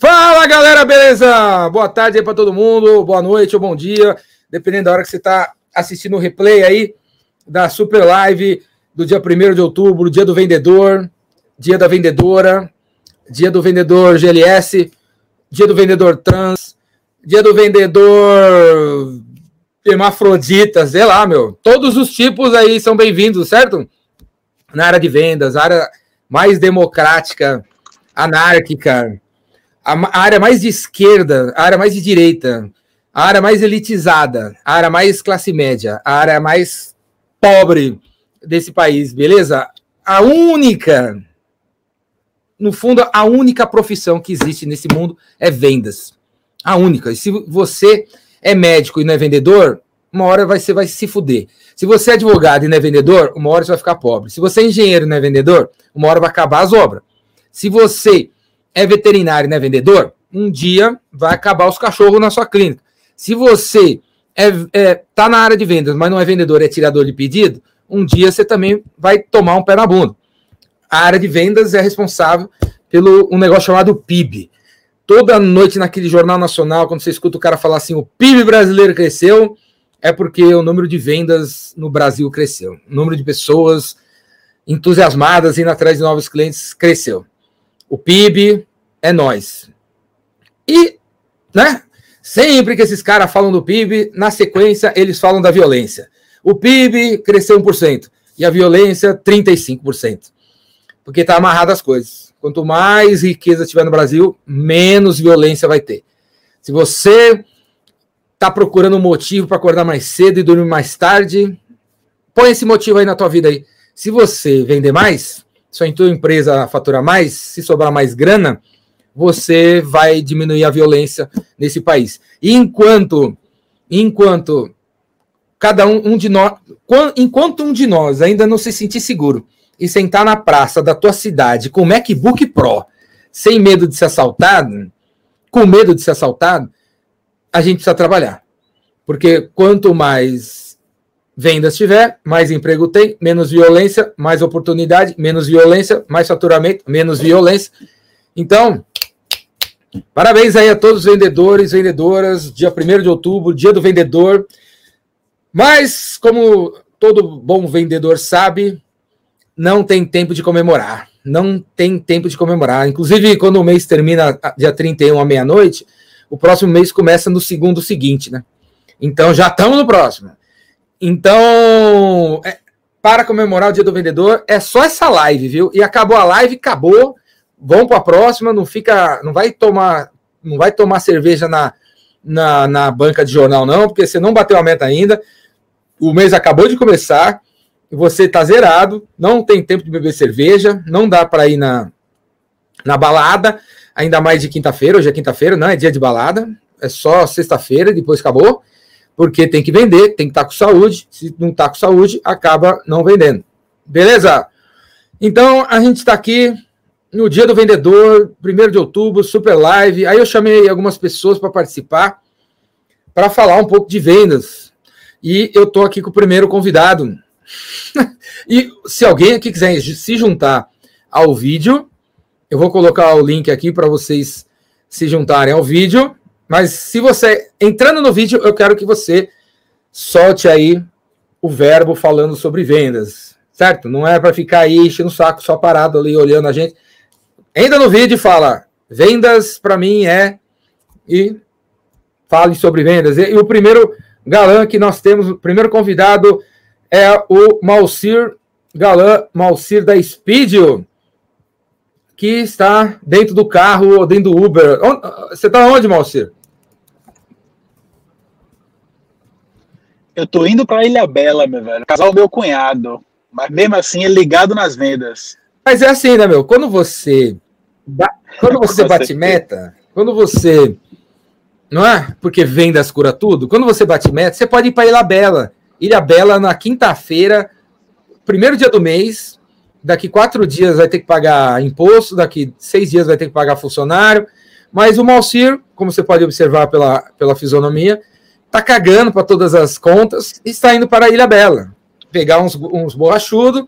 Fala galera, beleza? Boa tarde aí para todo mundo, boa noite ou bom dia, dependendo da hora que você está assistindo o replay aí da Super Live do dia 1 de outubro, dia do vendedor, dia da vendedora, dia do vendedor GLS, dia do vendedor trans, dia do vendedor hermafrodita, sei lá, meu. Todos os tipos aí são bem-vindos, certo? Na área de vendas, área mais democrática, anárquica, a, área mais de esquerda, a área mais de direita, a área mais elitizada, a área mais classe média, a área mais pobre desse país, beleza? A única, no fundo, a única profissão que existe nesse mundo é vendas. A única. E se você é médico e não é vendedor, uma hora você vai se fuder. Se você é advogado e não é vendedor, uma hora você vai ficar pobre. Se você é engenheiro e não é vendedor, uma hora vai acabar as obras. Se você é veterinário não é vendedor, um dia vai acabar os cachorros na sua clínica. Se você é, é, tá na área de vendas, mas não é vendedor, é tirador de pedido, um dia você também vai tomar um pé na bunda. A área de vendas é responsável pelo um negócio chamado PIB. Toda noite naquele jornal nacional, quando você escuta o cara falar assim, o PIB brasileiro cresceu, é porque o número de vendas no Brasil cresceu. O número de pessoas entusiasmadas indo atrás de novos clientes cresceu. O PIB é nós. E, né? Sempre que esses caras falam do PIB, na sequência eles falam da violência. O PIB cresceu 1% e a violência 35%. Porque está amarrado as coisas. Quanto mais riqueza tiver no Brasil, menos violência vai ter. Se você está procurando um motivo para acordar mais cedo e dormir mais tarde, põe esse motivo aí na tua vida aí. Se você vender mais, se a tua empresa faturar mais, se sobrar mais grana, você vai diminuir a violência nesse país. E enquanto, enquanto cada um, um de nós, enquanto um de nós ainda não se sentir seguro e sentar na praça da tua cidade com MacBook Pro, sem medo de ser assaltado, com medo de ser assaltado, a gente precisa trabalhar. Porque quanto mais vendas tiver, mais emprego tem, menos violência, mais oportunidade, menos violência, mais faturamento, menos violência. Então, parabéns aí a todos os vendedores, vendedoras, dia 1 de outubro, dia do vendedor. Mas, como todo bom vendedor sabe, não tem tempo de comemorar. Não tem tempo de comemorar. Inclusive, quando o mês termina dia 31 à meia-noite, o próximo mês começa no segundo seguinte, né? Então já estamos no próximo. Então, é, para comemorar o Dia do Vendedor, é só essa live, viu? E acabou a live, acabou. Vamos para a próxima, não fica, não vai tomar, não vai tomar cerveja na, na, na banca de jornal não, porque você não bateu a meta ainda. O mês acabou de começar, você está zerado, não tem tempo de beber cerveja, não dá para ir na, na balada, ainda mais de quinta-feira, hoje é quinta-feira, não é dia de balada, é só sexta-feira, depois acabou porque tem que vender, tem que estar com saúde. Se não está com saúde, acaba não vendendo. Beleza? Então, a gente está aqui no dia do vendedor, 1 de outubro, super live. Aí eu chamei algumas pessoas para participar, para falar um pouco de vendas. E eu estou aqui com o primeiro convidado. e se alguém aqui quiser se juntar ao vídeo, eu vou colocar o link aqui para vocês se juntarem ao vídeo. Mas se você, entrando no vídeo, eu quero que você solte aí o verbo falando sobre vendas, certo? Não é para ficar aí enchendo o saco só parado ali olhando a gente. Entra no vídeo fala: vendas para mim é. E fale sobre vendas. E, e, o primeiro galã que nós temos, o primeiro convidado é o Malcir Galã, Malcir da Speedio que está dentro do carro ou dentro do Uber. Você está onde, Malcir? Eu tô indo pra Ilha Bela, meu velho. Casar o meu cunhado. Mas mesmo assim, é ligado nas vendas. Mas é assim, né, meu? Quando você. Quando você bate meta, quando você. Não é? Porque vendas cura tudo. Quando você bate meta, você pode ir para Ilha Bela. Ilha Bela na quinta-feira, primeiro dia do mês. Daqui quatro dias vai ter que pagar imposto, daqui seis dias vai ter que pagar funcionário. Mas o Malcir, como você pode observar pela, pela fisionomia, tá cagando para todas as contas e está indo para a Ilha Bela. Pegar uns, uns borrachudos,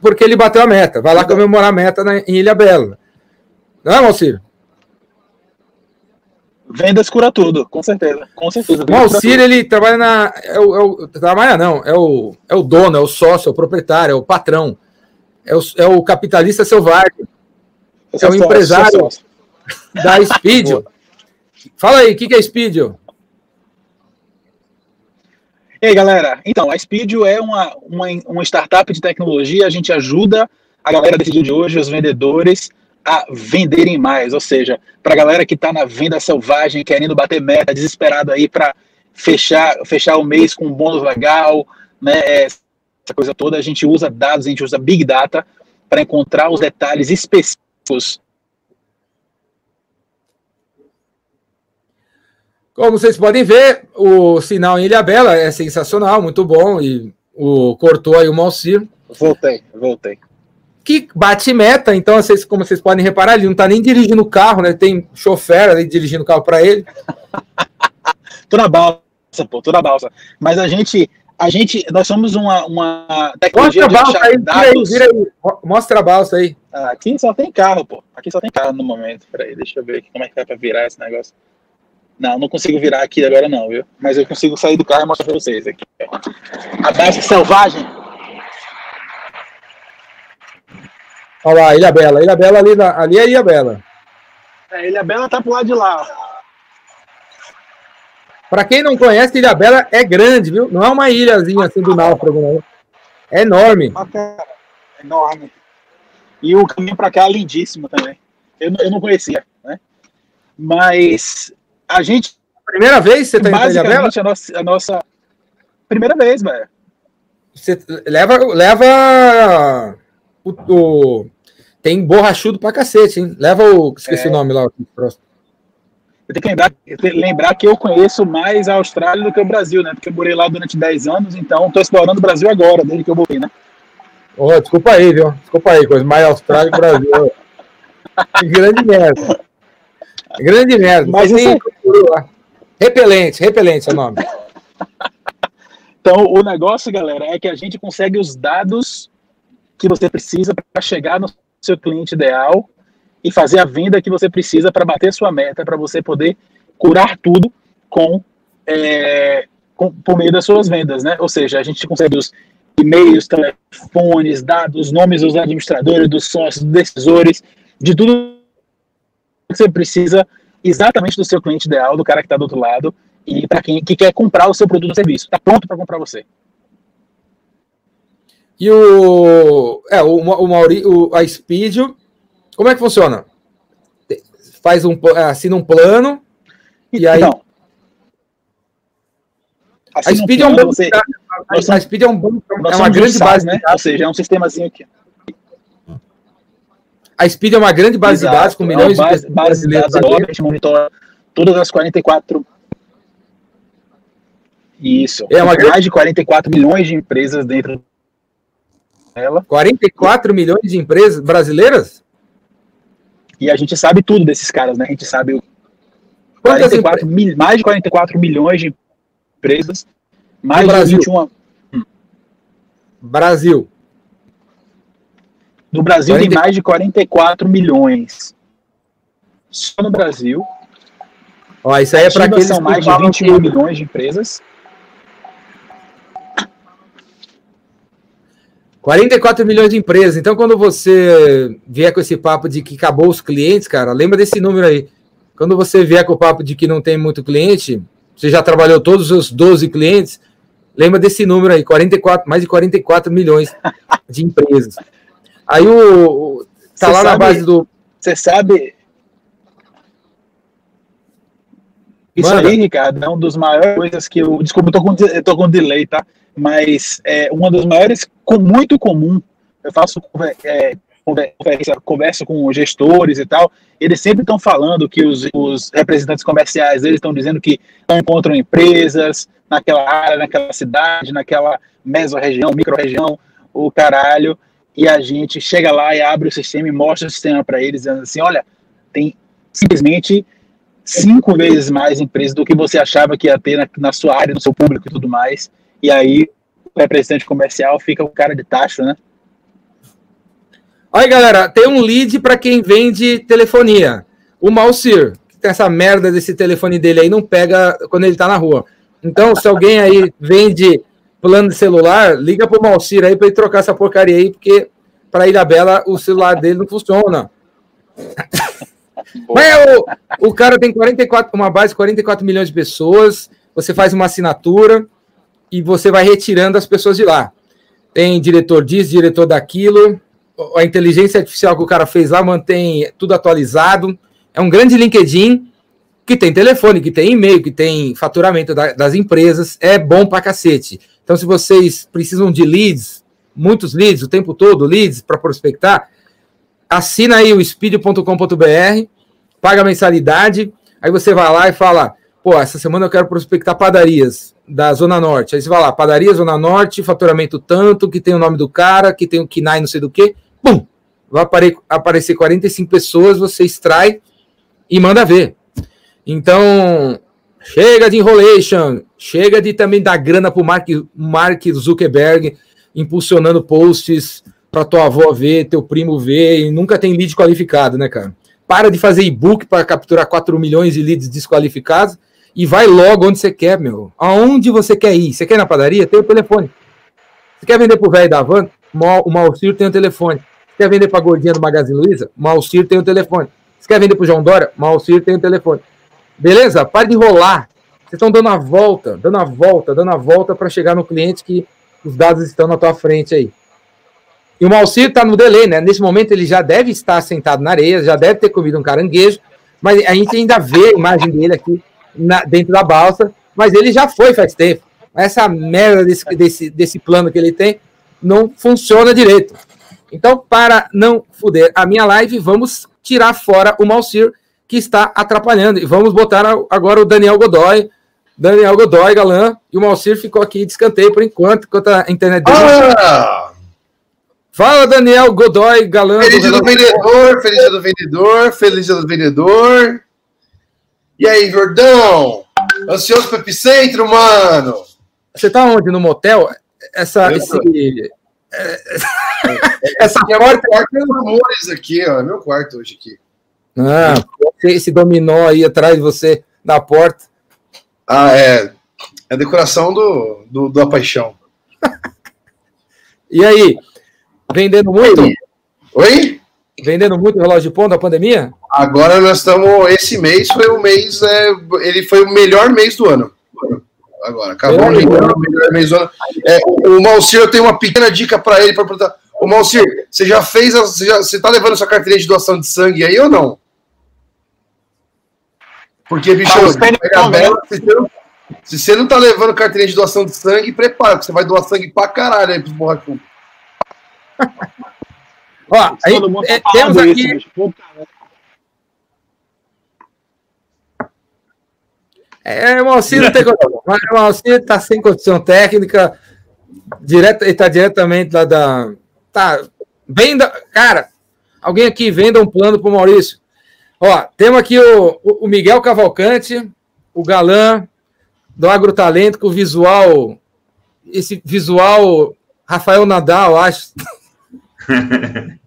porque ele bateu a meta. Vai lá comemorar a meta na, em Ilha Bela. Não é, Malcir? Vendas cura tudo, com certeza. Com certeza. O Alcir, ele trabalha na. É o, é o, trabalha não, é o, é o dono, é o sócio, é o proprietário, é o patrão. É o, é o capitalista selvagem. É o empresário da Speed. Fala aí, o que, que é Speed? E aí, galera? Então, a Speedio é uma, uma, uma startup de tecnologia. A gente ajuda a galera desse dia de hoje, os vendedores, a venderem mais. Ou seja, para a galera que está na venda selvagem, querendo bater meta, desesperado aí para fechar, fechar o mês com um bônus legal, né? É, essa coisa toda, a gente usa dados, a gente usa Big Data para encontrar os detalhes específicos Como vocês podem ver, o sinal em Ilha Bela é sensacional, muito bom, e o cortou aí o Malcir. Voltei, voltei. Que bate meta, então, vocês, como vocês podem reparar, ele não está nem dirigindo o carro, né? Tem chofer ali dirigindo o carro para ele. tô na balsa, pô, tô na balsa. Mas a gente, a gente, nós somos uma, uma tecnologia Mostra a balsa aí, dados... vira aí, vira aí, Mostra a balsa aí. Ah, aqui só tem carro, pô. Aqui só tem carro no momento. Peraí, deixa eu ver aqui como é que dá para virar esse negócio. Não, não consigo virar aqui agora não, viu? Mas eu consigo sair do carro e mostrar pra vocês aqui. A base selvagem. Olha lá, Ilha Bela. Ilha Bela ali, na, ali é Ilha Bela. É, Ilha Bela tá pro lado de lá. Para quem não conhece, Ilha Bela é grande, viu? Não é uma ilhazinha assim do náufrago, não. É enorme. É enorme. E o caminho para cá é lindíssimo também. Eu, eu não conhecia, né? Mas a gente. Primeira vez você tá Basicamente, a nossa, a nossa. Primeira vez, velho. Você leva. leva o, o, Tem borrachudo pra cacete, hein? Leva o. Esqueci é. o nome lá. Próximo. Eu tenho que lembrar, tenho que lembrar que eu conheço mais a Austrália do que o Brasil, né? Porque eu morei lá durante 10 anos, então estou explorando o Brasil agora, desde que eu voltei, né? Oh, desculpa aí, viu? Desculpa aí, coisa mais Austrália que Brasil. que grande merda. Grande merda. Mas assim, repelente, repelente é o nome. Então, o negócio, galera, é que a gente consegue os dados que você precisa para chegar no seu cliente ideal e fazer a venda que você precisa para bater sua meta, para você poder curar tudo com, é, com, por meio das suas vendas, né? Ou seja, a gente consegue os e-mails, telefones, dados, nomes dos administradores, dos sócios, dos decisores, de tudo você precisa exatamente do seu cliente ideal, do cara que está do outro lado, e para quem que quer comprar o seu produto ou serviço. Está pronto para comprar você. E o. É, o, o Mauri, o, a Speed, como é que funciona? Faz um, assina um plano e aí. Então, a Speed é um banco. Você, a, a Speed é um banco, é uma grande base, né? Ou seja, é um sistemazinho aqui. A Speed é uma grande base Exato. de dados com milhões é base, de base de dados enorme, a gente monitora todas as 44 isso. É uma mais de 44 milhões de empresas dentro dela. 44 milhões de empresas brasileiras? E a gente sabe tudo desses caras, né? A gente sabe 44 mil, mais de 44 milhões de empresas, mais de 21 Brasil. No Brasil 40... tem mais de 44 milhões. Só no Brasil. Ó, isso aí é para aqueles são mais de 21 que... milhões de empresas. 44 milhões de empresas. Então, quando você vier com esse papo de que acabou os clientes, cara, lembra desse número aí. Quando você vier com o papo de que não tem muito cliente, você já trabalhou todos os 12 clientes, lembra desse número aí, 44, mais de 44 milhões de empresas. Aí o. Tá lá sabe, na base do. Você sabe. Isso Manda. aí, Ricardo, é uma das maiores coisas que eu. Desculpa, eu tô com, eu tô com delay, tá? Mas é uma das maiores, muito comum. Eu faço é, conversa, com gestores e tal. Eles sempre estão falando que os, os representantes comerciais eles estão dizendo que não encontram empresas naquela área, naquela cidade, naquela mesorregião, micro-região, o caralho e a gente chega lá e abre o sistema e mostra o sistema para eles, dizendo assim: olha, tem simplesmente cinco vezes mais empresas do que você achava que ia ter na, na sua área, no seu público e tudo mais. E aí o representante comercial fica o cara de taxa, né? Olha, galera, tem um lead para quem vende telefonia. O Malcir, essa merda desse telefone dele aí não pega quando ele tá na rua. Então, se alguém aí vende plano de celular, liga pro Malcir aí para ele trocar essa porcaria aí, porque para Ilha Bela o celular dele não funciona. Mas é, o, o cara tem 44, uma base de 44 milhões de pessoas, você faz uma assinatura e você vai retirando as pessoas de lá. Tem diretor disso, diretor daquilo, a inteligência artificial que o cara fez lá mantém tudo atualizado. É um grande LinkedIn que tem telefone, que tem e-mail, que tem faturamento da, das empresas. É bom pra cacete. Então, se vocês precisam de leads, muitos leads, o tempo todo, leads para prospectar, assina aí o speed.com.br, paga mensalidade, aí você vai lá e fala, pô, essa semana eu quero prospectar padarias da Zona Norte. Aí você vai lá, padaria Zona Norte, faturamento tanto, que tem o nome do cara, que tem o KINAI não sei do que, pum, vai aparecer 45 pessoas, você extrai e manda ver. Então, chega de enrolation, chega de também dar grana pro Mark, Mark Zuckerberg, impulsionando posts para tua avó ver, teu primo ver, e nunca tem lead qualificado, né, cara? Para de fazer e-book para capturar 4 milhões de leads desqualificados e vai logo onde você quer, meu. Aonde você quer ir? Você quer ir na padaria? Tem o telefone. Você quer vender pro velho da van? O Malcir tem o telefone. Você quer vender pra gordinha do Magazine Luiza? O Malcir tem o telefone. Você quer vender pro João Dória? O Malcir tem o telefone. Beleza? Pare de enrolar. Vocês estão dando a volta, dando a volta, dando a volta para chegar no cliente que os dados estão na tua frente aí. E o Malcir está no delay, né? Nesse momento ele já deve estar sentado na areia, já deve ter comido um caranguejo, mas a gente ainda vê a imagem dele aqui na, dentro da balsa, mas ele já foi faz tempo. Essa merda desse, desse, desse plano que ele tem não funciona direito. Então, para não fuder a minha live, vamos tirar fora o Malcir, que está atrapalhando. E vamos botar agora o Daniel Godoy. Daniel Godoy, galã, e o Malcir ficou aqui de escanteio por enquanto, enquanto a internet dele. Ah! Fala, Daniel Godoy, galã. Feliz dia do vendedor, feliz do vendedor, feliz do vendedor. E aí, Jordão? Ansioso para Epicentro, mano? Você tá onde? No motel? Essa. esse, é, essa é porta. É meu amores aqui, ó. É meu quarto hoje aqui. Ah, esse dominó aí atrás de você na porta. Ah, é. É a decoração do, do, da paixão. e aí? Vendendo muito? Oi? Vendendo muito relógio de ponto na pandemia? Agora nós estamos. Esse mês foi o mês. É, ele foi o melhor mês do ano. Agora, acabou o melhor, melhor mês do ano. É, o Malcir, eu tenho uma pequena dica para ele para perguntar. Ô Malcir, você já fez. A, você, já, você tá levando sua carteirinha de doação de sangue aí ou não? Porque, bicho, ah, bela, se, você não, se você não tá levando carteirinha de doação de sangue, prepara, porque você vai doar sangue pra caralho aí pros borrachudos. Ó, aí, é, temos aqui. Isso, É, o Malcir não tem condição. O está sem condição técnica. Direto, ele está diretamente lá da. Tá. Venda. Cara, alguém aqui venda um plano para o Maurício. Ó, temos aqui o, o Miguel Cavalcante, o galã do Agrotalento, com o visual. Esse visual Rafael Nadal, acho.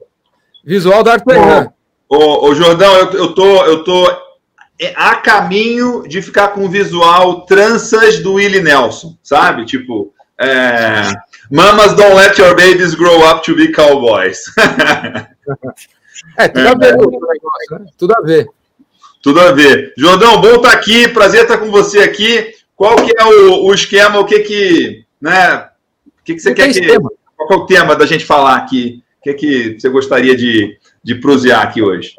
visual do Arthur Hernan. Ô, ô, Jordão, eu, eu, tô, eu tô é, a caminho de ficar com o visual tranças do Willie Nelson, sabe? Tipo, é, Mamas don't let your babies grow up to be cowboys. é, tudo a ver, é, né? tudo a ver. Tudo a ver. Jordão, bom estar aqui, prazer estar com você aqui. Qual que é o, o esquema, o que que, né, o que que você Não quer que... Esquema. Qual é o tema da gente falar aqui? O que que você gostaria de, de prosear aqui hoje?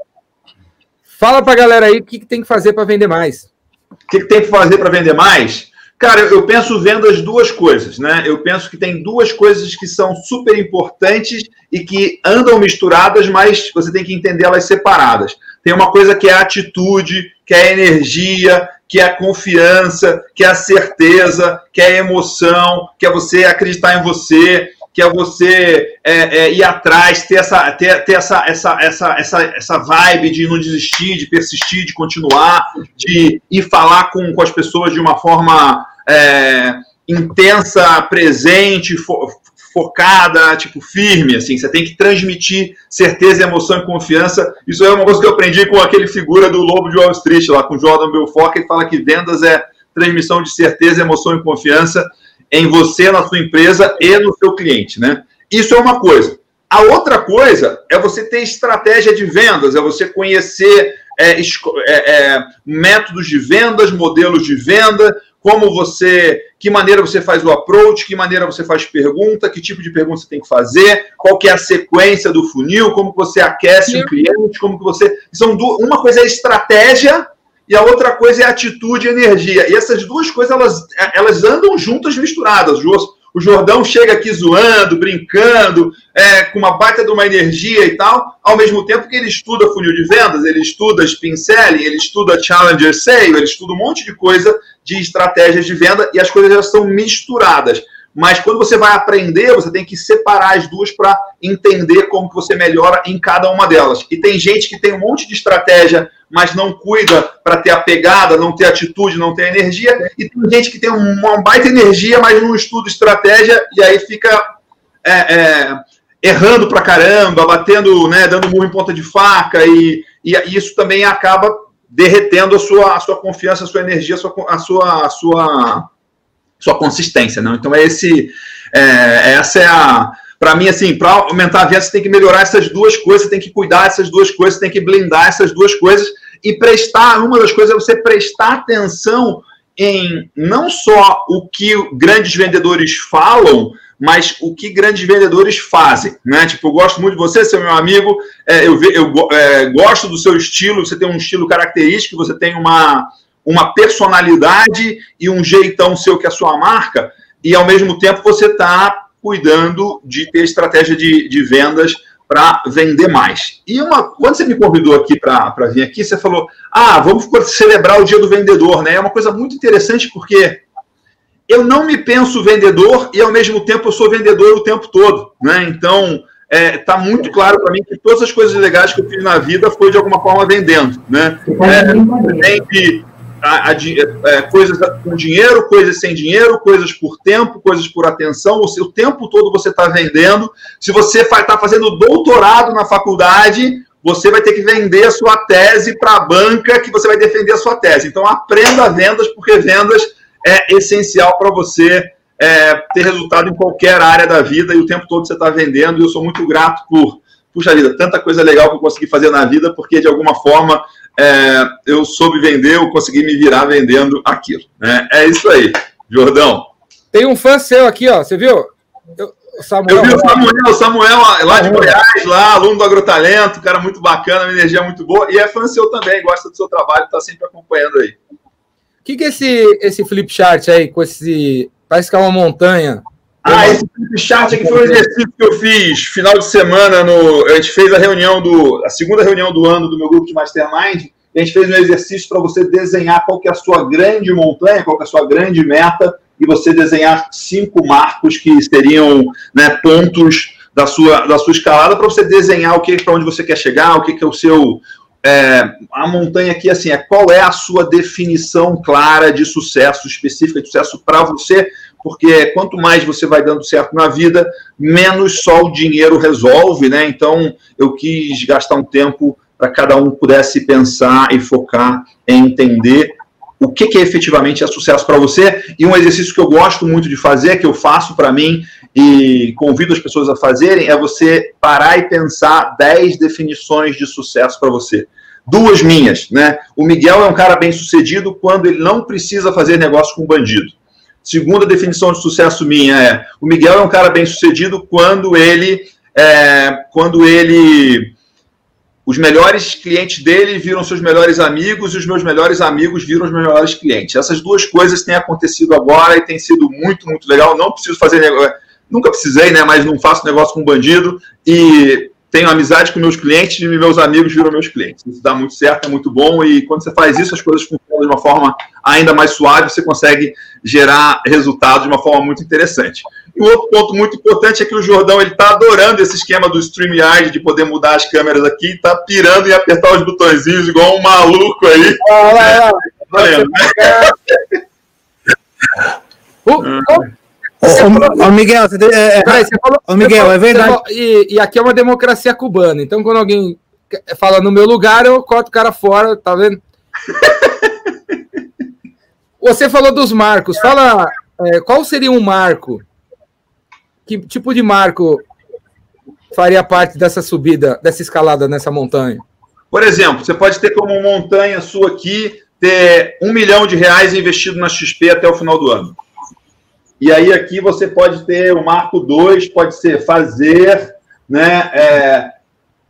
Fala para a galera aí o que, que tem que fazer para vender mais. O que, que tem que fazer para vender mais? Cara, eu penso vendo as duas coisas, né? Eu penso que tem duas coisas que são super importantes e que andam misturadas, mas você tem que entender elas separadas. Tem uma coisa que é a atitude, que é a energia, que é a confiança, que é a certeza, que é a emoção, que é você acreditar em você, que é você é, é, ir atrás, ter, essa, ter, ter essa, essa, essa, essa, essa vibe de não desistir, de persistir, de continuar, de ir falar com, com as pessoas de uma forma é, intensa, presente, fo focada, tipo, firme, assim. Você tem que transmitir certeza, emoção e confiança. Isso é uma coisa que eu aprendi com aquele figura do Lobo de Wall Street, lá com Jordan Belfort, que fala que vendas é transmissão de certeza, emoção e confiança em você, na sua empresa e no seu cliente, né? Isso é uma coisa. A outra coisa é você ter estratégia de vendas, é você conhecer é, é, é, métodos de vendas, modelos de venda, como você, que maneira você faz o approach, que maneira você faz pergunta, que tipo de pergunta você tem que fazer, qual que é a sequência do funil, como você aquece um cliente, como que você. São uma coisa é estratégia e a outra coisa é atitude e energia. E essas duas coisas elas, elas andam juntas misturadas. O Jordão chega aqui zoando, brincando, é, com uma baita de uma energia e tal, ao mesmo tempo que ele estuda funil de vendas, ele estuda spin selling, ele estuda challenger sale, ele estuda um monte de coisa de estratégias de venda e as coisas já são misturadas. Mas quando você vai aprender, você tem que separar as duas para entender como que você melhora em cada uma delas. E tem gente que tem um monte de estratégia, mas não cuida para ter a pegada, não ter atitude, não ter energia. E tem gente que tem uma baita energia, mas não estuda estratégia e aí fica é, é, errando para caramba, batendo, né, dando murro em ponta de faca e, e isso também acaba derretendo a sua, a sua confiança, a sua energia, a sua, a sua, a sua sua consistência, não? Então é esse, é, essa é a, para mim assim, para aumentar a venda você tem que melhorar essas duas coisas, você tem que cuidar dessas duas coisas, você tem que blindar essas duas coisas e prestar, uma das coisas é você prestar atenção em não só o que grandes vendedores falam, mas o que grandes vendedores fazem, né? Tipo, eu gosto muito de você, seu meu amigo, é, eu, eu é, gosto do seu estilo, você tem um estilo característico, você tem uma, uma personalidade e um jeitão seu que é a sua marca, e ao mesmo tempo você está cuidando de ter estratégia de, de vendas para vender mais. E uma, quando você me convidou aqui para vir aqui, você falou: ah, vamos celebrar o dia do vendedor, né? É uma coisa muito interessante porque eu não me penso vendedor e ao mesmo tempo eu sou vendedor o tempo todo, né? Então está é, tá muito claro para mim que todas as coisas legais que eu fiz na vida foi de alguma forma vendendo, né? É, a, a, é, coisas com dinheiro, coisas sem dinheiro, coisas por tempo, coisas por atenção. O, seu, o tempo todo você está vendendo. Se você está fazendo doutorado na faculdade, você vai ter que vender a sua tese para a banca que você vai defender a sua tese. Então aprenda vendas, porque vendas é essencial para você é, ter resultado em qualquer área da vida e o tempo todo você está vendendo. E eu sou muito grato por, puxa vida, tanta coisa legal que eu consegui fazer na vida, porque de alguma forma é, eu soube vender, eu consegui me virar vendendo aquilo. Né? É isso aí, Jordão. Tem um fã seu aqui, ó. Você viu? Eu, Samuel, eu vi o Samuel, Samuel lá de Goiás, lá, aluno do Agrotalento, cara muito bacana, uma energia muito boa. E é fã seu também, gosta do seu trabalho, está sempre acompanhando aí. O que, que é esse, esse flip chart aí, com esse. Parece que é uma montanha. Ah, esse flip chart aqui foi um exercício que eu fiz final de semana. No, a gente fez a reunião do. a segunda reunião do ano do meu grupo de Mastermind. A gente fez um exercício para você desenhar qual que é a sua grande montanha, qual que é a sua grande meta, e você desenhar cinco marcos que seriam né, pontos da sua, da sua escalada para você desenhar o que para onde você quer chegar, o que, que é o seu. É, a montanha aqui, assim, é qual é a sua definição clara de sucesso, específica de sucesso para você, porque quanto mais você vai dando certo na vida, menos só o dinheiro resolve, né? Então, eu quis gastar um tempo para cada um pudesse pensar e focar em entender o que, que efetivamente é sucesso para você. E um exercício que eu gosto muito de fazer, que eu faço para mim e convido as pessoas a fazerem, é você parar e pensar 10 definições de sucesso para você. Duas minhas, né? O Miguel é um cara bem sucedido quando ele não precisa fazer negócio com bandido. Segunda definição de sucesso minha é: o Miguel é um cara bem sucedido quando ele, é, quando ele, os melhores clientes dele viram seus melhores amigos e os meus melhores amigos viram os melhores clientes. Essas duas coisas têm acontecido agora e tem sido muito, muito legal. Não preciso fazer negócio, nunca precisei, né? Mas não faço negócio com bandido e tenho amizade com meus clientes e meus amigos viram meus clientes. Isso dá muito certo, é muito bom e quando você faz isso, as coisas funcionam de uma forma ainda mais suave, você consegue gerar resultados de uma forma muito interessante. E um outro ponto muito importante é que o Jordão ele está adorando esse esquema do StreamYard de poder mudar as câmeras aqui, está pirando em apertar os botõezinhos igual um maluco aí. Ah, valendo, né? Ô, Miguel, você, é, é, Peraí, você falou, ô, Miguel, é verdade. E, e, aqui é uma democracia cubana. Então, quando alguém fala no meu lugar, eu corto o cara fora, tá vendo? você falou dos marcos. Fala, é, qual seria um marco? Que tipo de marco faria parte dessa subida, dessa escalada nessa montanha? Por exemplo, você pode ter como montanha sua aqui ter um milhão de reais investido na XP até o final do ano. E aí aqui você pode ter o marco 2, pode ser fazer né, é,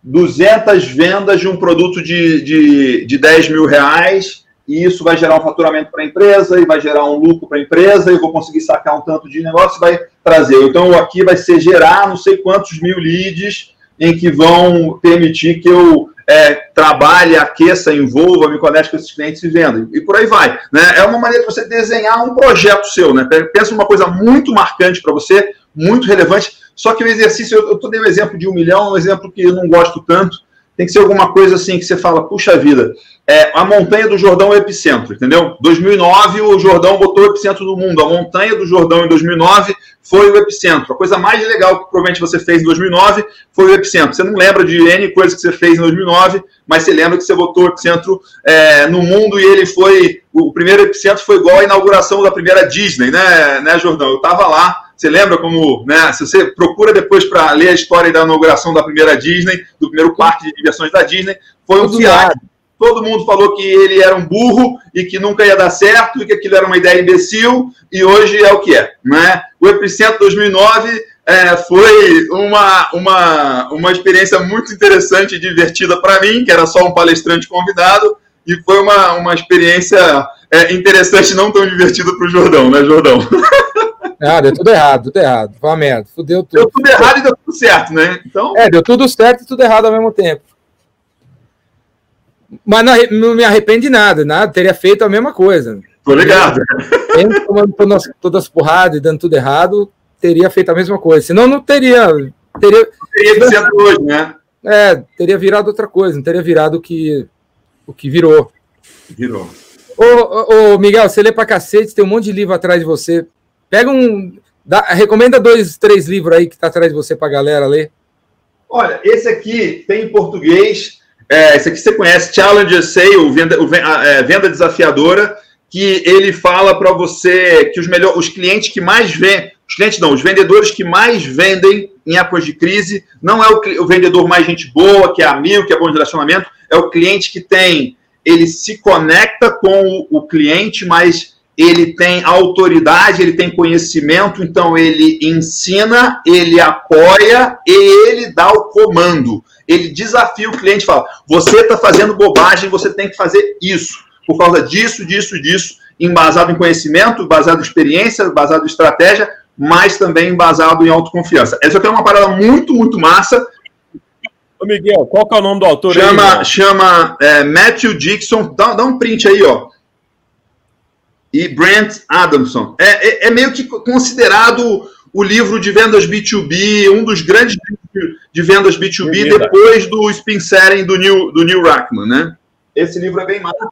200 vendas de um produto de, de, de 10 mil reais e isso vai gerar um faturamento para a empresa e vai gerar um lucro para a empresa e eu vou conseguir sacar um tanto de negócio vai trazer. Então aqui vai ser gerar não sei quantos mil leads em que vão permitir que eu é, trabalhe, aqueça, envolva, me conecte com esses clientes e venda. E por aí vai. Né? É uma maneira de você desenhar um projeto seu. Né? Pensa uma coisa muito marcante para você, muito relevante. Só que o exercício, eu estou dando um exemplo de um milhão, um exemplo que eu não gosto tanto. Tem que ser alguma coisa assim que você fala, puxa vida, é, a montanha do Jordão é o epicentro, entendeu? 2009 o Jordão botou o epicentro do mundo. A montanha do Jordão em 2009 foi o epicentro. A coisa mais legal que provavelmente você fez em 2009 foi o epicentro. Você não lembra de N coisas que você fez em 2009, mas você lembra que você botou o epicentro é, no mundo e ele foi. O primeiro epicentro foi igual à inauguração da primeira Disney, né, né Jordão? Eu estava lá. Você lembra como, né? Se você procura depois para ler a história da inauguração da primeira Disney, do primeiro parque de diversões da Disney, foi um fiasco todo mundo falou que ele era um burro e que nunca ia dar certo e que aquilo era uma ideia imbecil e hoje é o que é, né? O Epicentro 2009 é, foi uma, uma, uma experiência muito interessante e divertida para mim, que era só um palestrante convidado, e foi uma, uma experiência é, interessante, não tão divertida para o Jordão, né, Jordão? Ah, deu tudo errado, tudo errado. Foi uma merda. Fudeu tudo. Deu tudo errado e deu tudo certo, né? Então... É, deu tudo certo e tudo errado ao mesmo tempo. Mas não, não, me arrependo de nada, nada, teria feito a mesma coisa. Tô ligado. Mesmo tomando todas, todas as porradas e dando tudo errado, teria feito a mesma coisa. Senão não teria. Teria, teria sido hoje, né? É, teria virado outra coisa, não teria virado o que, o que virou. Virou. Ô, ô, ô, Miguel, você lê pra cacete, tem um monte de livro atrás de você. Pega um. Dá, recomenda dois, três livros aí que tá atrás de você pra galera ler. Olha, esse aqui tem em português é, esse aqui você conhece, Challenger Sale, venda, é, venda desafiadora, que ele fala para você que os, melhor, os clientes que mais vendem, os clientes não, os vendedores que mais vendem em épocas de crise, não é o, o vendedor mais gente boa, que é amigo, que é bom de relacionamento, é o cliente que tem, ele se conecta com o, o cliente, mas ele tem autoridade, ele tem conhecimento, então ele ensina, ele apoia e ele dá o comando ele desafia o cliente, fala: você está fazendo bobagem, você tem que fazer isso, por causa disso, disso, disso, embasado em conhecimento, baseado em experiência, baseado em estratégia, mas também embasado em autoconfiança. Essa aqui é uma parada muito, muito massa. Ô Miguel, qual que é o nome do autor? Chama, aí, chama é, Matthew Dixon. Dá, dá um print aí, ó e Brent Adamson. É, é, é, meio que considerado o livro de vendas B2B, um dos grandes de vendas B2B depois do spin setting do Neil, do Neil Rackman, né? Esse livro é bem massa.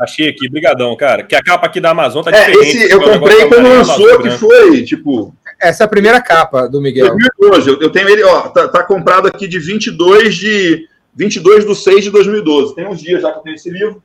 Achei aqui, brigadão, cara. Que a capa aqui da Amazon tá é, diferente. Esse eu comprei quando lançou, que foi, tipo... Essa é a primeira capa do Miguel. 2012, eu, eu tenho ele, ó, tá, tá, comprado aqui de 22 de 22 de 6 de 2012. Tem uns dias já que eu tenho esse livro.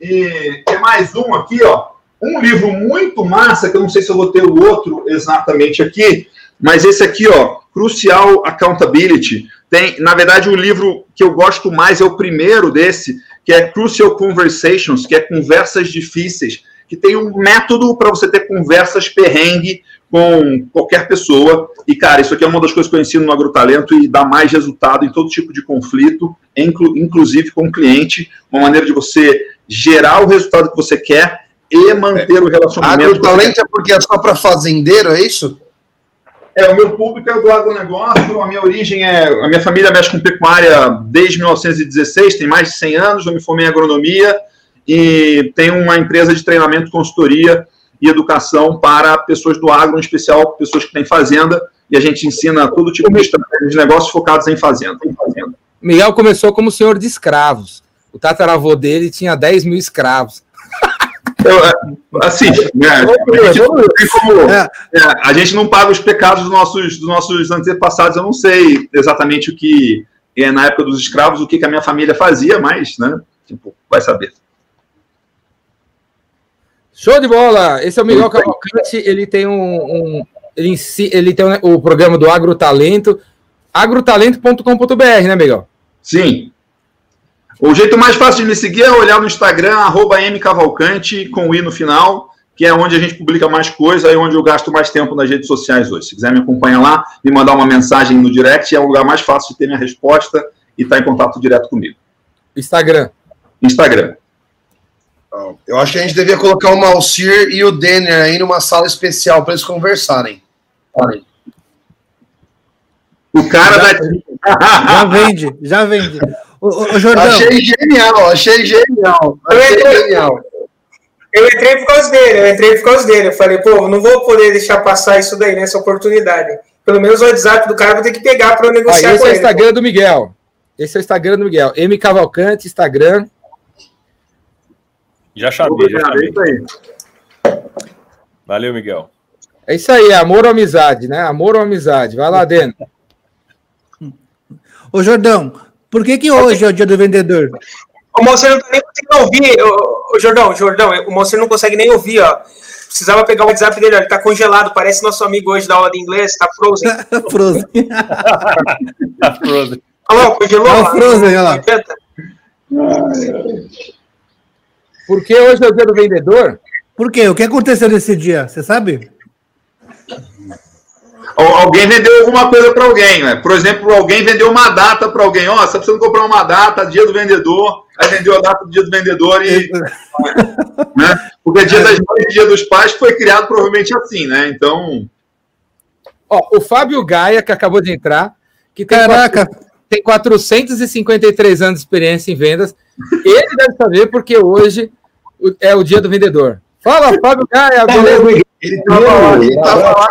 E tem mais um aqui, ó. Um livro muito massa, que eu não sei se eu vou ter o outro exatamente aqui, mas esse aqui, ó, Crucial Accountability, tem, na verdade, o livro que eu gosto mais é o primeiro desse, que é Crucial Conversations, que é conversas difíceis, que tem um método para você ter conversas perrengue com qualquer pessoa. E, cara, isso aqui é uma das coisas que eu ensino no Agrotalento e dá mais resultado em todo tipo de conflito, inclu inclusive com o cliente, uma maneira de você gerar o resultado que você quer e manter o relacionamento. Agrotalento é porque é só para fazendeiro, é isso? É, o meu público é do agronegócio, a minha origem é. A minha família mexe com pecuária desde 1916, tem mais de 100 anos, eu me formei em agronomia e tenho uma empresa de treinamento, consultoria e educação para pessoas do agro, em especial pessoas que têm fazenda, e a gente ensina todo tipo de estratégias de negócios focados em fazenda, em fazenda. Miguel começou como senhor de escravos. O tataravô dele tinha 10 mil escravos. Eu, assim, né, a, gente não como, é, a gente não paga os pecados dos nossos, dos nossos antepassados. Eu não sei exatamente o que, na época dos escravos, o que, que a minha família fazia, mas, né, tipo, vai saber. Show de bola! Esse é o Miguel Cavalcante, ele tem um, um ele, ele tem o programa do Agrotalento, agrotalento.com.br, né, Miguel? Sim. O jeito mais fácil de me seguir é olhar no Instagram, arroba mcavalcante, com o i no final, que é onde a gente publica mais coisa e onde eu gasto mais tempo nas redes sociais hoje. Se quiser me acompanhar lá, me mandar uma mensagem no direct, é o lugar mais fácil de ter minha resposta e estar tá em contato direto comigo. Instagram. Instagram. Eu acho que a gente devia colocar o Malcir e o Denner aí numa sala especial para eles conversarem. O cara já, da. Já vende, já vende. O, Jordão. Achei genial, achei genial. Achei eu entrei, genial. Eu entrei por causa dele, eu entrei por causa dele. Eu falei, pô, não vou poder deixar passar isso daí, nessa oportunidade. Pelo menos o WhatsApp do cara vou ter que pegar para negociar ah, esse com é o Instagram do Miguel. Esse é o Instagram do Miguel. M Cavalcante, Instagram. Já chamei, já chamei. Valeu, Miguel. É isso aí, amor ou amizade, né? Amor ou amizade. Vai lá dentro. Ô, Jordão, por que, que hoje é o dia do vendedor? O Moacir não tá nem conseguindo ouvir. Ô, Jordão, Jordão, o Moacir não consegue nem ouvir, ó. Precisava pegar o WhatsApp dele, ó. Ele tá congelado, parece nosso amigo hoje da aula de inglês, tá frozen. frozen. tá frozen. Alô, congelou? Tá frozen, olha lá. Por que hoje é o dia do vendedor? Por quê? O que aconteceu nesse dia? Você sabe? Alguém vendeu alguma coisa para alguém, né? Por exemplo, alguém vendeu uma data para alguém. Ó, oh, você precisa comprar uma data, dia do vendedor. Aí vendeu a data do dia do vendedor e. né? Porque dia das mães e dia dos pais foi criado provavelmente assim, né? Então. Ó, o Fábio Gaia, que acabou de entrar, que tem, Caraca. Quatro, tem 453 anos de experiência em vendas. Ele deve saber porque hoje é o dia do vendedor. Fala, Fábio Gaia, tá beleza? Ele estava lá, ele estava lá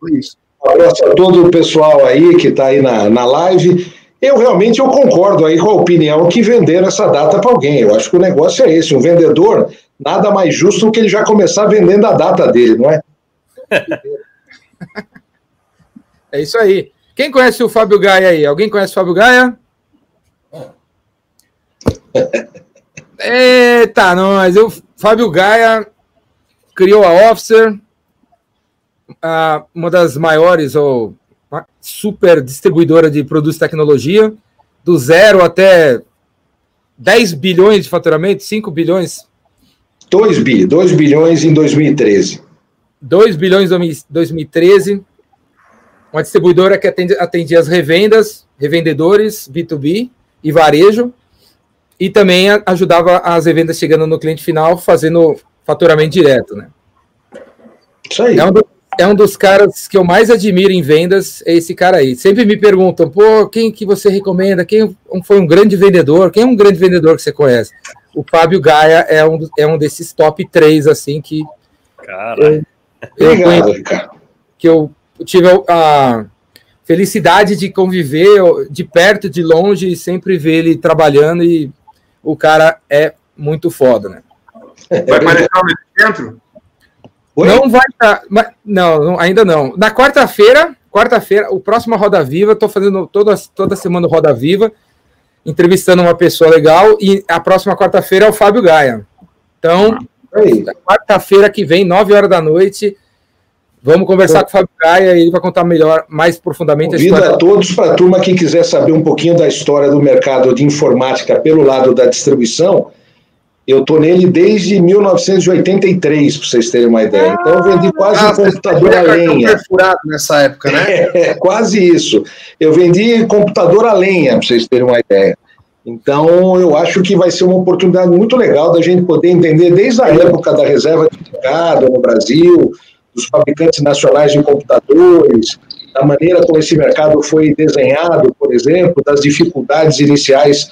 foi isso. Um abraço a todo o pessoal aí que está aí na, na live. Eu realmente eu concordo aí com a opinião que venderam essa data para alguém. Eu acho que o negócio é esse. Um vendedor, nada mais justo do que ele já começar vendendo a data dele, não é? É isso aí. Quem conhece o Fábio Gaia aí? Alguém conhece o Fábio Gaia? Eita, nós. Eu, Fábio Gaia criou a Officer, uma das maiores ou super distribuidora de produtos de tecnologia, do zero até 10 bilhões de faturamento, 5 bilhões. 2 bi, 2 bilhões em 2013. 2 bilhões em 2013. Uma distribuidora que atende, atendia as revendas, revendedores, B2B e varejo e também ajudava as revendas chegando no cliente final, fazendo faturamento direto, né? Isso aí. É um, do, é um dos caras que eu mais admiro em vendas, é esse cara aí. Sempre me perguntam, pô, quem que você recomenda? Quem foi um grande vendedor? Quem é um grande vendedor que você conhece? O Fábio Gaia é um, é um desses top 3, assim, que... Cara... Eu, eu conheço, que eu tive a felicidade de conviver de perto, de longe, e sempre ver ele trabalhando e o cara é muito foda, né? Vai aparecer no centro? Não vai estar. Tá, não, não, ainda não. Na quarta-feira, quarta-feira, o próximo Roda Viva, estou fazendo toda, toda semana Roda Viva, entrevistando uma pessoa legal, e a próxima quarta-feira é o Fábio Gaia. Então, quarta-feira que vem, 9 horas da noite, Vamos conversar com o Fábio Gaia e ele vai contar melhor, mais profundamente Convido a história. a todos para a turma que quiser saber um pouquinho da história do mercado de informática pelo lado da distribuição. Eu estou nele desde 1983, para vocês terem uma ideia. Então, eu vendi quase ah, um computador a lenha. perfurado nessa época, né? É, quase isso. Eu vendi computador a lenha, para vocês terem uma ideia. Então, eu acho que vai ser uma oportunidade muito legal da gente poder entender desde a época da reserva de mercado no Brasil, dos fabricantes nacionais de computadores, da maneira como esse mercado foi desenhado, por exemplo, das dificuldades iniciais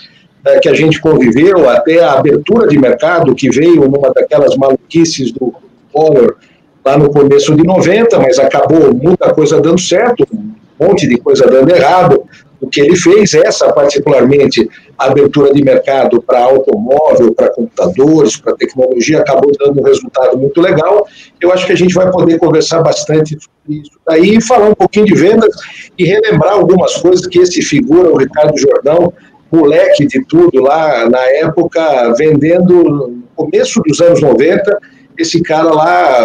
eh, que a gente conviveu, até a abertura de mercado que veio numa daquelas maluquices do Collor lá no começo de 90, mas acabou muita coisa dando certo, um monte de coisa dando errado. o que ele fez, essa particularmente abertura de mercado para automóvel, para computadores, para tecnologia, acabou dando um resultado muito legal. Eu acho que a gente vai poder conversar bastante sobre isso daí, falar um pouquinho de vendas e relembrar algumas coisas que esse figura, o Ricardo Jordão, moleque de tudo lá na época, vendendo no começo dos anos 90, esse cara lá,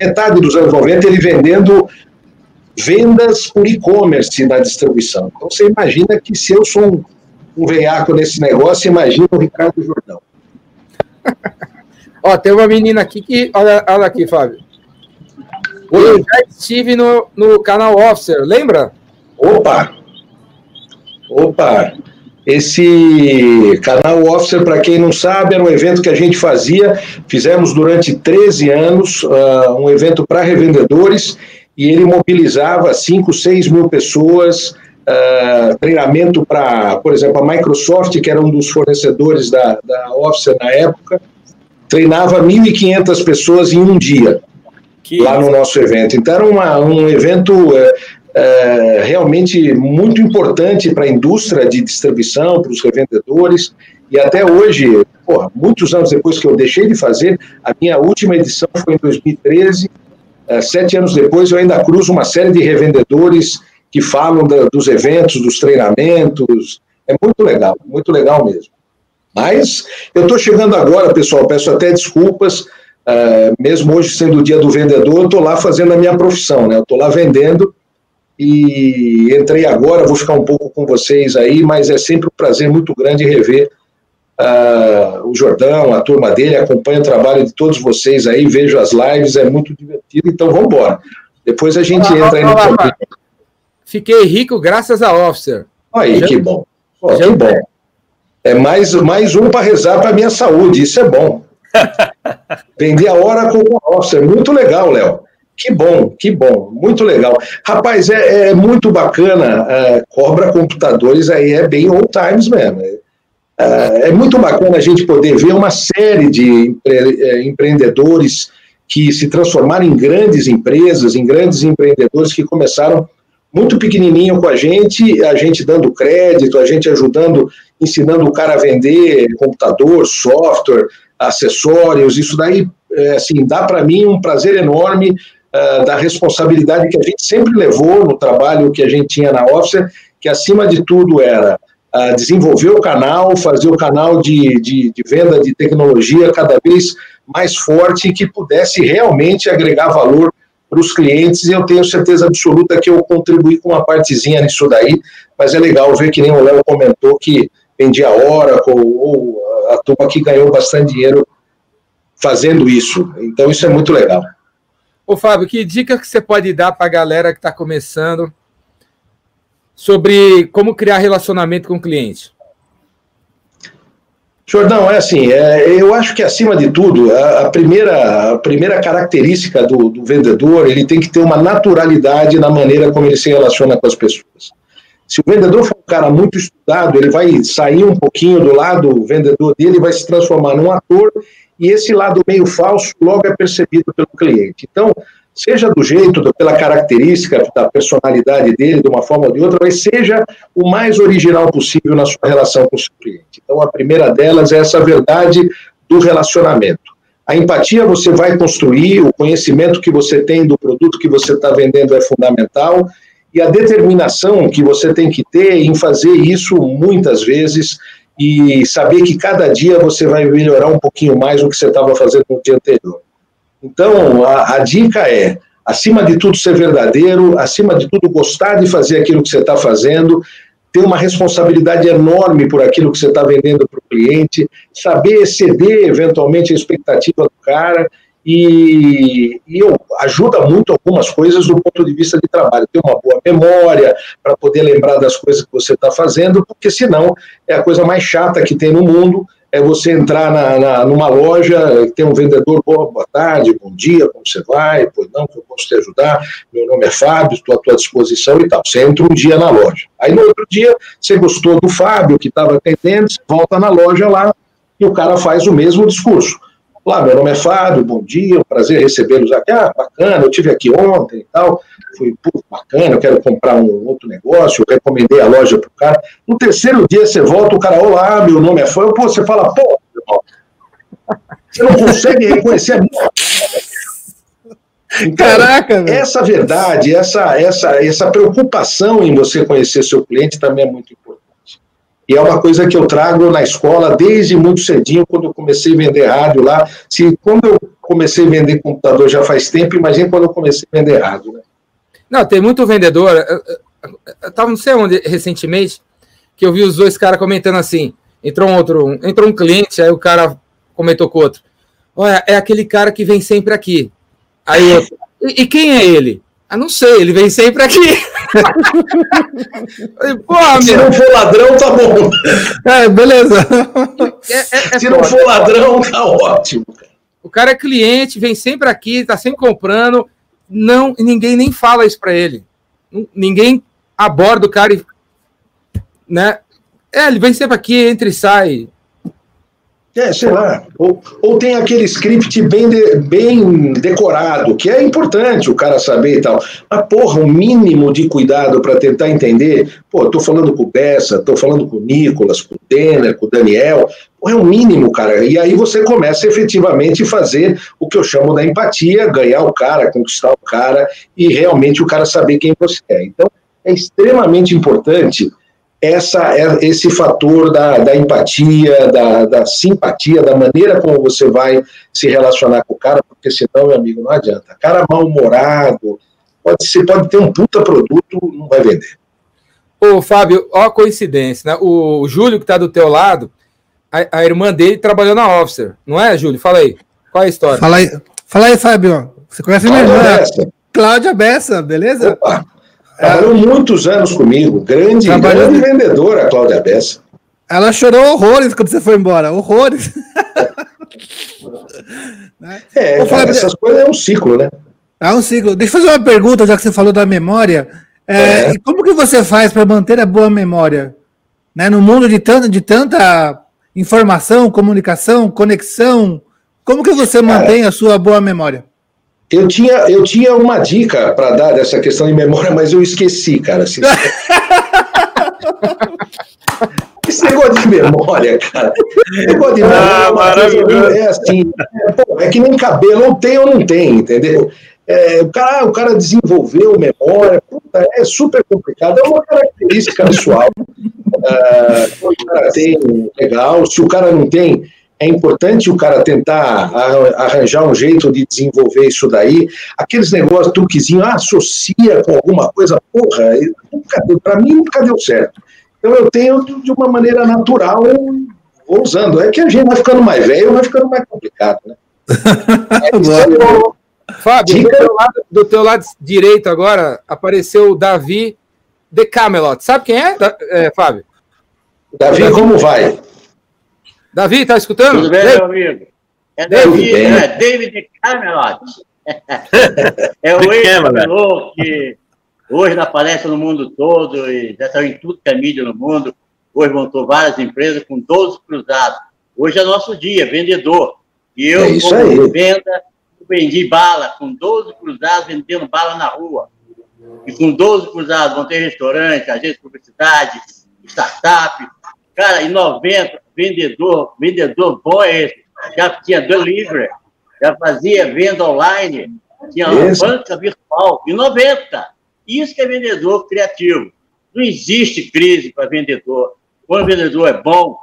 metade dos anos 90, ele vendendo vendas por e-commerce na distribuição. Então você imagina que se eu sou um, um veiaco nesse negócio, imagina o Ricardo Jordão. Ó, tem uma menina aqui que. Olha, olha aqui, Fábio. Eu já estive no, no canal Officer, lembra? Opa! Opa! Esse canal Officer, para quem não sabe, era um evento que a gente fazia, fizemos durante 13 anos, uh, um evento para revendedores, e ele mobilizava 5, 6 mil pessoas, uh, treinamento para, por exemplo, a Microsoft, que era um dos fornecedores da, da Officer na época, treinava 1.500 pessoas em um dia. Que lá no nosso evento. Então, era uma, um evento é, realmente muito importante para a indústria de distribuição, para os revendedores, e até hoje, porra, muitos anos depois que eu deixei de fazer, a minha última edição foi em 2013, é, sete anos depois eu ainda cruzo uma série de revendedores que falam da, dos eventos, dos treinamentos, é muito legal, muito legal mesmo. Mas eu estou chegando agora, pessoal, peço até desculpas, uh, mesmo hoje sendo o dia do vendedor, eu estou lá fazendo a minha profissão, né? Eu estou lá vendendo, e entrei agora, vou ficar um pouco com vocês aí, mas é sempre um prazer muito grande rever uh, o Jordão, a turma dele, acompanho o trabalho de todos vocês aí, vejo as lives, é muito divertido, então vamos embora. Depois a gente olá, entra olá, aí no olá, Fiquei rico graças a Officer. Aí, Já... que bom. Oh, que bom. É mais, mais um para rezar para a minha saúde, isso é bom. Vender a hora com o Officer, muito legal, Léo. Que bom, que bom, muito legal. Rapaz, é, é muito bacana, é, cobra computadores aí, é bem old times mesmo. É, é, muito bacana a gente poder ver uma série de empre, é, empreendedores que se transformaram em grandes empresas, em grandes empreendedores que começaram muito pequenininho com a gente, a gente dando crédito, a gente ajudando, ensinando o cara a vender computador, software, acessórios, isso daí, é, assim, dá para mim um prazer enorme uh, da responsabilidade que a gente sempre levou no trabalho que a gente tinha na Officer, que acima de tudo era uh, desenvolver o canal, fazer o canal de, de, de venda de tecnologia cada vez mais forte e que pudesse realmente agregar valor para os clientes, e eu tenho certeza absoluta que eu contribuí com uma partezinha nisso daí, mas é legal ver que nem o Léo comentou que vendia Oracle, ou a turma que ganhou bastante dinheiro fazendo isso. Então isso é muito legal. Ô, Fábio, que dica que você pode dar para a galera que está começando sobre como criar relacionamento com o cliente? Jordão, é assim, é, eu acho que acima de tudo, a, a primeira, a primeira característica do, do, vendedor, ele tem que ter uma naturalidade na maneira como ele se relaciona com as pessoas. Se o vendedor for um cara muito estudado, ele vai sair um pouquinho do lado vendedor dele, vai se transformar num ator e esse lado meio falso logo é percebido pelo cliente. Então, seja do jeito, pela característica da personalidade dele, de uma forma ou de outra, mas seja o mais original possível na sua relação com o seu cliente. Então, a primeira delas é essa verdade do relacionamento. A empatia você vai construir, o conhecimento que você tem do produto que você está vendendo é fundamental, e a determinação que você tem que ter em fazer isso muitas vezes e saber que cada dia você vai melhorar um pouquinho mais do que você estava fazendo no dia anterior. Então, a, a, dica é, acima de tudo, ser verdadeiro, acima de tudo, gostar de fazer aquilo que você está fazendo, ter uma responsabilidade enorme por aquilo que você está vendendo para o cliente, saber exceder eventualmente a expectativa do cara e, e ajuda muito algumas coisas do ponto de vista de trabalho. Ter uma boa memória para poder lembrar das coisas que você está fazendo, porque senão é a coisa mais chata que tem no mundo. É você entrar na, na, numa loja, tem um vendedor, boa, boa tarde, bom dia, como você vai? Pois não, eu posso te ajudar. Meu nome é Fábio, estou à tua disposição e tal. Você entra um dia na loja. Aí no outro dia, você gostou do Fábio, que estava atendendo, você volta na loja lá e o cara faz o mesmo discurso Olá, meu nome é Fábio, bom dia, um prazer recebê-los aqui. Ah, bacana, eu tive aqui ontem e tal. Foi pô, bacana, eu quero comprar um outro negócio, eu recomendei a loja para o cara. No terceiro dia você volta, o cara, olá, meu nome é Fábio. Pô, você fala, pô, você não consegue reconhecer a minha. Então, Caraca, velho. essa verdade, essa, essa, essa preocupação em você conhecer seu cliente também é muito importante. E é uma coisa que eu trago na escola desde muito cedinho, quando eu comecei a vender rádio lá. Se quando eu comecei a vender computador já faz tempo, imagina quando eu comecei a vender rádio, né? Não, tem muito vendedor. eu- eu- Eu tava não sei onde recentemente que eu vi os dois caras comentando assim. Entrou um outro, um- entrou um cliente, aí o cara comentou com o outro. Olha, é aquele cara que vem sempre aqui. Aí outro, e, e quem é ele? Ah, não sei, ele vem sempre aqui. Porra, Se não for ladrão, tá bom. É, beleza. é- é- é Se não for ladrão, tá ótimo. O cara é cliente, vem sempre aqui, tá sempre comprando. Não, e ninguém nem fala isso para ele. Ninguém aborda o cara e. Né? É, ele vem sempre aqui, entra e sai. É, sei lá. Ou, ou tem aquele script bem, de- bem decorado, que é importante o cara saber e tal. Mas, porra, um mínimo de cuidado para tentar entender. Pô, eu tô falando com o Bessa, tô falando com o Nicolas, com o Denner, com o Daniel. É um mínimo, cara. E aí você começa efetivamente a fazer o que eu chamo da empatia, ganhar o cara, conquistar o cara e realmente o cara saber quem você é. Então, é extremamente importante essa, é- esse fator da, da empatia, da, da simpatia, da maneira como você vai se relacionar com o cara, porque senão, meu amigo, não adianta. Cara mal-humorado, pode, você pode ter um puta produto, não vai vender. Ô, Fábio, ó a coincidência, né? O, o Júlio, que tá do teu lado, a, a irmã dele trabalhou na Officer, não é, Júlio? Fala aí. Qual é a história? Fala aí, fala aí Fábio. Você conhece minha Fala irmã, dessa. Cláudia Bessa, beleza? Opa, trabalhou muitos anos comigo, grande, Trabalhou grande de- vendedora, a Cláudia Bessa. Ela chorou horrores quando você foi embora. Horrores. É, Ô, Fábio, essas coisas é um ciclo, né? É um ciclo. Deixa eu fazer uma pergunta, já que você falou da memória. É, É. e Como que você faz para manter a boa memória? Né, no mundo de, tanto, de tanta informação, comunicação, conexão, como que você mantém a sua boa memória? Eu tinha, eu tinha uma dica para dar dessa questão de memória, mas eu esqueci, cara. assim. Esse negócio de memória, cara. Esse negócio de memória Ah, é uma coisa- maravilhoso. é assim, é, pô, é que nem cabelo, ou tem ou não tem, entendeu? É, o, cara, o cara desenvolveu memória, puta, é super complicado, é uma característica pessoal. Ah, o cara tem, legal. Se o cara não tem, é importante o cara tentar arranjar um jeito de desenvolver isso daí. Aqueles negócios, truquezinho, ah, associa com alguma coisa, porra, nunca deu, pra mim nunca deu certo. Então eu tenho de uma maneira natural, vou usando. É que a gente vai ficando mais velho, vai ficando mais complicado, né? É isso aí. Fábio, do teu, lado, do teu lado direito agora apareceu o Davi de Camelot. Sabe quem é, Da- é, Fábio? Davi, como vai? Davi, tá escutando? Tudo bem, meu amigo? É bem. é David Camelot. é o ex-piloto que hoje aparece no mundo todo e já saiu em tudo que é mídia no mundo. Hoje montou várias empresas com 12 cruzados. Hoje é nosso dia, vendedor. E eu, É isso como aí. venda, vendi bala com 12 cruzados, vendendo bala na rua. E com 12 cruzados, montei restaurante, agência de publicidade, startup. Cara, em 90, vendedor, vendedor bom é esse. Já tinha delivery, já fazia venda online, tinha Isso. banca virtual. Em 90. Isso que é vendedor criativo. Não existe crise para vendedor. Quando o vendedor é bom,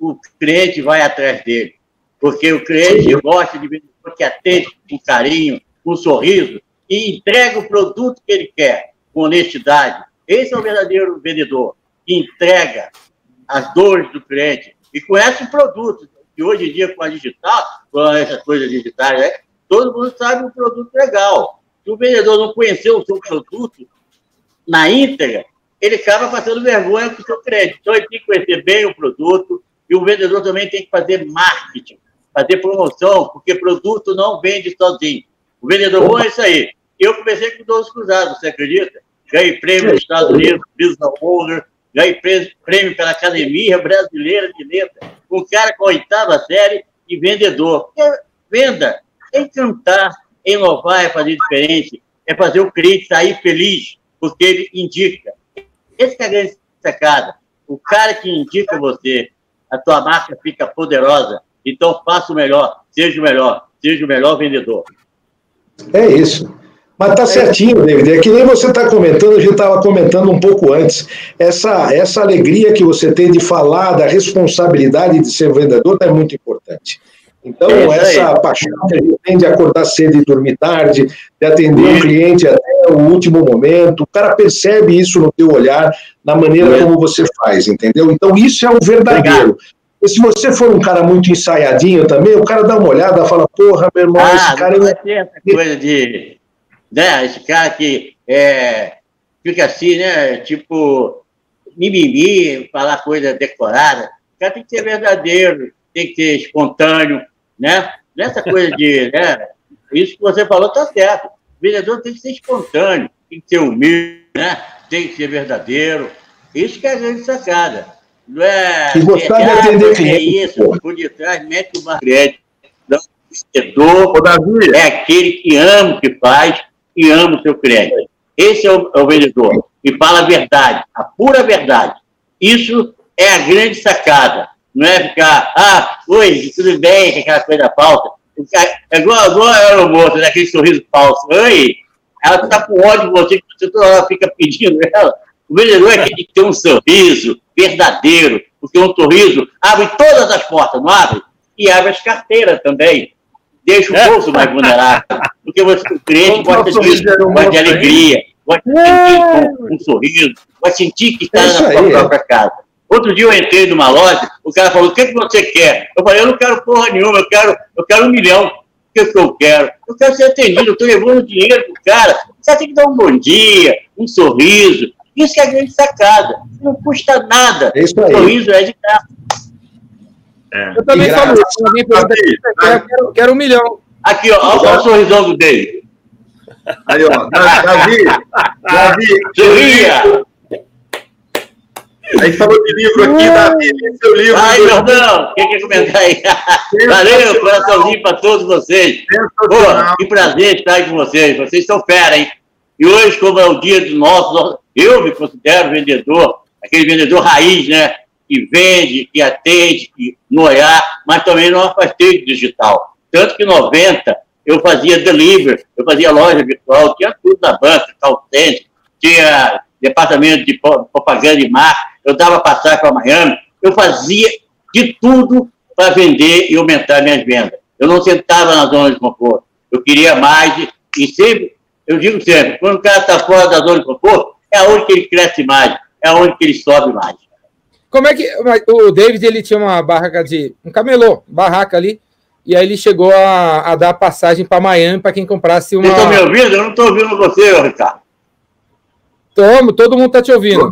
o cliente vai atrás dele. Porque o cliente gosta de vendedor que atende com carinho, com sorriso e entrega o produto que ele quer, com honestidade. Esse é o verdadeiro vendedor, que entrega as dores do cliente e conhece o produto. E hoje em dia, com a digital, com essas coisas digitais, né, todo mundo sabe um produto legal. Se o vendedor não conhecer o seu produto na íntegra, ele acaba passando vergonha com o seu cliente. Então, ele tem que conhecer bem o produto e o vendedor também tem que fazer marketing, fazer promoção, porque produto não vende sozinho. O vendedor bom é isso aí. Eu comecei com 12 cruzados, você acredita? Ganhei prêmio nos Estados Unidos, Business Award, ganhei pre- prêmio pela Academia Brasileira de Letras, um cara com oitava série e vendedor. É Venda é encantar, é inovar, é fazer diferente, é fazer o cliente sair feliz, porque ele indica. Esse é a grande sacada. O cara que indica você, a tua marca fica poderosa. Então faça o melhor, seja o melhor, seja o melhor vendedor. É isso. Mas tá certinho, David. É que nem você está comentando, a gente estava comentando um pouco antes. Essa, essa alegria que você tem de falar da responsabilidade de ser vendedor é muito importante. Então, é essa paixão que a gente tem de acordar cedo e dormir tarde, de atender o cliente até o último momento, o cara percebe isso no teu olhar, na maneira como você faz, entendeu? Então, isso é o verdadeiro. E se você for um cara muito ensaiadinho também, o cara dá uma olhada e fala, porra, meu irmão, ah, esse cara... Não vai ter essa coisa de né? Esse cara que é, fica assim, né? Tipo, mimimi, falar coisa decorada. O cara tem que ser verdadeiro, tem que ser espontâneo, né? Nessa coisa de, né? Isso que você falou tá certo. O vendedor tem que ser espontâneo, tem que ser humilde, né? Tem que ser verdadeiro. Isso que é a grande sacada. Não é. E gostar de atender cliente. É isso, por detrás mete o marketing. O vendedor é aquele que ama o que faz, e ama o seu cliente. Esse é o, é o vendedor, que fala a verdade, a pura verdade. Isso é a grande sacada. Não é ficar, ah, oi, tudo bem, aquela coisa falsa. É igual, igual a aeromoça, né? aquele sorriso falso. Oi, ela está com ódio de você, você toda hora fica pedindo ela. O vendedor é que tem um sorriso verdadeiro, porque um sorriso abre todas as portas, não abre? E abre as carteiras também deixa o é. bolso mais vulnerável. Porque o cliente gosta disso, gosta de alegria, gosta de sentir com um sorriso, gosta de sentir que está na sua própria casa. Outro dia eu entrei numa loja, o cara falou, o que, é que você quer? Eu falei, eu não quero porra nenhuma, eu quero, eu quero um milhão. O que, é que eu quero? Eu quero ser atendido, eu estou levando dinheiro pro cara. Você tem que dar um bom dia, um sorriso. Isso é a grande sacada. Não custa nada. É isso aí. O sorriso é de graça. É. Eu também falo isso. Alguém pergunta eu quero, quero um milhão. Aqui, ó, olha o sorrisão do David. Aí, ó, Davi, Davi, sorria. A gente falou de livro aqui, Davi, esse é o livro. Ai, Jordão, quem quer comentar aí? Valeu, coraçãozinho para todos vocês. Pô, que prazer estar aí com vocês. Vocês são fera, hein? E hoje, como é o dia do nosso, eu me considero vendedor, aquele vendedor raiz, né? Que vende, que atende, que no olhar, mas também não afastei do digital. Tanto que em 90 eu fazia delivery, eu fazia loja virtual, tinha tudo na banca, call tinha departamento de propaganda e marca, eu dava passagem para Miami, eu fazia de tudo para vender e aumentar minhas vendas. Eu não sentava na zona de conforto. Eu queria mais e sempre, eu digo sempre, quando o cara está fora da zona de conforto, é onde que ele cresce mais, é onde que ele sobe mais. Como é que. O David ele tinha uma barraca de. um camelô, barraca ali. E aí ele chegou a, a dar passagem para Miami para quem comprasse uma. Vocês estão me ouvindo? Eu não estou ouvindo você, Ricardo. Tomo, todo mundo está te ouvindo.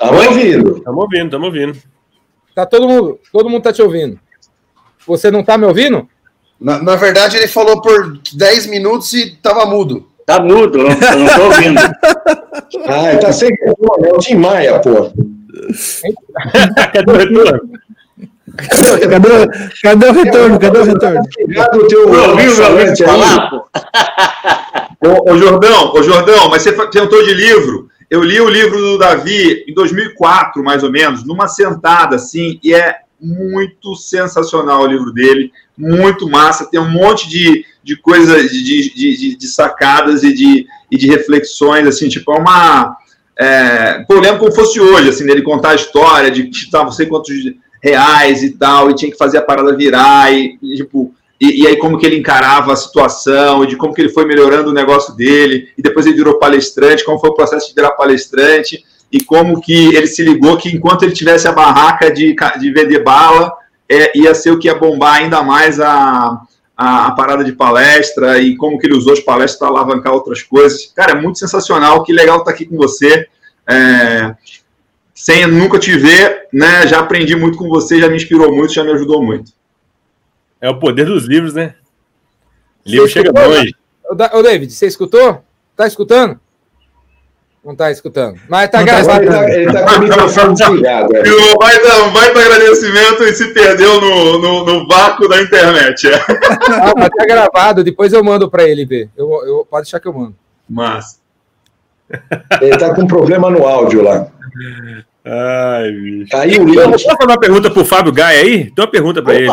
Estamos ouvindo. Estamos ouvindo, estamos ouvindo. Tá todo mundo, todo mundo tá te ouvindo. Você não tá me ouvindo? Na, na verdade, ele falou por 10 minutos e tava mudo. Tá mudo, eu não, eu não tô ouvindo. ah, ele tá sem retorno, é o Tim Maia, pô. Cadê o retorno? Cadê, cadê o retorno? Cadê o retorno? Obrigado, teu ô, ô, Jordão, ô, Jordão, mas você tentou de livro. Eu li o livro do Davi em 2004, mais ou menos, numa sentada, assim, e é muito sensacional o livro dele, muito massa, tem um monte de, de coisas, de, de, de, de sacadas e de, e de reflexões, assim, tipo, é uma é, eu lembro como fosse hoje, assim, dele contar a história de que estava não sei quantos reais e tal, e tinha que fazer a parada virar, e, tipo, e, e, aí como que ele encarava a situação, e de como que ele foi melhorando o negócio dele, e depois ele virou palestrante, como foi o processo de virar palestrante, e como que ele se ligou que enquanto ele tivesse a barraca de, de vender bala, é, ia ser o que ia bombar ainda mais a, a, a, parada de palestra e como que ele usou as palestras para alavancar outras coisas. Cara, é muito sensacional, que legal estar aqui com você. É, sem nunca te ver, né? Já aprendi muito com você, já me inspirou muito, já me ajudou muito. É o poder dos livros, né? Livro chega longe. Ô, David, você escutou? Tá escutando? Não tá escutando. Mas tá tá- gravado. ele, tá, ele tá com o microfone desligado. é. Baita, um baita agradecimento e se perdeu no, no, no vácuo da internet. É. Ah, mas tá gravado. Depois eu mando pra ele ver. Eu, eu, pode deixar que eu mando. Mas. Ele tá com problema no áudio lá. Ai, bicho. Caiu o link. posso fazer uma pergunta pro Fábio Gaia aí? Tem uma pergunta pra ele.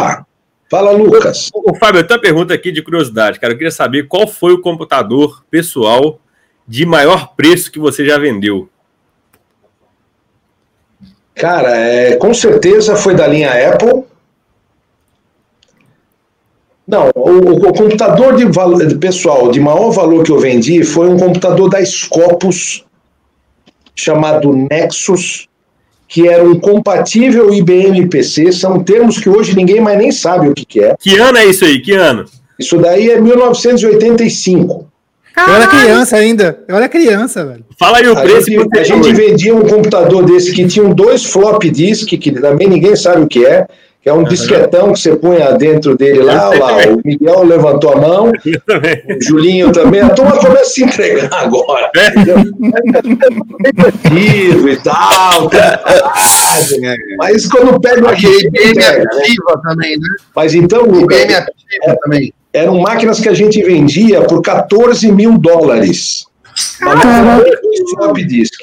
Fala, Lucas. Ô, Fábio, eu tenho uma pergunta aqui de curiosidade, cara. Eu queria saber qual foi o computador pessoal de maior preço que você já vendeu. Cara, é, com certeza foi da linha Apple. Não, o, o computador de valo- de pessoal de maior valor que eu vendi foi um computador da Scopus chamado Nexus, que era um compatível IBM PC. São termos que hoje ninguém mais nem sabe o que, que é. Que ano é isso aí? Que ano? Isso daí é 1985. Eu era criança ainda. Eu era criança, velho. Fala aí o A preço gente, que a gente vendia um computador desse que tinha dois flop disk, que também ninguém sabe o que é, que é um disquetão que você punha dentro dele lá, lá. O Miguel levantou a mão, o Julinho também. A turma começa a se entregar agora. É. e tal. Mas quando pega aqui, IBM né? ativa também, né? Mas então, IBM ativa também. Eram máquinas que a gente vendia por 14 mil dólares. Disk.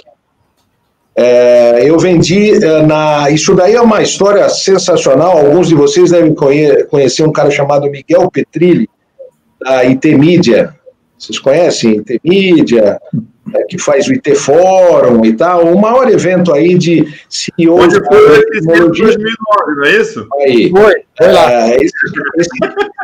É, eu vendi é, na. Isso daí é uma história sensacional. Alguns de vocês devem conhe- conhecer um cara chamado Miguel Petrilli, da IT Mídia. Vocês conhecem IT Mídia, é, que faz o IT Fórum e tal. O maior evento aí de CEOs Onde foi o tecnologia. 2009, não é isso? Aí. Foi, foi lá. É, esse, esse-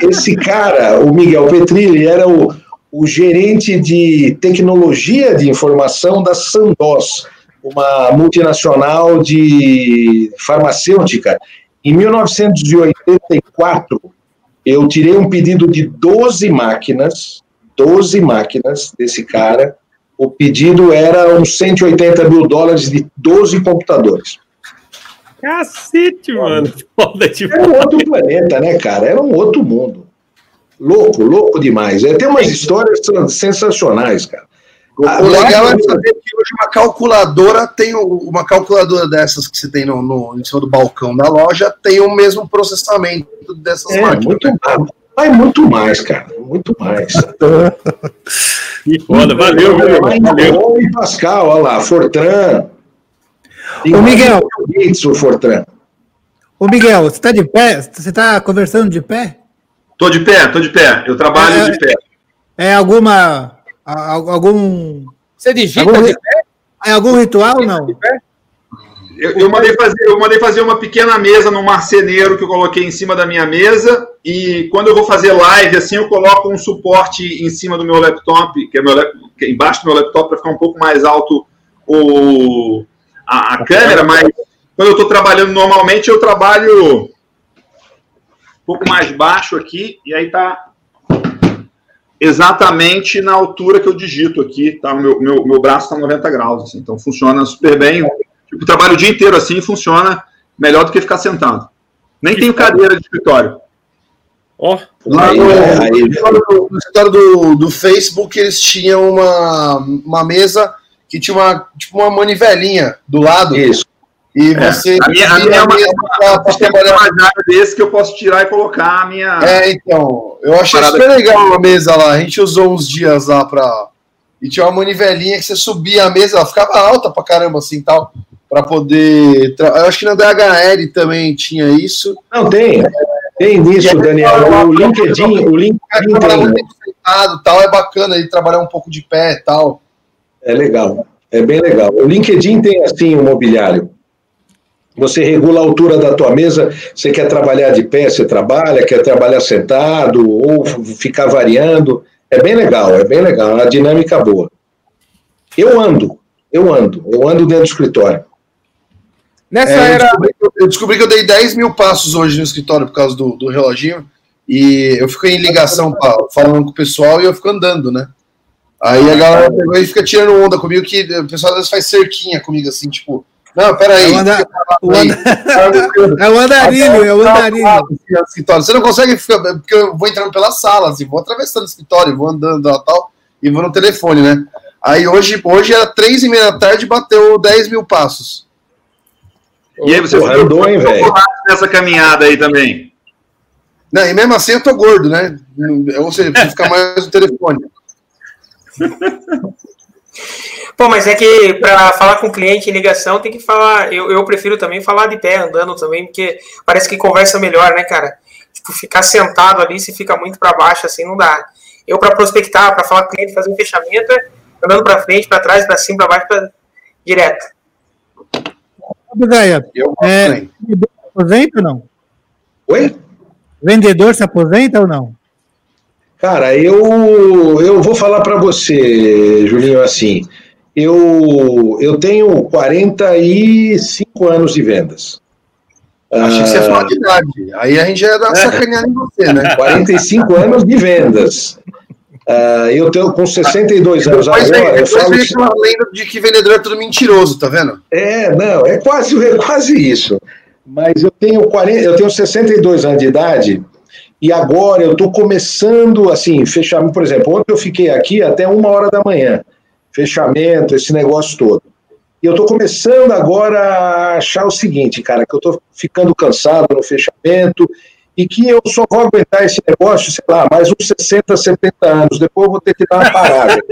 esse cara, o Miguel Petrilli, era o, o gerente de tecnologia de informação da Sandoz, uma multinacional de farmacêutica. Em 1984, eu tirei um pedido de 12 máquinas, 12 máquinas desse cara. O pedido era uns 180 mil dólares de 12 computadores. Cacete, mano. Foda de Era um outro planeta, né, cara? Era um outro mundo. Louco, louco demais. É, tem umas histórias sensacionais, cara. Ah, O legal lá- é saber que hoje uma calculadora tem uma calculadora dessas que você tem no, no- em cima do balcão da loja tem o mesmo processamento dessas É, máquinas. muito mais. Vai muito mais, cara. Muito mais. Que foda. Valeu. Valeu. Bom e Pascal, olha lá, Fortran. Tem Ô, Miguel. O Fortran. Ô, Miguel, você tá de pé? Você tá conversando de pé? Tô de pé, tô de pé. Eu trabalho É, de pé. É alguma. algum. Você digita Algum, de é algum ritual ou não? Eu, eu mandei fazer, eu mandei fazer uma pequena mesa num marceneiro que eu coloquei em cima da minha mesa. E quando eu vou fazer live, assim, eu coloco um suporte em cima do meu laptop, que é meu, que é embaixo do meu laptop, para ficar um pouco mais alto o, a, a câmera. Mas quando eu estou trabalhando normalmente, eu trabalho um pouco mais baixo aqui. E aí tá exatamente na altura que eu digito aqui. Tá? O meu, meu, meu braço está 90 graus. assim, então funciona super bem. Tipo, trabalho o dia inteiro assim funciona melhor do que ficar sentado. Nem tenho cadeira de escritório. Ó, Lá Aí, no, aí, no escritório do- no escritório do, do Facebook, eles tinham uma, uma mesa que tinha uma, tipo uma manivelinha do lado. Isso. E É. você. A minha, a minha é uma, mesa pra- pra trabalhar. trabalhar desse que eu posso tirar e colocar a minha. É, então. Eu achei Parada super legal a mesa lá. A gente usou uns dias lá pra. E tinha uma manivelinha que você subia a mesa, ela ficava alta pra caramba, assim tal. Pra poder. Eu acho que na DHL também tinha isso. Não, tem. Tem nisso, Daniel. O LinkedIn, o LinkedIn tem. tempo sentado tal, é bacana ele trabalhar um pouco de pé e tal. É legal, é bem legal. O LinkedIn tem assim um mobiliário. Você regula a altura da tua mesa, você quer trabalhar de pé, você trabalha, quer trabalhar sentado, ou ficar variando. É bem legal, é bem legal, é uma dinâmica boa. Eu ando, eu ando, eu ando dentro do escritório. Nessa É, eu, era. descobri, eu descobri que eu dei 10 mil passos hoje no escritório por causa do, do reloginho. E eu fico em ligação falando com o pessoal e eu fico andando, né? Aí a galera pegou e fica tirando onda comigo, que o pessoal às vezes faz cerquinha comigo, assim, tipo, não, peraí. É o, anda- o aí. anda- é o andarilho, é o andarilho. escritório. Você não consegue ficar, porque eu vou entrando pelas salas e vou atravessando o escritório, vou andando e tal, e vou no telefone, né? Aí hoje, hoje era três e meia da tarde bateu 10 mil passos. E aí você Porra, andou, hein, velho? nessa caminhada aí também. Não, e mesmo assim eu tô gordo, né? Ou seja, preciso ficar mais no telefone. Pô, mas é que para falar com o cliente em ligação tem que falar. Eu, eu prefiro também falar de pé, andando também, porque parece que conversa melhor, né, cara? Tipo, ficar sentado ali, se fica muito para baixo, assim, não dá. Eu, para prospectar, para falar com o cliente, fazer um fechamento, é andando para frente, para trás, para cima, para baixo, pra... direto. Gaia, Eu é, vendedor se aposenta ou não? Oi? Vendedor se aposenta ou não? Cara, eu, eu vou falar para você, Julinho, assim. Eu, eu tenho 45 anos de vendas. Achei que você ia Ah, falar de idade. Aí a gente já ia dar sacaneada em você, né? 45 anos de vendas. Ah, eu tenho com 62 anos Depois vem, agora. Eu falo vem que- aquela lenda de que vendedor é tudo mentiroso, tá vendo? É, não, é quase, é quase isso. Mas eu tenho 40, eu tenho 62 anos de idade e agora eu estou começando assim, fechamento, por exemplo, ontem eu fiquei aqui até uma hora da manhã, fechamento, esse negócio todo. E eu estou começando agora a achar o seguinte, cara, que eu estou ficando cansado no fechamento e que eu só vou aguentar esse negócio, sei lá, mais uns 60, 70 anos. Depois eu vou ter que dar uma parada.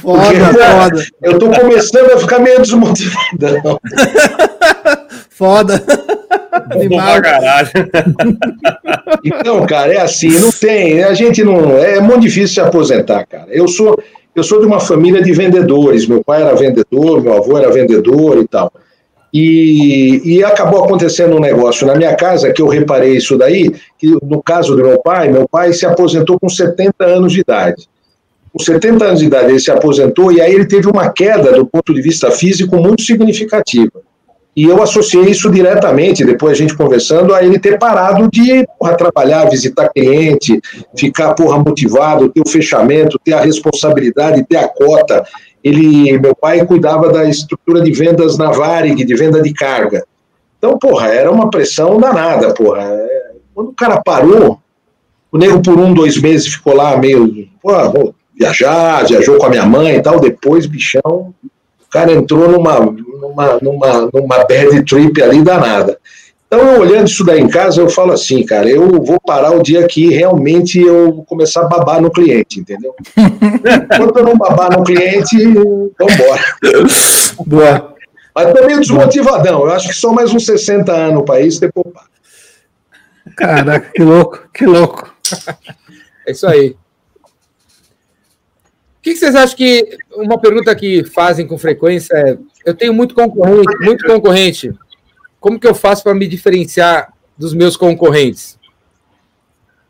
Foda, Porque, foda, Eu estou começando a ficar meio desmotivado. foda. Animal. pra caralho. Então, cara, é assim, não tem, a gente não, é muito difícil se aposentar, cara. Eu sou, eu sou de uma família de vendedores, meu pai era vendedor, meu avô era vendedor e tal. E, e acabou acontecendo um negócio na minha casa que eu reparei isso daí, que no caso do meu pai, meu pai se aposentou com 70 anos de idade. Com 70 anos de idade ele se aposentou e aí ele teve uma queda do ponto de vista físico muito significativa. E eu associei isso diretamente, depois a gente conversando, a ele ter parado de porra, trabalhar, visitar cliente, ficar porra, motivado, ter o fechamento, ter a responsabilidade, ter a cota. Ele, meu pai cuidava da estrutura de vendas na Varig, de venda de carga. Então, porra, era uma pressão danada, porra. Quando o cara parou, o nego por um, dois meses ficou lá meio, porra, vou viajar, viajou com a minha mãe e tal, depois, bichão, o cara entrou numa, numa, numa, numa bad trip ali danada. Então, eu olhando isso daí em casa, eu falo assim, cara, eu vou parar o dia que realmente eu começar a babar no cliente, entendeu? Enquanto eu não babar no cliente, vambora. Boa. Mas tô meio desmotivadão, eu acho que só mais uns 60 anos para isso, depois pá. Caraca, que louco, que louco. É isso aí. O que que vocês acham que. Uma pergunta que fazem com frequência é: eu tenho muito concorrente, muito concorrente. Como que eu faço para me diferenciar dos meus concorrentes?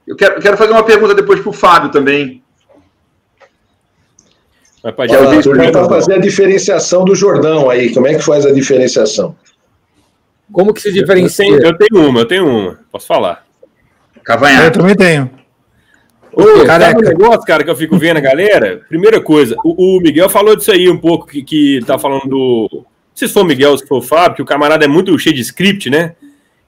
Eu quero, quero fazer uma pergunta depois pro Fábio também. Turma para fazer a diferenciação do Jordão aí, como é que faz a diferenciação? Como que se Eu tenho, diferencia? eu tenho uma, eu tenho uma. Posso falar? Eu Cavanhaque. também tenho. Ô, Careca. um negócio, cara, que eu fico vendo a galera. Primeira coisa, o, o Miguel falou disso aí um pouco, que, que tá falando do. Se foi o Miguel se foi o Fábio, que o camarada é muito cheio de script, né?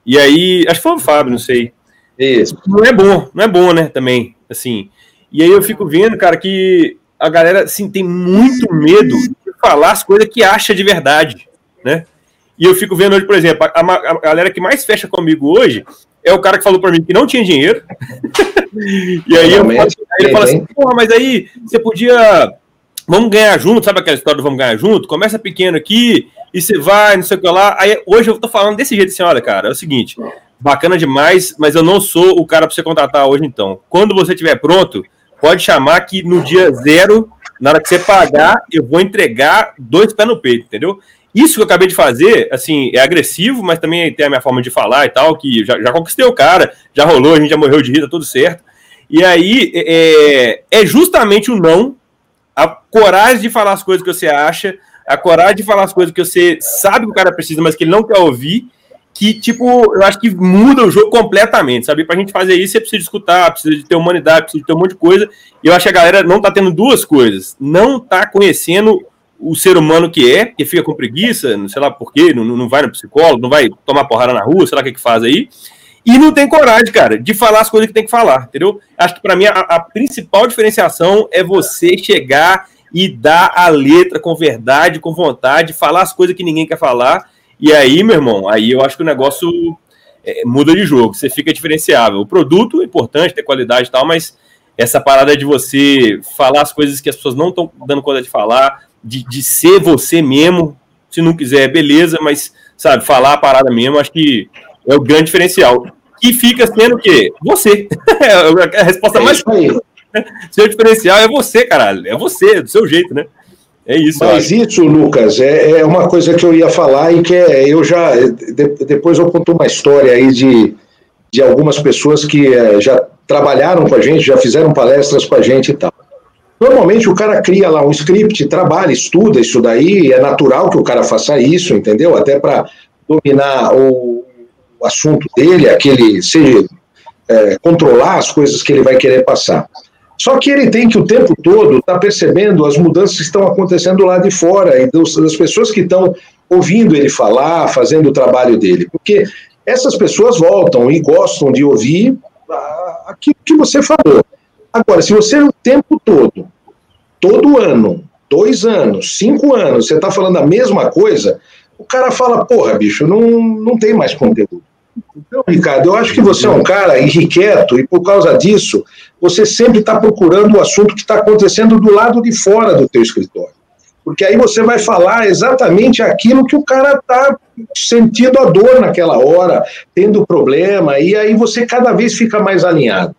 E aí, acho que foi o Fábio, não sei. Isso. Não é bom, não é bom, né? Também, assim. E aí eu fico vendo, cara, que a galera, assim, tem muito medo de falar as coisas que acha de verdade, né? E eu fico vendo hoje, por exemplo, a, a- a galera que mais fecha comigo hoje é o cara que falou pra mim que não tinha dinheiro. e aí, eu aí ele fala assim, porra, mas aí você podia. Vamos ganhar junto, sabe aquela história do vamos ganhar junto? Começa pequeno aqui e você vai, não sei o que lá. Aí hoje eu tô falando desse jeito assim, olha, cara, é o seguinte, bacana demais, mas eu não sou o cara pra você contratar hoje, então. Quando você estiver pronto, pode chamar que no dia zero, na hora que você pagar, eu vou entregar dois pés no peito, entendeu? Isso que eu acabei de fazer, assim, é agressivo, mas também tem a minha forma de falar e tal, que já, já conquistei o cara, já rolou, a gente já morreu de rir, tá tudo certo. E aí, é, é justamente o não, a coragem de falar as coisas que você acha, a coragem de falar as coisas que você sabe que o cara precisa, mas que ele não quer ouvir, que, tipo, eu acho que muda o jogo completamente, sabe? Pra gente fazer isso, você precisa escutar, precisa de ter humanidade, precisa de ter um monte de coisa. E eu acho que a galera não tá tendo duas coisas. Não tá conhecendo o ser humano que é, que fica com preguiça, não sei lá por quê, não, não vai no psicólogo, não vai tomar porrada na rua, sei lá o que que faz aí. e não tem coragem, cara, de falar as coisas que tem que falar, entendeu? Acho que para mim a, a, principal diferenciação é você chegar e dar a letra com verdade, com vontade, falar as coisas que ninguém quer falar. E aí, meu irmão, aí eu acho que o negócio é, muda de jogo, você fica diferenciável. O produto é importante, ter qualidade e tal, mas essa parada de você falar as coisas que as pessoas não estão dando conta de falar, de, de ser você mesmo, se não quiser, beleza, mas, sabe, falar a parada mesmo, acho que é o grande diferencial que fica sendo o quê? Você. É a resposta é mais. Seu diferencial é você, caralho. É você, do seu jeito, né? É isso. Mas isso, Lucas, é, é, uma coisa que eu ia falar e que é, eu já. De, depois eu conto uma história aí de, de algumas pessoas que é, já trabalharam com a gente, já fizeram palestras com a gente e tal. Normalmente o cara cria lá um script, trabalha, estuda isso daí, é natural que o cara faça isso, entendeu? Até para dominar o, o assunto dele, aquele, seja, é, controlar as coisas que ele vai querer passar. Só que ele tem que o tempo todo estar tá percebendo as mudanças que estão acontecendo lá de fora e dos, das pessoas que estão ouvindo ele falar, fazendo o trabalho dele. Porque essas pessoas voltam e gostam de ouvir aquilo que você falou. Agora, se você o tempo todo, todo ano, dois anos, cinco anos, você está falando a mesma coisa, o cara fala, porra, bicho, não, não tem mais conteúdo. Então, Ricardo, eu acho que você é um cara irrequieto e por causa disso, você sempre está procurando o assunto que está acontecendo do lado de fora do teu escritório. Porque aí você vai falar exatamente aquilo que o cara está sentindo a dor naquela hora, tendo problema, e aí você cada vez fica mais alinhado.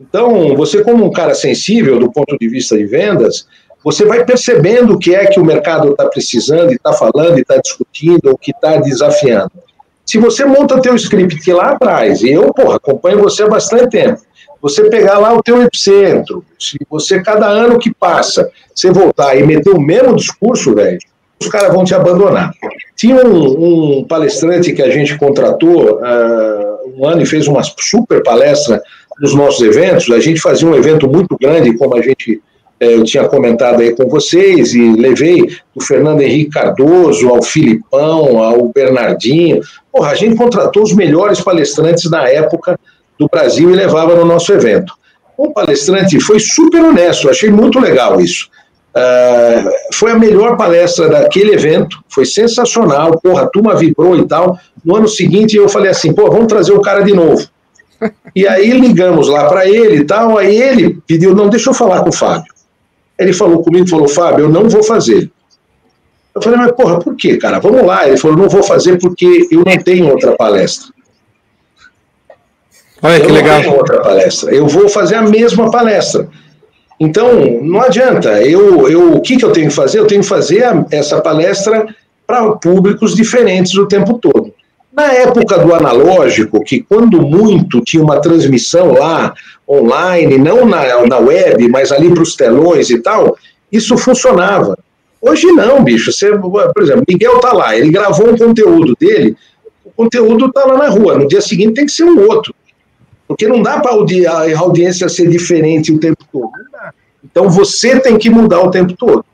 Então, você como um cara sensível do ponto de vista de vendas, você vai percebendo o que é que o mercado está precisando, e está falando, e está discutindo, o que está desafiando. Se você monta teu script lá atrás, e eu, porra, acompanho você há bastante tempo, você pegar lá o teu epicentro, se você, cada ano que passa, você voltar e meter o mesmo discurso, velho, os caras vão te abandonar. Tinha um, um palestrante que a gente contratou uh, um ano e fez uma super palestra nos nossos eventos. A gente fazia um evento muito grande, como a gente eu tinha comentado aí com vocês e levei do Fernando Henrique Cardoso ao Filipão, ao Bernardinho. Porra, a gente contratou os melhores palestrantes na época do Brasil e levava no nosso evento. Um palestrante foi super honesto, achei muito legal isso. Uh, foi a melhor palestra daquele evento, foi sensacional, porra, a turma vibrou e tal. No ano seguinte eu falei assim, pô, vamos trazer o cara de novo. E aí ligamos lá para ele e tal, aí ele pediu, não, deixa eu falar com o Fábio. Ele falou comigo, falou, Fábio, eu não vou fazer. Eu falei, mas porra, por quê, cara? Vamos lá. Ele falou, não vou fazer porque eu não tenho outra palestra. Olha eu que legal. Não tenho outra palestra. Eu vou fazer a mesma palestra. Então, não adianta. Eu, eu, o que, que eu tenho que fazer? Eu tenho que fazer a, essa palestra para públicos diferentes o tempo todo. Na época do analógico, que quando muito tinha uma transmissão lá online, não na, na web, mas ali para os telões e tal, isso funcionava. Hoje não, bicho. Você, por exemplo, Miguel tá lá, ele gravou um conteúdo dele, o conteúdo tá lá na rua. No dia seguinte tem que ser um outro. Porque não dá para a audiência ser diferente o tempo todo. Então você tem que mudar o tempo todo.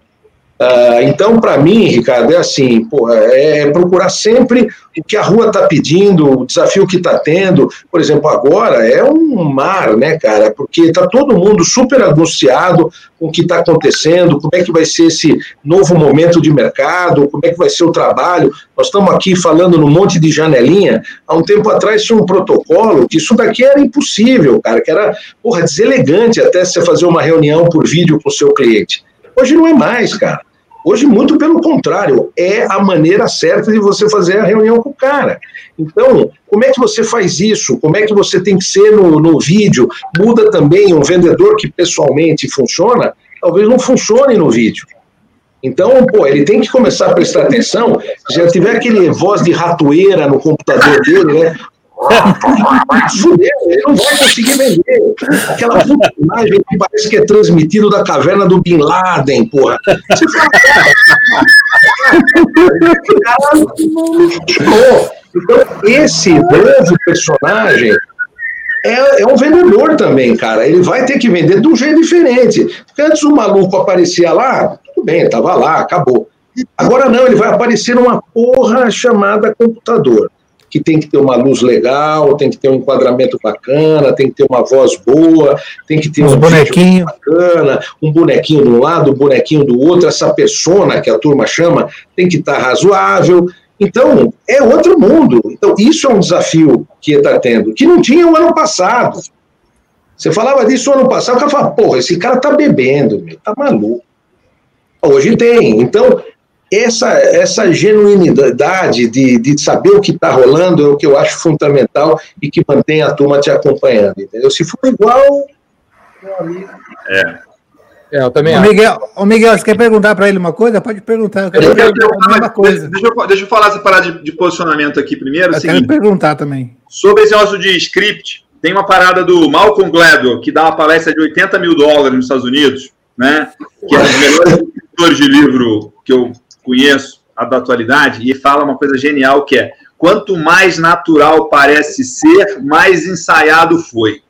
Uh, então, para mim, Ricardo, é assim, porra, é procurar sempre o que a rua está pedindo, o desafio que está tendo. Por exemplo, agora é um mar, né, cara? Porque está todo mundo super angustiado com o que está acontecendo, como é que vai ser esse novo momento de mercado, como é que vai ser o trabalho. Nós estamos aqui falando num monte de janelinha. Há um tempo atrás tinha um protocolo que isso daqui era impossível, cara, que era, porra, deselegante até você fazer uma reunião por vídeo com o seu cliente. Hoje não é mais, cara. Hoje, muito pelo contrário, é a maneira certa de você fazer a reunião com o cara. Então, como é que você faz isso? Como é que você tem que ser no, no vídeo? Muda também um vendedor que pessoalmente funciona, talvez não funcione no vídeo. Então, pô, ele tem que começar a prestar atenção. Se já tiver aquele voz de ratoeira no computador dele, né? Fudeu, ele não vai conseguir vender. Aquela imagem que parece que é transmitido da caverna do Bin Laden, porra. Então, esse novo personagem é, é, um vendedor também, cara. Ele vai ter que vender de um jeito diferente. Porque antes o maluco aparecia lá, tudo bem, estava lá, acabou. Agora não, ele vai aparecer numa porra chamada computador que tem que ter uma luz legal, tem que ter um enquadramento bacana, tem que ter uma voz boa, tem que ter Uns um bonequinhos. bacana, um bonequinho de um lado, um bonequinho do outro, essa persona que a turma chama tem que estar razoável. Então, é outro mundo. Então, isso é um desafio que está tendo, que não tinha o ano passado. Você falava disso ano passado, o cara falava, porra, esse cara tá bebendo, meu, tá maluco. Hoje tem. Então, essa, essa genuinidade de, de saber o que está rolando é o que eu acho fundamental e que mantém a turma te acompanhando, entendeu? Se for igual, meu amigo. É, eu também Ô, acho. Miguel, ô Miguel, você quer perguntar para ele uma coisa? Pode perguntar. Eu quero Eu quero perguntar a mesma coisa. Deixa eu, deixa eu falar essa parada de, de posicionamento aqui primeiro. É o Eu quero seguinte, perguntar também. sobre esse negócio de script, tem uma parada do Malcolm Gladwell, que dá uma palestra de 80 mil dólares nos Estados Unidos, né? Que é um dos melhores escritores de livro que eu conheço, a da atualidade, e fala uma coisa genial que é quanto mais natural parece ser, mais ensaiado foi.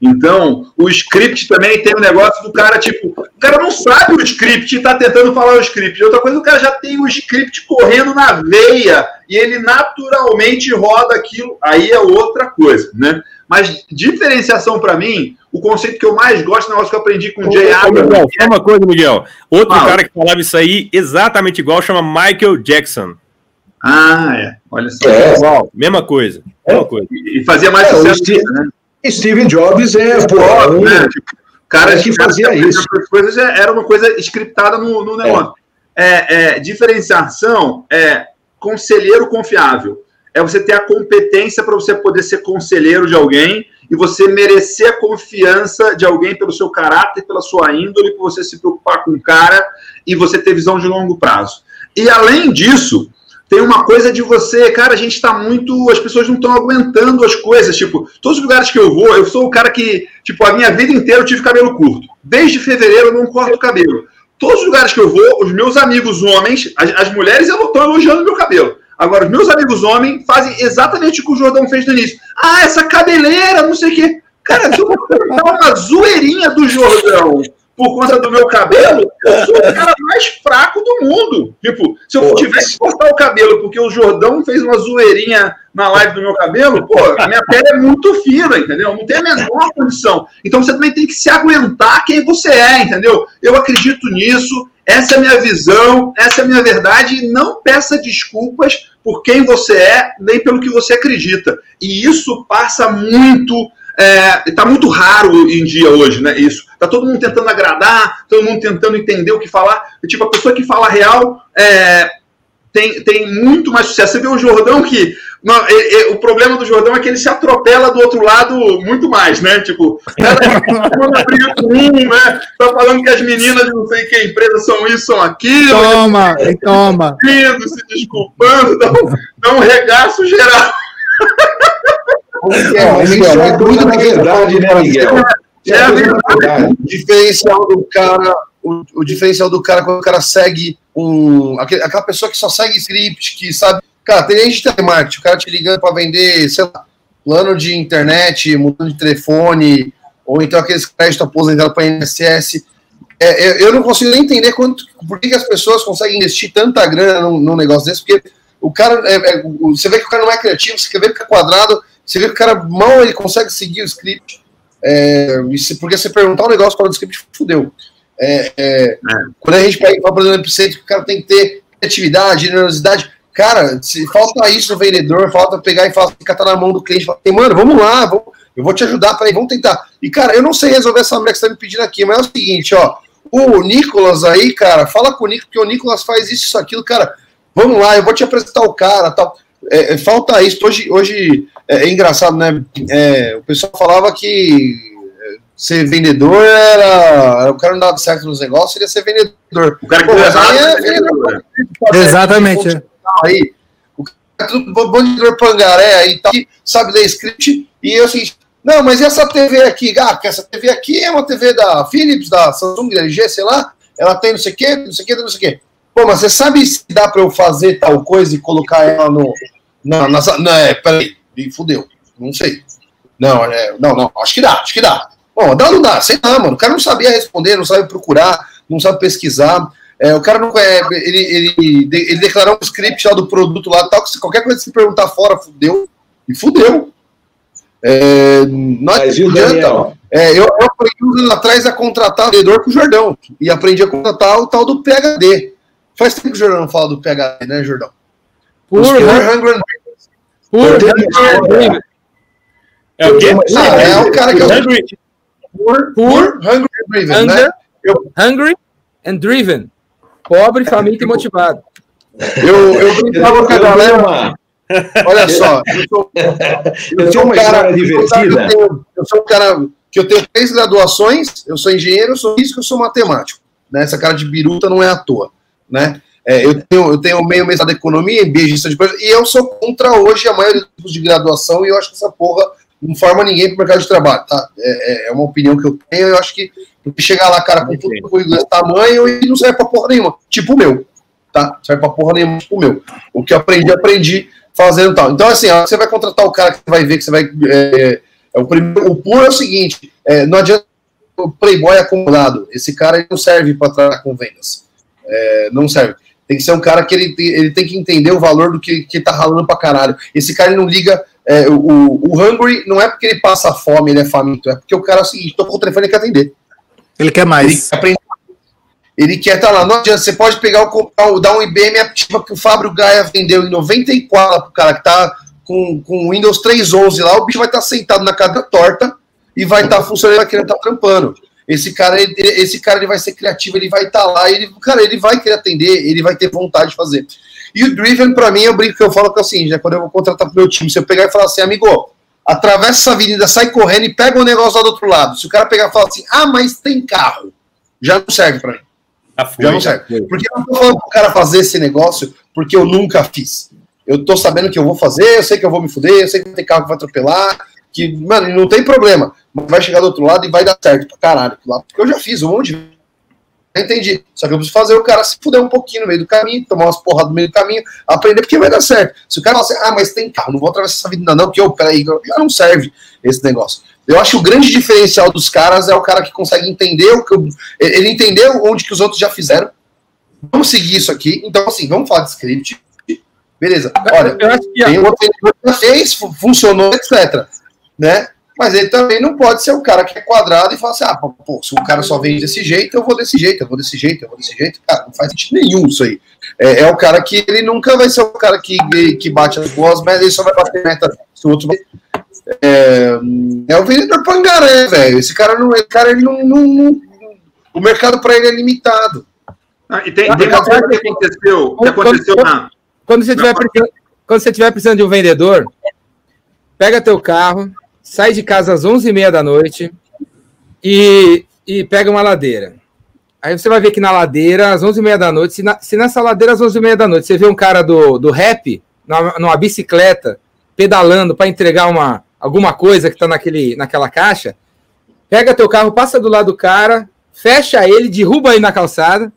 Então, o script também tem um negócio do cara, tipo, o cara não sabe o script e tá tentando falar o script. Outra coisa, o cara já tem o script correndo na veia e ele naturalmente roda aquilo. Aí é outra coisa, né? Mas diferenciação para mim, o conceito que eu mais gosto é negócio que eu aprendi com o Jay Abrams. Miguel, uma coisa, Miguel. Outro Fala. cara que falava isso aí exatamente igual chama Michael Jackson. Ah, é. Olha só. É. Igual, mesma coisa. Mesma coisa. E fazia mais É, sucesso, Steve- né? Steve Jobs é, pô, Óbvio, um- né? Tipo, cara é que fazia isso. As coisas já era uma coisa scriptada no, no negócio. É. é, diferenciação é conselheiro confiável. É você ter a competência para você poder ser conselheiro de alguém e você merecer a confiança de alguém pelo seu caráter, pela sua índole, por você se preocupar com o cara e você ter visão de longo prazo. E além disso, tem uma coisa de você, cara, a gente tá muito. As pessoas não estão aguentando as coisas. Tipo, todos os lugares que eu vou, eu sou o cara que, tipo, a minha vida inteira eu tive cabelo curto. Desde fevereiro eu não corto o cabelo. Todos os lugares que eu vou, os meus amigos homens, as, as mulheres eu não estão elogiando meu cabelo. Agora, os meus amigos homens fazem exatamente o que o Jordão fez no início. Ah, essa cabeleira, não sei o quê. Cara, se eu dar uma zoeirinha do Jordão por conta do meu cabelo, eu sou o cara mais fraco do mundo. Tipo, se eu Pô, tivesse que cortar o cabelo porque o Jordão fez uma zoeirinha na live do meu cabelo, pô, a minha pele é muito fina, entendeu? Não tem a menor condição. Então você também tem que se aguentar quem você é, entendeu? Eu acredito nisso, essa é a minha visão, essa é a minha verdade, e não peça desculpas por quem você é, nem pelo que você acredita. E isso passa muito é, tá muito raro em dia hoje, né? Isso. Tá todo mundo tentando agradar, todo mundo tentando entender o que falar. Tipo, a pessoa que fala real é, tem, tem muito mais sucesso. Você vê o Jordão que. Não, é- é- o problema do Jordão é que ele se atropela do outro lado muito mais, né? Tipo, cada uma briga com um, né? Tá falando que as meninas de não sei que empresa são isso, são aquilo, Toma, e toma. rindo, se desculpando, dá um, dá um regaço geral. É, mas isso é coisa da verdade, né, Miguel? Isso É a verdade. O diferencial do cara, o, o diferencial do cara quando o cara segue um. aquele- aquela pessoa que só segue script, que sabe. Cara, tem gente de telemarketing, o cara te ligando para vender, sei lá, plano de internet, mudando de telefone, ou então aqueles créditos aposentados para INSS. É, eu, eu não consigo nem entender quanto, por que, que as pessoas conseguem investir tanta grana num, num negócio desse, porque o cara, é, é, o- você vê que o cara não é criativo, você vê que é quadrado, você vê que o cara mal ele consegue seguir o script. É, se- porque você perguntar um negócio fora do script, fudeu. É, é, Quando a gente pega fala, por exemplo, o cara tem que ter criatividade, generosidade. Cara, se falta isso no vendedor, falta pegar e falar, ficar tá na mão do cliente, falar, mano, vamos lá, vamos, eu vou te ajudar, peraí, vamos tentar. E, cara, eu não sei resolver essa merda que você tá me pedindo aqui, mas é o seguinte, ó, o Nicolas aí, cara, fala com o Nicolas, porque o Nicolas faz isso, isso, aquilo, cara, vamos lá, eu vou te apresentar o cara, tal. É, é, falta isso. Hoje, hoje é, é engraçado, né? É, o pessoal falava que é, ser vendedor era. O cara não dava certo nos negócios, ele ia ser vendedor. O cara que Pô, é né? vendedor. Exatamente. Aí, o cara é vendedor pangaré aí, tal, que sabe ler script, e eu assim, não, mas e essa TV aqui? Ah, que essa TV aqui é uma TV da Philips, da Samsung, da LG, sei lá, ela tem não sei o quê, não sei o quê, não sei o quê. Pô, mas você sabe se dá pra eu fazer tal coisa e colocar ela no. Não, na, não é, peraí, me fudeu. Não sei. Não, é, não, não, acho que dá, acho que dá. Bom, dá ou não dá, sei lá, mano. O cara não sabia responder, não sabe procurar, não sabe pesquisar. É, o cara não é, ele, ele, ele declarou um script lá do produto lá, tal, que se qualquer coisa que você perguntar fora, fudeu. E fudeu. É, não Mas viu, adianta. Daniel? É, eu, eu aprendi uns anos atrás a contratar vendedor com o Jordão. E aprendi a contratar o tal do PHD. Faz tempo que o Jordão não fala do PHD, né, Jordão? Por, and por, Driven. É o quê? Ah, é o cara que é o Hungry. Pure, Pure Hungry and Driven, né? Hunger, Eu- hungry and driven. Pobre, faminto e motivado. Eu, eu brincava com a galera. Olha só, eu sou, eu história Eu, divertida. tenho- eu sou um cara que eu tenho três graduações, eu sou engenheiro, eu sou físico, eu sou matemático. Né? Essa cara de biruta não é à toa. Né? É, eu, tenho, eu tenho meio mestrado de economia, MBA, gestão de coisas, e eu sou contra hoje a maioria dos tipos de graduação, e eu acho que essa porra não forma ninguém para o mercado de trabalho. Tá? É, é- é uma opinião que eu tenho, eu acho que chegar lá, cara, com tudo desse tamanho e não serve pra porra nenhuma. Tipo o meu. Tá? Não serve pra porra nenhuma, tipo o meu. O que eu aprendi, aprendi fazendo tal. Então, assim, você vai contratar o cara que você vai ver que você vai. É, é o, primeiro, o puro é o seguinte: é, não adianta o playboy acomodado. Esse cara não serve para trabalhar com vendas. É, não serve. Tem que ser um cara que ele, tem- ele tem que entender o valor do que, que tá ralando pra caralho. Esse cara não liga. É, o, o Hungry não é porque ele passa fome, ele é faminto, é porque o cara é o seguinte: tocou o telefone e quer atender. Ele quer Ele mais. quer aprender. Ele quer estar lá. Não adianta, você pode pegar o, dar um IBM ativa que o Fábio Gaia vendeu em 94 pro cara que tá com, com o Windows 3.11 lá, o bicho vai estar sentado na cadeira torta e vai estar funcionando, vai querer estar trampando. Esse cara, ele- esse cara ele vai ser criativo, ele vai estar lá, ele, cara, ele vai querer atender, ele vai ter vontade de fazer. E o Driven, pra mim, eu brinco que eu falo que é o seguinte, né, quando eu vou contratar pro meu time, se eu pegar e falar assim, amigo, atravessa essa avenida, sai correndo e pega o negócio lá do outro lado. Se o cara pegar e falar assim, ah, mas tem carro, já não serve pra mim. Já foi, Já não já serve. foi. Porque eu não tô falando pro cara fazer esse negócio porque eu nunca fiz. Eu tô sabendo que eu vou fazer, eu sei que eu vou me fuder, eu sei que ter carro que vai atropelar, que, mano, não tem problema. Mas vai chegar do outro lado e vai dar certo pra caralho. Porque eu já fiz um monte de Entendi. Só que eu preciso fazer o cara se fuder um pouquinho no meio do caminho, tomar umas porradas no meio do caminho, aprender porque vai dar certo. Se o cara falar assim, ah, mas tem carro, não vou atravessar essa vida não, porque eu, peraí, já não serve esse negócio. Eu acho que o grande diferencial dos caras é o cara que consegue entender o que eu- ele entendeu onde que os outros já fizeram. Vamos seguir isso aqui. Então, assim, vamos falar de script. Beleza. Olha, eu acho que tem um outro que já fez, fu- funcionou, etc. Né? Mas ele também não pode ser o cara que é quadrado e fala assim: ah, pô, se o cara só vem desse jeito, eu vou desse jeito, eu vou desse jeito, eu vou desse jeito. Cara, não faz sentido nenhum isso aí. É, é o cara que ele nunca vai ser o cara que, que bate as boas, mas ele só vai bater meta se o outro vai. É, é o vendedor pangaré, velho. Esse cara não. Esse cara ele não, não- não- o mercado para ele é limitado. Ah, e tem, tem uma coisa que aconteceu, que aconteceu na. Quando você tiver precisando, quando você tiver precisando de um vendedor, pega teu carro, sai de casa às 11h30 da noite e, e pega uma ladeira. Aí você vai ver que na ladeira, às 11h30 da noite, se, na- se nessa ladeira às 11h30 da noite você vê um cara do, do rap numa, numa bicicleta pedalando para entregar uma, alguma coisa que está naquela caixa, pega teu carro, passa do lado do cara, fecha ele, derruba ele na calçada,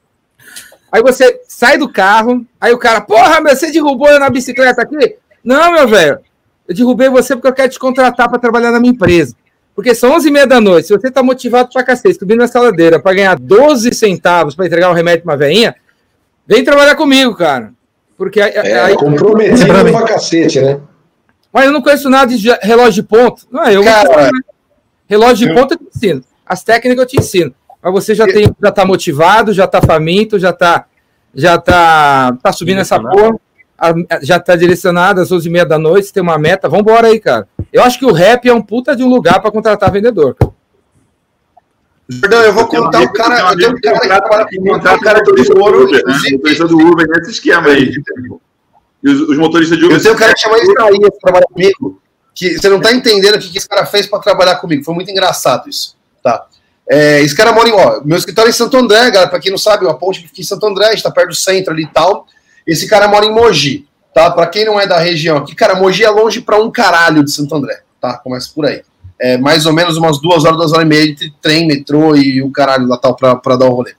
Aí você sai do carro, aí o cara, porra, meu, você derrubou eu na bicicleta aqui? Não, meu velho, eu derrubei você porque eu quero te contratar para trabalhar na minha empresa. Porque são 11h30 da noite, se você tá motivado pra cacete, subindo nessa ladeira para ganhar 12 centavos para entregar um remédio pra uma veinha, vem trabalhar comigo, cara. Porque aí, É, aí- comprometido pra cacete, né? mas eu não conheço nada de relógio de ponto. Não, eu Cara, relógio de ponto eu te ensino. As técnicas eu te ensino. Mas você já tem, já tá motivado, já tá faminto, já tá, já tá, tá subindo essa porra, a- já tá direcionado às 11h30 da noite, tem uma meta, vambora aí, cara. Eu acho que o rap é um puta de um lugar para contratar vendedor, cara. Jordão, eu vou um contar o amigo- cara. um Eu tenho um que cara que contrata- que um cara de motorista do ouro, Uber, né? Motorista do Uber nesse esquema aí. E os, os motoristas de Uber. Eu tenho um cara que chama Isaías que trabalha comigo, que você não tá entendendo o que que esse cara fez para trabalhar comigo. Foi muito engraçado isso, tá? É, esse cara mora em, ó, meu escritório é em Santo André, galera, para quem não sabe, a ponte fica em Santo André, a gente tá perto do centro ali e tal. Esse cara mora em Mogi, tá? Para quem não é da região aqui, cara, Mogi é longe para um caralho de Santo André, tá? Começa por aí. É mais ou menos umas duas horas, duas horas e meia entre trem, metrô e o caralho lá tal para dar o rolê.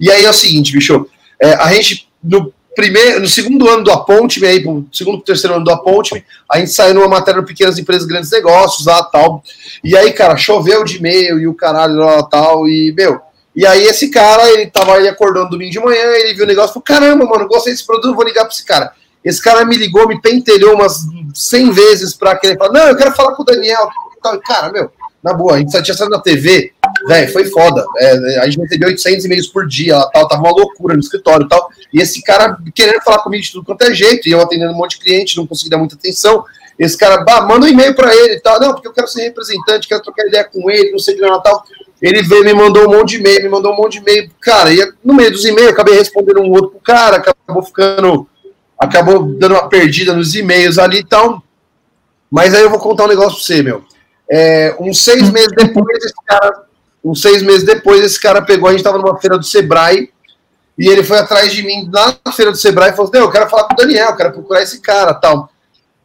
E aí é o seguinte, bicho, é, a gente no primeiro, no segundo ano do Aponte, aí pro segundo terceiro ano do Aponte, a gente saiu numa matéria no Pequenas Empresas Grandes Negócios lá tal. E aí, cara, choveu de e-mail e o caralho lá tal e meu. E aí esse cara, ele tava aí acordando domingo de manhã, ele viu o negócio, falou: "Caramba, mano, gostei desse produto, vou ligar para esse cara". Esse cara me ligou, me pentelhou umas 100 vezes para querer falar, não, eu quero falar com o Daniel. Cara, meu, na boa, a gente só tinha saído na TV, velho, foi foda. É, a gente recebeu 800 e-mails por dia, tal, tava uma loucura no escritório e tal. E esse cara querendo falar comigo de tudo quanto é jeito, e eu atendendo um monte de cliente, não consegui dar muita atenção. Esse cara, bah, manda um e-mail para ele e tal. Não, porque eu quero ser representante, quero trocar ideia com ele, não sei o que, Natal. Ele veio, me mandou um monte de e-mail, me mandou um monte de e-mail. Cara, e no meio dos e-mails, acabei respondendo um outro pro cara, acabou ficando. Acabou dando uma perdida nos e-mails ali e tal. Mas aí eu vou contar um negócio pra você, meu. É, uns seis meses depois, esse cara. Uns seis meses depois, esse cara pegou, a gente tava numa feira do Sebrae, e ele foi atrás de mim na feira do Sebrae e falou: Não, eu quero falar com o Daniel, eu quero procurar esse cara tal.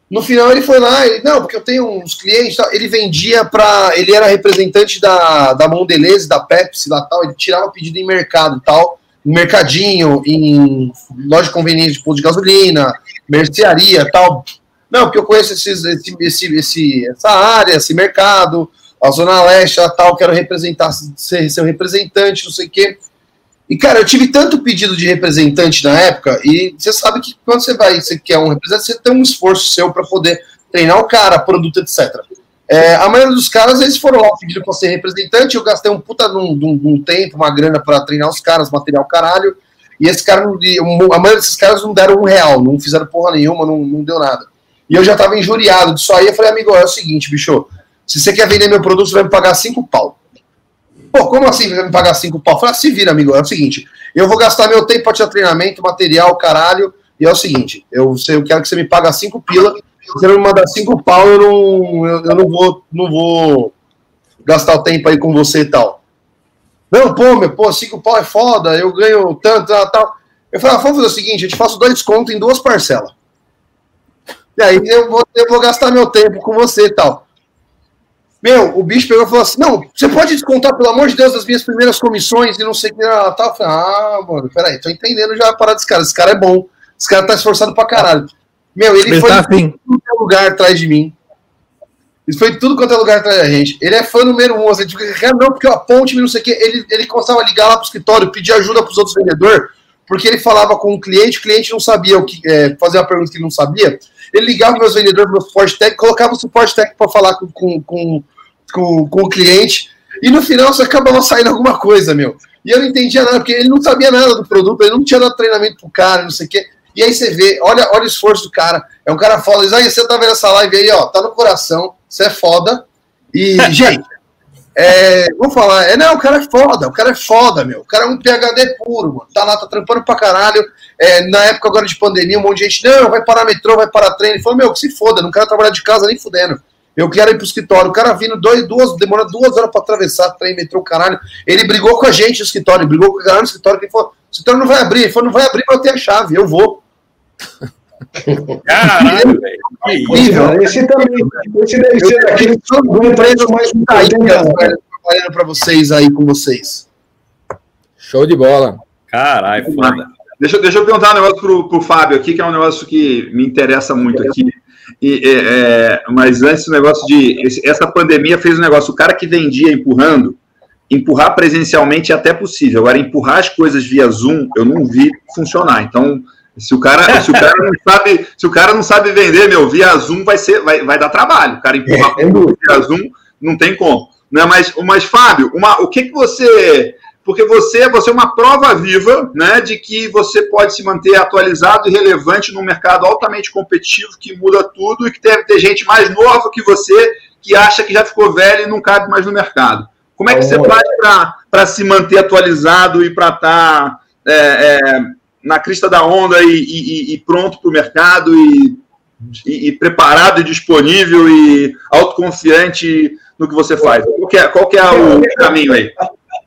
No final ele foi lá, ele, não, porque eu tenho uns clientes, ele vendia para, ele era representante da, da Mondelez, da Pepsi, lá tal, ele tirava pedido em mercado tal, em mercadinho, em loja de conveniência de posto de gasolina, mercearia tal. Não, porque eu conheço esses, esse, esse, esse, essa área, esse mercado, a Zona Leste, tal, quero representar, ser seu representante, não sei o quê. E, cara, eu tive tanto pedido de representante na época, e você sabe que quando você vai, você quer um representante, você tem um esforço seu para poder treinar o cara, produto, etc. É, a maioria dos caras, eles foram lá pedindo para ser representante, eu gastei um puta num, num, num tempo, uma grana para treinar os caras, material caralho, e esse cara, a maioria desses caras não deram um real, não fizeram porra nenhuma, não, não deu nada. E eu já tava injuriado disso aí, eu falei, amigo, é o seguinte, bicho, se você quer vender meu produto, você vai me pagar cinco pau. Pô, como assim vai me pagar cinco pau? Falei, ah, se vira, amigo. É o seguinte, eu vou gastar meu tempo para tirar treinamento, material, caralho. E é o seguinte, eu, eu quero que você me pague cinco pila. Se você me mandar cinco pau, eu não, eu, eu, não, vou, não vou gastar o tempo aí com você e tal. Não, pô, meu, pô, cinco pau é foda, eu ganho tanto, tal, tal. Eu falei, ah, vamos fazer o seguinte, eu te faço dois descontos em duas parcelas. E aí eu vou, eu vou gastar meu tempo com você e tal. Meu, o bicho pegou e falou assim: não, você pode descontar, pelo amor de Deus, das minhas primeiras comissões e não sei o que. Ah, tá. Falei, ah, mano, peraí, tô entendendo já a parada desse cara. Esse cara é bom. Esse cara tá esforçado pra caralho. Meu, ele, ele foi tá em tudo é lugar atrás de mim. Ele foi tudo quanto é lugar atrás da gente. Ele é fã número um. Assim, tipo, não, porque a ponte, não sei o que. Ele, ele começava a ligar lá pro escritório, pedir ajuda pros outros vendedores, porque ele falava com o cliente, o cliente não sabia o que. É, fazer uma pergunta que ele não sabia. Ele ligava meus vendedores, meu suporte técnico, colocava o suporte técnico para falar com, com, com, com, com o cliente, e no final você acabava saindo alguma coisa, meu. E eu não entendia nada, porque ele não sabia nada do produto, ele não tinha dado treinamento pro cara, não sei o quê. E aí você vê, olha, olha o esforço do cara. É um cara foda. Diz, aí você tá vendo essa live aí, ó, tá no coração, você é foda. E, gente, é, vamos falar, é, não, o cara é foda, o cara é foda, meu. O cara é um PHD puro, mano. Tá lá, tá trampando pra caralho. É, na época agora de pandemia, um monte de gente, não, vai parar metrô, vai parar trem. Ele falou, meu, que se foda, não quero trabalhar de casa nem fudendo. Eu quero ir pro escritório. O cara vindo dois, duas, demora duas horas para atravessar, trem, metrô, caralho. Ele brigou com a gente no escritório, brigou com o cara no escritório, que ele falou: o escritório não vai abrir. Ele falou: não vai abrir para eu ter a chave, eu vou. Caralho, velho. Esse também. Esse deve ser aquele que empresa mais trabalhando para vocês aí com vocês. Show de bola. Caralho, foda. Deixa, deixa eu perguntar um negócio pro, pro Fábio aqui, que é um negócio que me interessa muito aqui. E, é, é, mas antes o negócio de. Esse, essa pandemia fez um negócio. O cara que vendia empurrando, empurrar presencialmente é até possível. Agora, empurrar as coisas via Zoom, eu não vi funcionar. Então, se o cara, se o cara não sabe, se o cara não sabe vender, meu, via Zoom vai ser, vai, vai dar trabalho. O cara empurrar é, via Zoom não tem como. Né? Mas, mas Fábio, uma, o que, que você porque você, você é uma prova viva né, de que você pode se manter atualizado e relevante num mercado altamente competitivo que muda tudo e que deve ter gente mais nova que você que acha que já ficou velho e não cabe mais no mercado. Como é que você faz para se manter atualizado e para estar tá, é, é, na crista da onda e, e, e pronto para o mercado e, e, preparado e disponível e autoconfiante no que você faz? Qual que é, qual que é o caminho aí?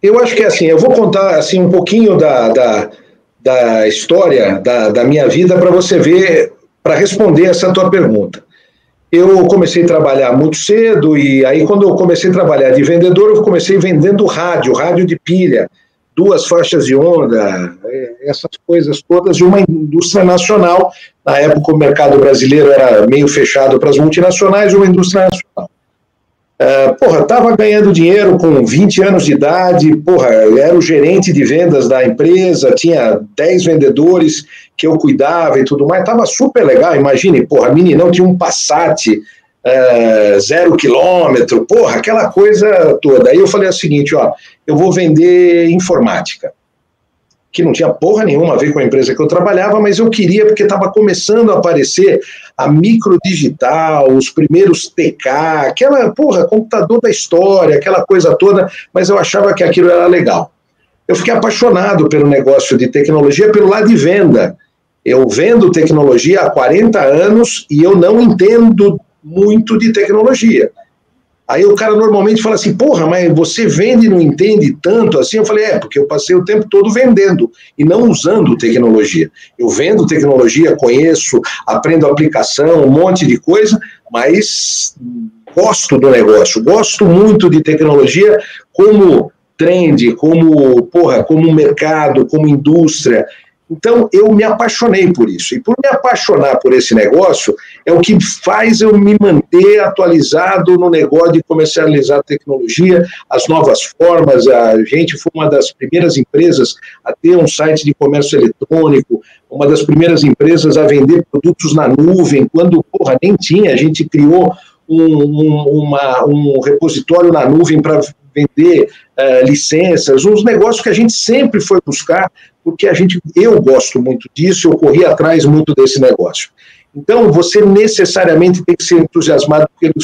Eu acho que é assim, eu vou contar assim um pouquinho da, da, da história da, da minha vida para você ver, para responder essa tua pergunta. Eu comecei a trabalhar muito cedo e aí quando eu comecei a trabalhar de vendedor, eu comecei vendendo rádio, rádio de pilha, duas faixas de onda, essas coisas todas de uma indústria nacional. Na época o mercado brasileiro era meio fechado para as multinacionais, uma indústria nacional. Uh, porra, estava ganhando dinheiro com 20 anos de idade, porra, era o gerente de vendas da empresa, tinha 10 vendedores que eu cuidava e tudo mais, estava super legal, imagine, porra, meninão tinha um Passat uh, zero quilômetro, porra, aquela coisa toda. Aí eu falei o seguinte, ó, eu vou vender informática que não tinha porra nenhuma a ver com a empresa que eu trabalhava, mas eu queria porque estava começando a aparecer a microdigital, os primeiros TK, aquela porra, computador da história, aquela coisa toda, mas eu achava que aquilo era legal. Eu fiquei apaixonado pelo negócio de tecnologia, pelo lado de venda. Eu vendo tecnologia há 40 anos e eu não entendo muito de tecnologia. Aí o cara normalmente fala assim, porra, mas você vende e não entende tanto assim? Eu falei, é, porque eu passei o tempo todo vendendo e não usando tecnologia. Eu vendo tecnologia, conheço, aprendo aplicação, um monte de coisa, mas gosto do negócio, gosto muito de tecnologia como trend, como, porra, como mercado, como indústria. Então, eu me apaixonei por isso. E por me apaixonar por esse negócio, é o que faz eu me manter atualizado no negócio de comercializar tecnologia, as novas formas. A gente foi uma das primeiras empresas a ter um site de comércio eletrônico, uma das primeiras empresas a vender produtos na nuvem, quando, porra, nem tinha. A gente criou um, um, uma, um repositório na nuvem para vender uh, licenças, uns negócios que a gente sempre foi buscar, porque a gente, eu gosto muito disso, eu corri atrás muito desse negócio. Então, você necessariamente tem que ser entusiasmado pelo,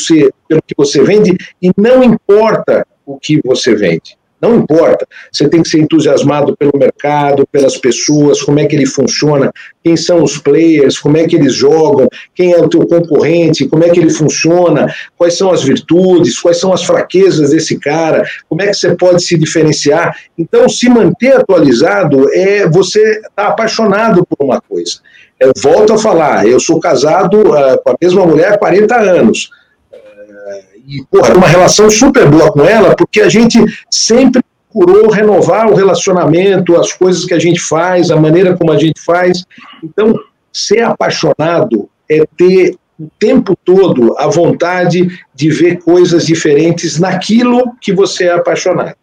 pelo que você vende, e não importa o que você vende. Não importa. Você tem que ser entusiasmado pelo mercado, pelas pessoas, como é que ele funciona, quem são os players, como é que eles jogam, quem é o teu concorrente, como é que ele funciona, quais são as virtudes, quais são as fraquezas desse cara, como é que você pode se diferenciar. Então, se manter atualizado é você estar tá apaixonado por uma coisa. Eu volto a falar, eu sou casado uh, com a mesma mulher há 40 anos e uma relação super boa com ela, porque a gente sempre procurou renovar o relacionamento, as coisas que a gente faz, a maneira como a gente faz. Então, ser apaixonado é ter o tempo todo a vontade de ver coisas diferentes naquilo que você é apaixonado.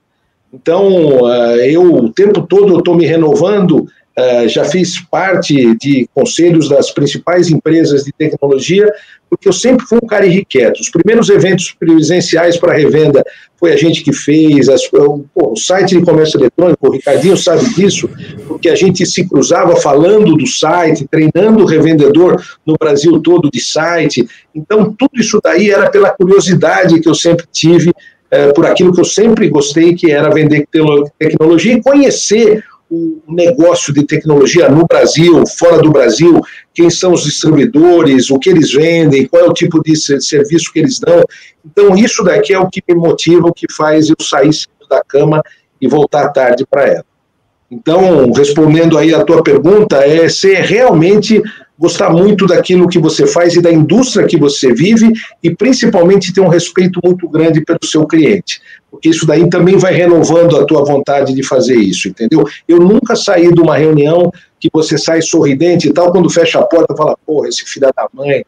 Então, ah, eu o tempo todo estou me renovando Uh, já fiz parte de conselhos das principais empresas de tecnologia, porque eu sempre fui um cara irrequieto. Os primeiros eventos presenciais para revenda foi a gente que fez, as, o, pô, o, site de comércio eletrônico, o Ricardinho sabe disso, porque a gente se cruzava falando do site, treinando o revendedor no Brasil todo de site. Então, tudo isso daí era pela curiosidade que eu sempre tive, uh, por aquilo que eu sempre gostei, que era vender tecnologia e conhecer o negócio de tecnologia no Brasil, fora do Brasil, quem são os distribuidores, o que eles vendem, qual é o tipo de serviço que eles dão. Então, isso daqui é o que me motiva, o que faz eu sair da cama e voltar tarde para ela. Então, respondendo aí a tua pergunta, é ser realmente gostar muito daquilo que você faz e da indústria que você vive e principalmente ter um respeito muito grande pelo seu cliente, porque isso daí também vai renovando a tua vontade de fazer isso, entendeu? Eu nunca saí de uma reunião que você sai sorridente e tal, quando fecha a porta fala, porra, esse filho da mãe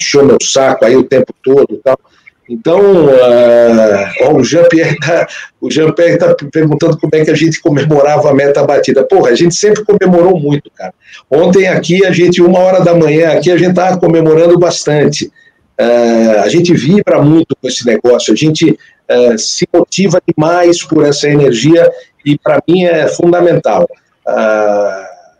encheu meu saco aí o tempo todo e tal. Então, uh, o Jean-Pierre está Jean tá perguntando como é que a gente comemorava a meta batida. Porra, a gente sempre comemorou muito, cara. Ontem aqui, a gente, uma hora da manhã, aqui a gente estava comemorando bastante. Uh, a gente vibra muito com esse negócio, a gente uh, se motiva demais por essa energia e para mim é fundamental.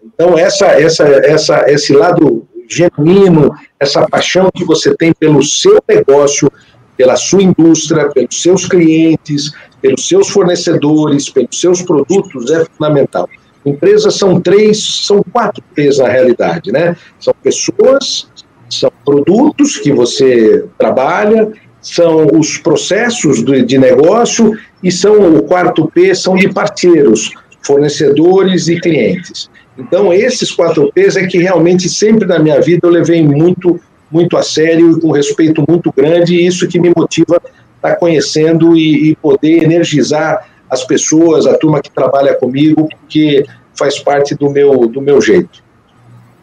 então, essa, essa, essa, esse lado genuíno, essa paixão que você tem pelo seu negócio, pela sua indústria, pelos seus clientes, pelos seus fornecedores, pelos seus produtos é fundamental. Empresas são três, são quatro P's na realidade, né? São pessoas, são produtos que você trabalha, são os processos de negócio e são o quarto P são de parceiros, fornecedores e clientes. Então esses quatro P's é que realmente sempre na minha vida eu levei muito muito a sério e com respeito muito grande, e isso que me motiva a estar conhecendo e, e poder energizar as pessoas, a turma que trabalha comigo, porque faz parte do meu, do meu jeito.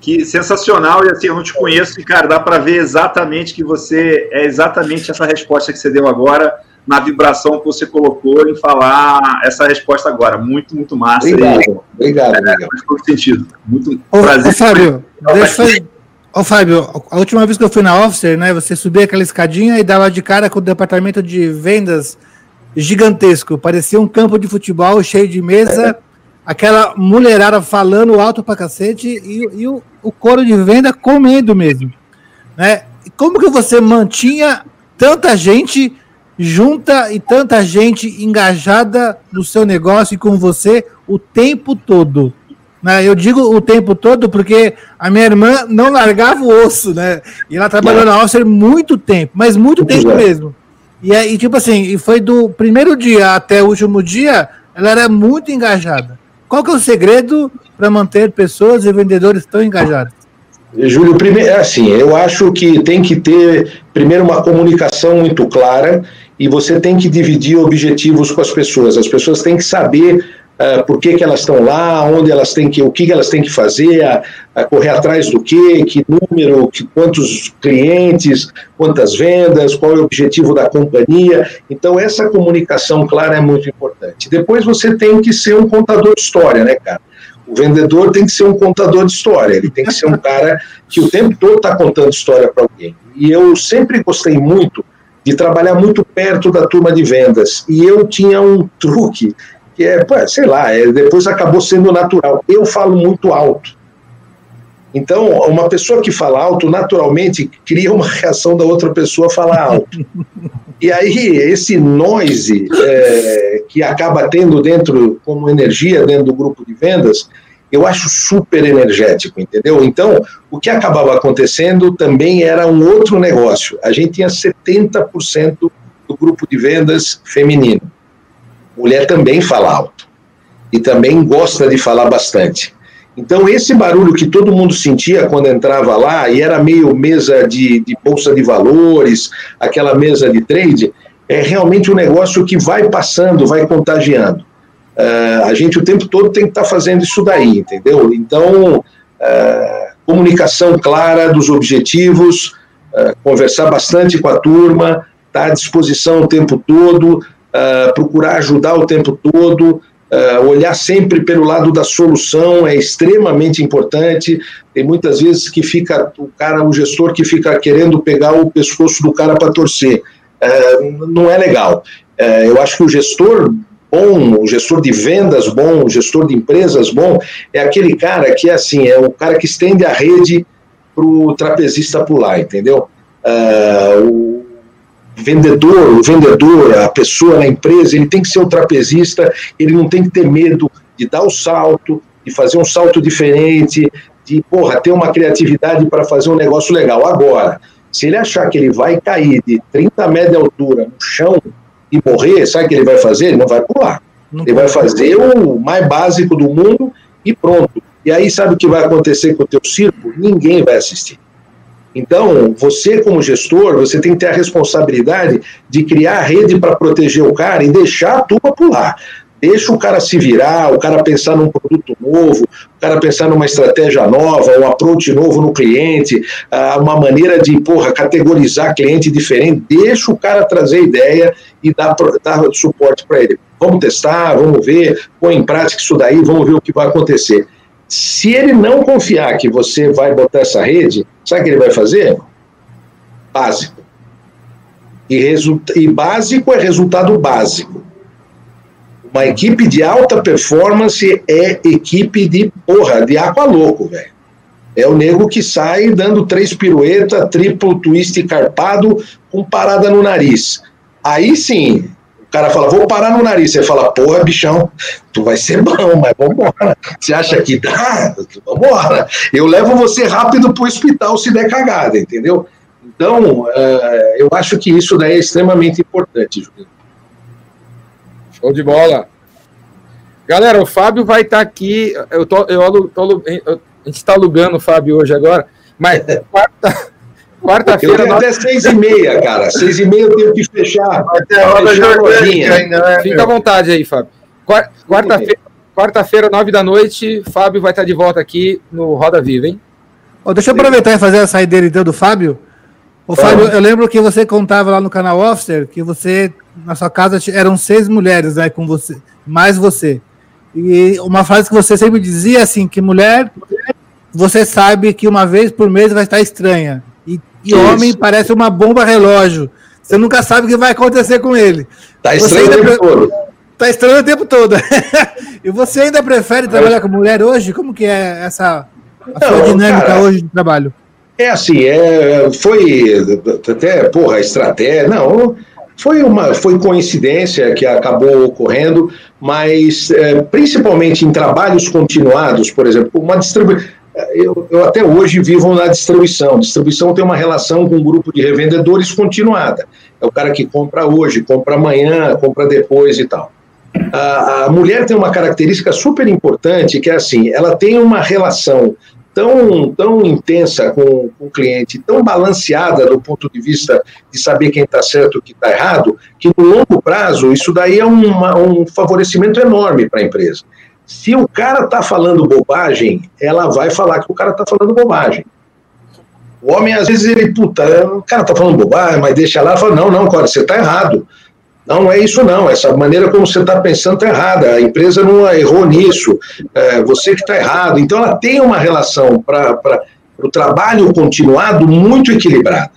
que sensacional, e assim, eu não te conheço, e cara, dá para ver exatamente que você é exatamente essa resposta que você deu agora, na vibração que você colocou em falar essa resposta agora. Muito, muito massa. Obrigado, e, obrigado. É, faz todo sentido. Muito ô, prazer. Ô, Fábio, deixa eu... Ô, Fábio, a última vez que eu fui na Officer, né, você subia aquela escadinha e dava de cara com o departamento de vendas gigantesco. Parecia um campo de futebol cheio de mesa aquela mulherada falando alto pra cacete e, e o, o coro de venda comendo mesmo. Né? Como que você mantinha tanta gente junta e tanta gente engajada no seu negócio e com você o tempo todo? Né? Eu digo o tempo todo porque a minha irmã não largava o osso, né? E ela trabalhou na Oster muito tempo, mas muito tempo mesmo. E, e tipo assim, e foi do primeiro dia até o último dia, ela era muito engajada. Qual que é o segredo para manter pessoas e vendedores tão engajados? Júlio, primeiro, é assim, eu acho que tem que ter, primeiro, uma comunicação muito clara e você tem que dividir objetivos com as pessoas. As pessoas têm que saber uh, por que, que elas estão lá, onde elas têm que, o que, que elas têm que fazer, a, a correr atrás do quê, que número, que, quantos clientes, quantas vendas, qual é o objetivo da companhia. Então, essa comunicação clara é muito importante. Depois você tem que ser um contador de história, né, cara? O vendedor tem que ser um contador de história, ele tem que ser um cara que o tempo todo está contando história para alguém. E eu sempre gostei muito de trabalhar muito perto da turma de vendas. E eu tinha um truque que é, sei lá, é, depois acabou sendo natural. Eu falo muito alto. Então, uma pessoa que fala alto, naturalmente, cria uma reação da outra pessoa falar alto. E aí, esse noise é, que acaba tendo dentro, como energia dentro do grupo de vendas, eu acho super energético, entendeu? Então, o que acabava acontecendo também era um outro negócio. A gente tinha 70% do grupo de vendas feminino mulher também fala alto e também gosta de falar bastante. Então, esse barulho que todo mundo sentia quando entrava lá, e era meio mesa de, de bolsa de valores, aquela mesa de trade, é realmente um negócio que vai passando, vai contagiando. Uh, a gente o tempo todo tem que estar tá fazendo isso daí, entendeu? Então, uh, comunicação clara dos objetivos, uh, conversar bastante com a turma, estar tá à disposição o tempo todo, uh, procurar ajudar o tempo todo, uh, olhar sempre pelo lado da solução é extremamente importante. Tem muitas vezes que fica o cara, o gestor que fica querendo pegar o pescoço do cara para torcer. Uh, não é legal. eu acho que o gestor bom, o gestor de vendas bom, o gestor de empresas bom, é aquele cara que é assim, é o cara que estende a rede para o trapezista pular, entendeu? Uh, o, vendedor, o vendedor, a pessoa na empresa, ele tem que ser o trapezista, ele não tem que ter medo de dar o salto, de fazer um salto diferente, de, porra, ter uma criatividade para fazer um negócio legal. Agora, se ele achar que ele vai cair de 30 metros de altura no chão e morrer, sabe o que ele vai fazer? Ele não vai pular. Não ele vai fazer o mais básico do mundo e pronto. E aí, sabe o que vai acontecer com o teu circo? Ninguém vai assistir. Então, você como gestor, você tem que ter a responsabilidade de criar a rede para proteger o cara e deixar a turma pular. Deixa o cara se virar, o cara pensar num produto novo, o cara pensar numa estratégia nova, um approach novo no cliente, uma maneira de, porra, categorizar cliente diferente. Deixa o cara trazer ideia e dar, dar suporte para ele. Vamos testar, vamos ver, põe em prática isso daí, vamos ver o que vai acontecer. Se ele não confiar que você vai botar essa rede, sabe o que ele vai fazer? Básico. E, e básico é resultado básico. Uma equipe de alta performance é equipe de porra, de água louco, velho. É o nego que sai dando três piruetas, triplo twist carpado com parada no nariz. Aí sim, cara fala, vou parar no nariz. Você fala, porra, bichão, tu vai ser bom, mas vambora. Você acha que dá? Vambora. Eu levo você rápido pro hospital se der cagada, entendeu? Então, uh, eu acho que isso daí é extremamente importante, Juliano. Show de bola. Galera, o Fábio vai estar tá aqui. Eu tô, eu, tô, eu, a gente está alugando o Fábio hoje agora, mas quarta, Quarta-feira. Eu tenho até seis e meia, cara. Seis e meia eu tenho que fechar. Até a roda ainda, né, Fica à vontade aí, Fábio. Quarta-feira, quarta-feira, nove da noite, Fábio vai estar de volta aqui no Roda Viva, hein? Oh, deixa eu aproveitar e fazer a saideira então do Fábio. Ô, Fábio, eu lembro que você contava lá no canal Officer que você, na sua casa, eram seis mulheres, né, com você, mais você. E uma frase que você sempre dizia assim, que mulher, você sabe que uma vez por mês vai estar estranha. E, e homem parece uma bomba relógio. Você nunca sabe o que vai acontecer com ele. Tá estranho o tempo pre... todo. Tá estranho o tempo todo. e você ainda prefere trabalhar com mulher hoje? Como que é essa a sua dinâmica cara, hoje de trabalho? É assim, é, foi até, porra, estratégia, não, foi uma foi coincidência que acabou ocorrendo, mas é, principalmente em trabalhos continuados, por exemplo, uma distribuição. Eu, eu, até hoje vivo na distribuição. Distribuição tem uma relação com um grupo de revendedores continuada. É o cara que compra hoje, compra amanhã, compra depois e tal. A, a mulher tem uma característica super importante que é assim: ela tem uma relação tão, tão intensa com, com o cliente, tão balanceada do ponto de vista de saber quem está certo e quem está errado, que no longo prazo isso daí é uma, um favorecimento enorme para a empresa. Se o cara está falando bobagem, ela vai falar que o cara está falando bobagem. O homem, às vezes, ele, puta, o cara está falando bobagem, mas deixa lá fala: não, não, cara, você está errado. Não, não é isso não. Essa maneira como você está pensando está errada. A empresa não errou nisso. É, você que está errado. Então, ela tem uma relação para o trabalho continuado muito equilibrada.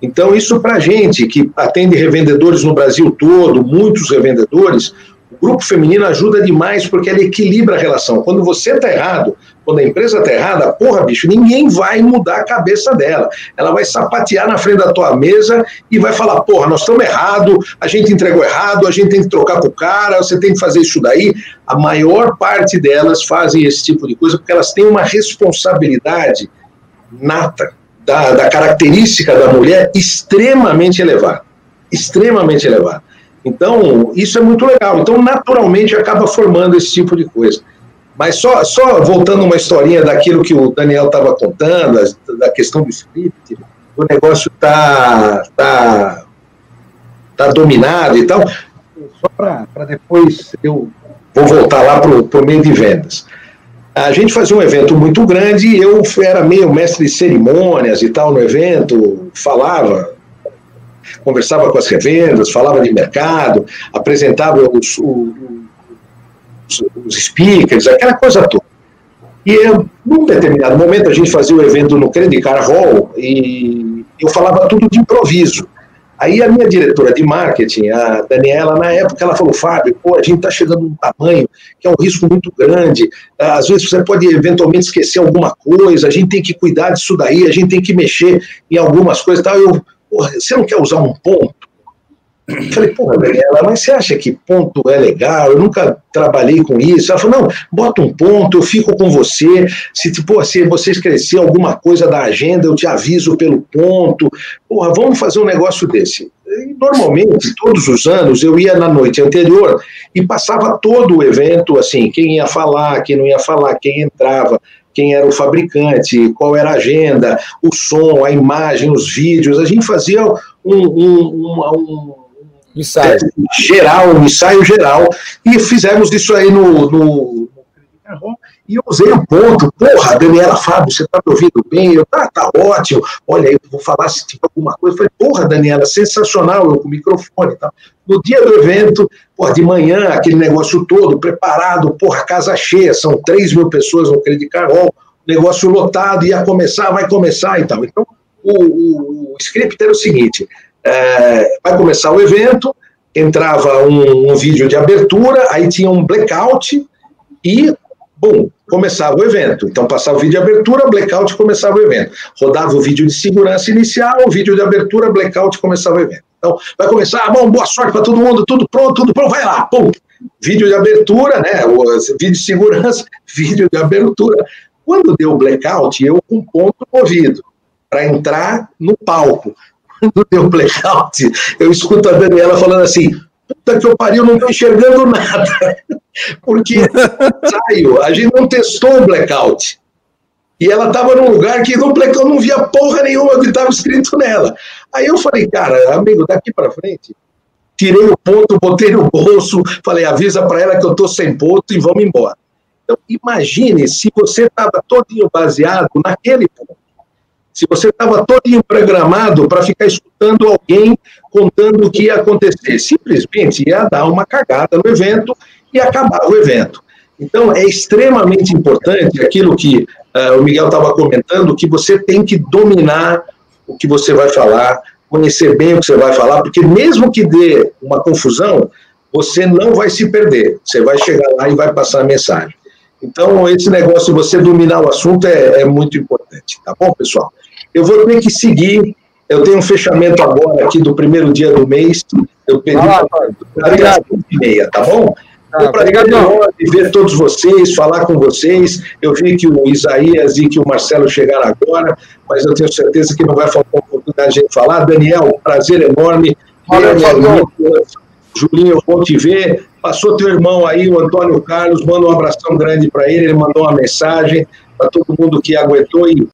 Então, isso para a gente, que atende revendedores no Brasil todo, muitos revendedores, grupo feminino ajuda demais porque ele equilibra a relação. Quando você está errado, quando a empresa está errada, porra, bicho, ninguém vai mudar a cabeça dela. Ela vai sapatear na frente da tua mesa e vai falar, porra, nós estamos errados, a gente entregou errado, a gente tem que trocar com o cara, você tem que fazer isso daí. A maior parte delas fazem esse tipo de coisa porque elas têm uma responsabilidade nata da, da característica da mulher extremamente elevada. Extremamente elevada. Então, isso é muito legal. Então, naturalmente, acaba formando esse tipo de coisa. Mas só, só voltando uma historinha daquilo que o Daniel estava contando, da questão do script, o negócio está tá, tá dominado e tal. Só para depois eu vou voltar lá para o meio de vendas. A gente fazia um evento muito grande e eu era meio mestre de cerimônias e tal no evento, falava, conversava com as revendas, falava de mercado, apresentava os, os, os speakers, aquela coisa toda. E eu, num determinado momento a gente fazia o evento no Credit Car Hall e eu falava tudo de improviso. Aí a minha diretora de marketing, a Daniela, na época, ela falou, Fábio, pô, a gente está chegando num tamanho que é um risco muito grande, às vezes você pode eventualmente esquecer alguma coisa, a gente tem que cuidar disso daí, a gente tem que mexer em algumas coisas tal. Eu, porra, você não quer usar um ponto? Falei, pô, Daniela, mas você acha que ponto é legal? Eu nunca trabalhei com isso. Ela falou, não, bota um ponto, eu fico com você. Se, tipo, se você esquecer alguma coisa da agenda, eu te aviso pelo ponto. Porra, vamos fazer um negócio desse. E, normalmente, todos os anos, eu ia na noite anterior e passava todo o evento, assim, quem ia falar, quem não ia falar, quem entrava, quem era o fabricante, qual era a agenda, o som, a imagem, os vídeos. A gente fazia um, um, um, ensaio. geral, um ensaio geral, e fizemos isso aí no, no, e eu usei o ponto, porra, Daniela Fábio, você tá me ouvindo bem? Eu, tá, tá ótimo, olha, eu vou falar se tipo alguma coisa. Eu falei, porra, Daniela, sensacional, eu com o microfone tal. No dia do evento, porra, de manhã, aquele negócio todo, preparado, porra, casa cheia, são 3 mil pessoas no Credit Carol, negócio lotado, ia começar, vai começar e tal. Então, o, o, o script era o seguinte, é, vai começar o evento, entrava um, um, vídeo de abertura, aí tinha um blackout e, bum, começava o evento. Então passava o vídeo de abertura, blackout começava o evento. Rodava o vídeo de segurança inicial, o vídeo de abertura, blackout começava o evento. Então vai começar, ah, bom, boa sorte para todo mundo, tudo pronto, tudo pronto, vai lá, pum. Vídeo de abertura, né? O, vídeo de segurança, vídeo de abertura. Quando deu blackout, eu com ponto movido para entrar no palco do teu blackout, eu escuto a Daniela falando assim, puta que eu pariu, não estou enxergando nada. Porque saio, a gente não testou o blackout. E ela estava num lugar que no blackout não via porra nenhuma que estava escrito nela. Aí eu falei, cara, amigo, daqui para frente, tirei o ponto, botei no bolso, falei, avisa para ela que eu estou sem ponto e vamos embora. Então, imagine se você estava todinho baseado naquele ponto. se você estava todinho programado para ficar escutando alguém contando o que ia acontecer. Simplesmente ia dar uma cagada no evento e acabar o evento. Então, é extremamente importante aquilo que uh, o Miguel estava comentando, que você tem que dominar o que você vai falar, conhecer bem o que você vai falar, porque mesmo que dê uma confusão, você não vai se perder. Você vai chegar lá e vai passar a mensagem. Então, esse negócio de você dominar o assunto é, é muito importante, tá bom, pessoal? Eu vou ter que seguir. Eu tenho um fechamento agora aqui do primeiro dia do mês. Eu pedi para as e meia, tá bom? Tá, um prazer ver todos vocês, falar com vocês. Eu vi que o Isaías e que o Marcelo chegaram agora, mas eu tenho certeza que não vai faltar oportunidade de falar. Daniel, prazer enorme. Valeu, Julinho, bom te ver. Passou teu irmão aí, o Antônio Carlos, manda um abração grande para ele. Ele mandou uma mensagem para todo mundo que aguentou. E,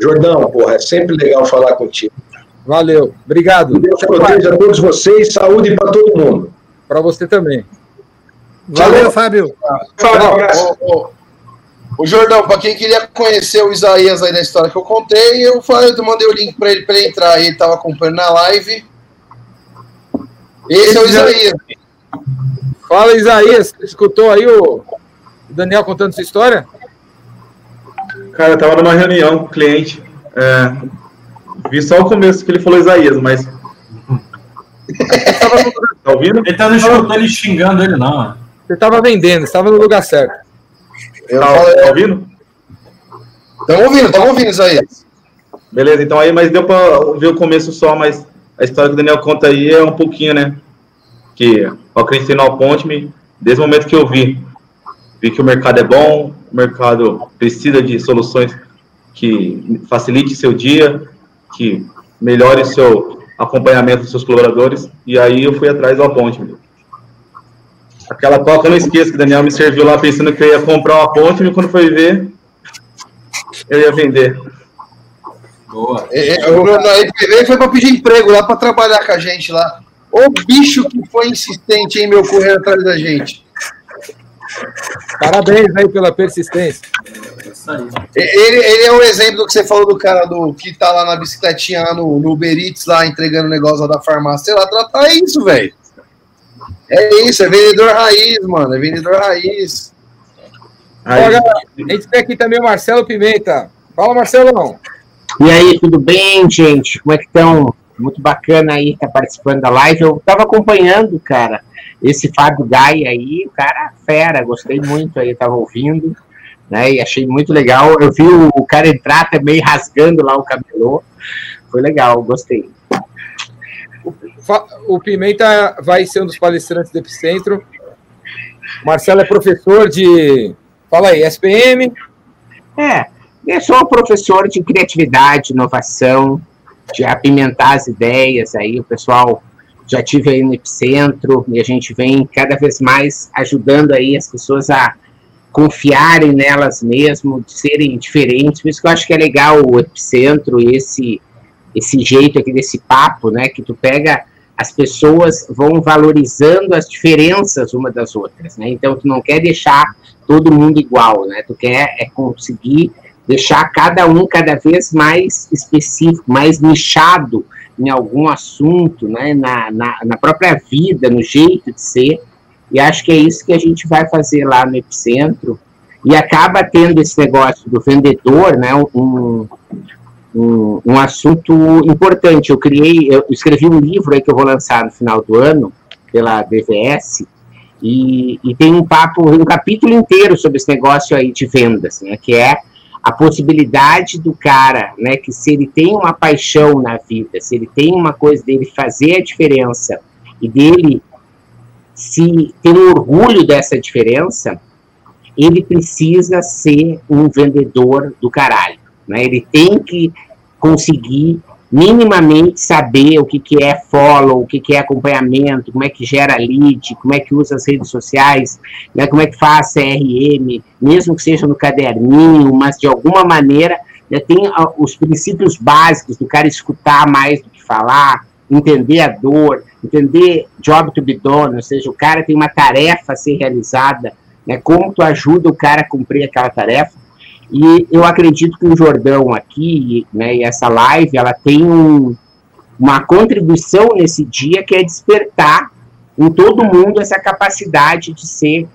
Jordão, porra, é sempre legal falar contigo. Valeu, obrigado. Deus proteja todos vocês, saúde para todo mundo. Para você também. Valeu, Fábio. o, o, Jordão, para quem queria conhecer o Isaías aí da história que eu contei, eu, falei, eu mandei o link para ele para ele entrar. Ele estava acompanhando na live. Esse é o Isaías. Fala, Isaías. Escutou aí o Daniel contando sua história? Cara, eu tava numa reunião com o cliente. É, vi só o começo que ele falou Isaías, mas. tá ouvindo? Ele tá não escutando ele xingando ele, não. Você estava vendendo, estava no lugar certo. Eu tá, tá ouvindo? Estamos ouvindo, estamos ouvindo isso aí. Beleza, então aí, mas deu para ver o começo só, mas a história que o Daniel conta aí é um pouquinho, né? Que eu acreditei no Ponte, desde o momento que eu vi. Vi que o mercado é bom, o mercado precisa de soluções que facilite seu dia, que melhore seu acompanhamento dos seus colaboradores, e aí eu fui atrás do Ponte. Aquela coca eu não esqueço que o Daniel me serviu lá pensando que eu ia comprar uma ponte, e quando foi ver, eu ia vender. Boa. É, é, ele foi para pedir emprego lá para trabalhar com a gente lá. O bicho que foi insistente, hein, meu, correr atrás da gente. Parabéns aí pela persistência. Ele, ele é um exemplo do que você falou do cara do que tá lá na bicicletinha lá no, no Uber Eats, lá entregando negócio lá da farmácia. Sei lá, tratar isso, velho. É isso, é vendedor raiz, mano. É vendedor raiz. Aí. Ó, a gente tem aqui também o Marcelo Pimenta. Fala, Marcelão. E aí, tudo bem, gente? Como é que estão? Muito bacana aí estar tá participando da live. Eu estava acompanhando, cara, esse Fábio Gaia aí, o cara fera, gostei muito aí, estava ouvindo, né? E achei muito legal. Eu vi o, o cara entrar também rasgando lá o cabelo. Foi legal, gostei o Pimenta vai ser um dos palestrantes do Epicentro. Marcelo é professor de. Fala aí, SPM? É, eu sou professor de criatividade, inovação, de apimentar as ideias aí. O pessoal já tive aí no Epicentro e a gente vem cada vez mais ajudando aí as pessoas a confiarem nelas mesmo, de serem diferentes. Por isso que eu acho que é legal o Epicentro e esse, esse jeito aqui desse papo, né? Que tu pega as pessoas vão valorizando as diferenças uma das outras, né? Então tu não quer deixar todo mundo igual, né? Tu quer é conseguir deixar cada um cada vez mais específico, mais nichado em algum assunto, né? Na, na, na própria vida, no jeito de ser. E acho que é isso que a gente vai fazer lá no Epicentro. E acaba tendo esse negócio do vendedor, né? Um, um, um, assunto importante. Eu criei, eu escrevi um livro aí que eu vou lançar no final do ano pela DVS e, e tem um papo, um capítulo inteiro sobre esse negócio aí de vendas, né? Que é a possibilidade do cara, né? Que se ele tem uma paixão na vida, se ele tem uma coisa dele fazer a diferença e dele se ter um orgulho dessa diferença, ele precisa ser um vendedor do caralho. Né? Ele tem que conseguir minimamente saber o que, que é follow, o que, que é acompanhamento, como é que gera lead, como é que usa as redes sociais, né, como é que faz CRM, mesmo que seja no caderninho, mas de alguma maneira né, tem os princípios básicos do cara escutar mais do que falar, entender a dor, entender job to be done, ou seja, o cara tem uma tarefa a ser realizada, né, como tu ajuda o cara a cumprir aquela tarefa, E eu acredito que o Jordão aqui, né, e essa live, ela tem um, uma contribuição nesse dia que é despertar em todo mundo essa capacidade de ser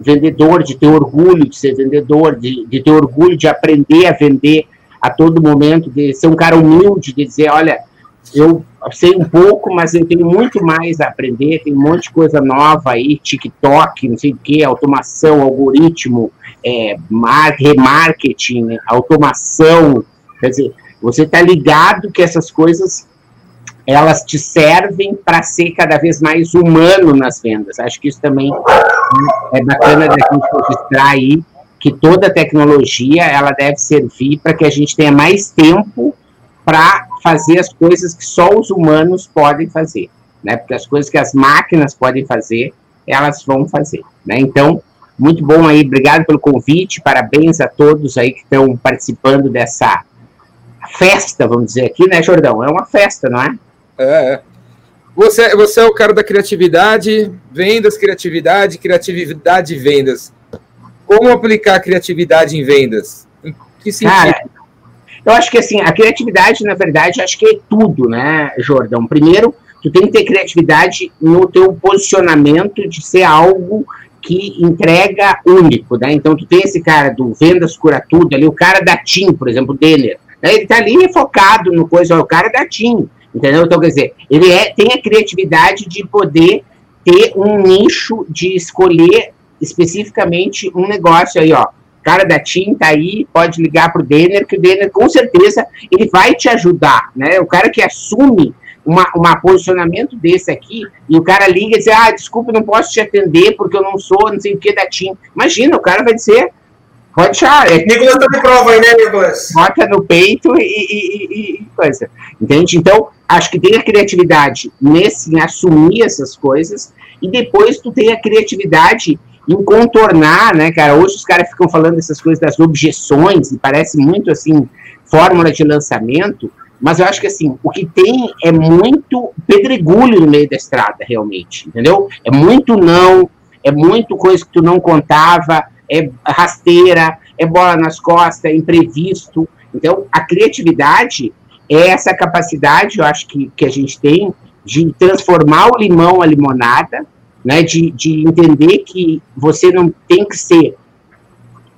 vendedor, de ter orgulho de ser vendedor, de, de ter orgulho de aprender a vender a todo momento, de ser um cara humilde, de dizer, olha, eu sei um pouco, mas eu tenho muito mais a aprender, tem um monte de coisa nova aí, TikTok, não sei o que, automação, algoritmo, é, remarketing, automação, quer dizer, você está ligado que essas coisas elas te servem para ser cada vez mais humano nas vendas. Acho que isso também é bacana da gente registrar aí que toda tecnologia ela deve servir para que a gente tenha mais tempo para fazer as coisas que só os humanos podem fazer, né? Porque as coisas que as máquinas podem fazer, elas vão fazer, né? Então, muito bom aí, obrigado pelo convite, parabéns a todos aí que estão participando dessa festa, vamos dizer aqui, né, Jordão? É uma festa, não é? É, é. Você, você é o cara da criatividade, vendas, criatividade, criatividade e vendas. Como aplicar criatividade em vendas? Em que sentido? Cara, eu acho que assim, a criatividade, na verdade, acho que é tudo, né, Jordão? Primeiro, tu tem que ter criatividade no teu posicionamento de ser algo que entrega único, né? Então tu tem esse cara do vendas cura tudo ali, o cara da TIM, por exemplo, o Denner, né? ele tá ali focado no coisa, o cara da TIM, Entendeu? Então, quer dizer, ele é, tem a criatividade de poder ter um nicho, de escolher especificamente um negócio aí, ó. O cara da TIM tá aí, pode ligar pro Denner, que o Denner, com certeza, ele vai te ajudar, né? O cara que assume uma, uma posicionamento desse aqui, e o cara liga e diz, ah, desculpa, não posso te atender porque eu não sou, não sei o que da TIM. Imagina, o cara vai dizer, Pode deixar. É, Nicolas tá de prova aí, né, Nicolas? Bota no peito e, e, e, coisa. Entende? Então, acho que tem a criatividade nesse, em assumir essas coisas, e depois tu tem a criatividade em contornar, né, cara? Hoje os caras ficam falando essas coisas das objeções, e parece muito assim, fórmula de lançamento, mas eu acho que assim, o que tem é muito pedregulho no meio da estrada, realmente, entendeu? É muito não, é muito coisa que tu não contava, é rasteira, é bola nas costas, é imprevisto. Então, a criatividade é essa capacidade, eu acho que, que a gente tem, de transformar o limão a limonada, né, de, de entender que você não tem que ser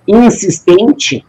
insistente,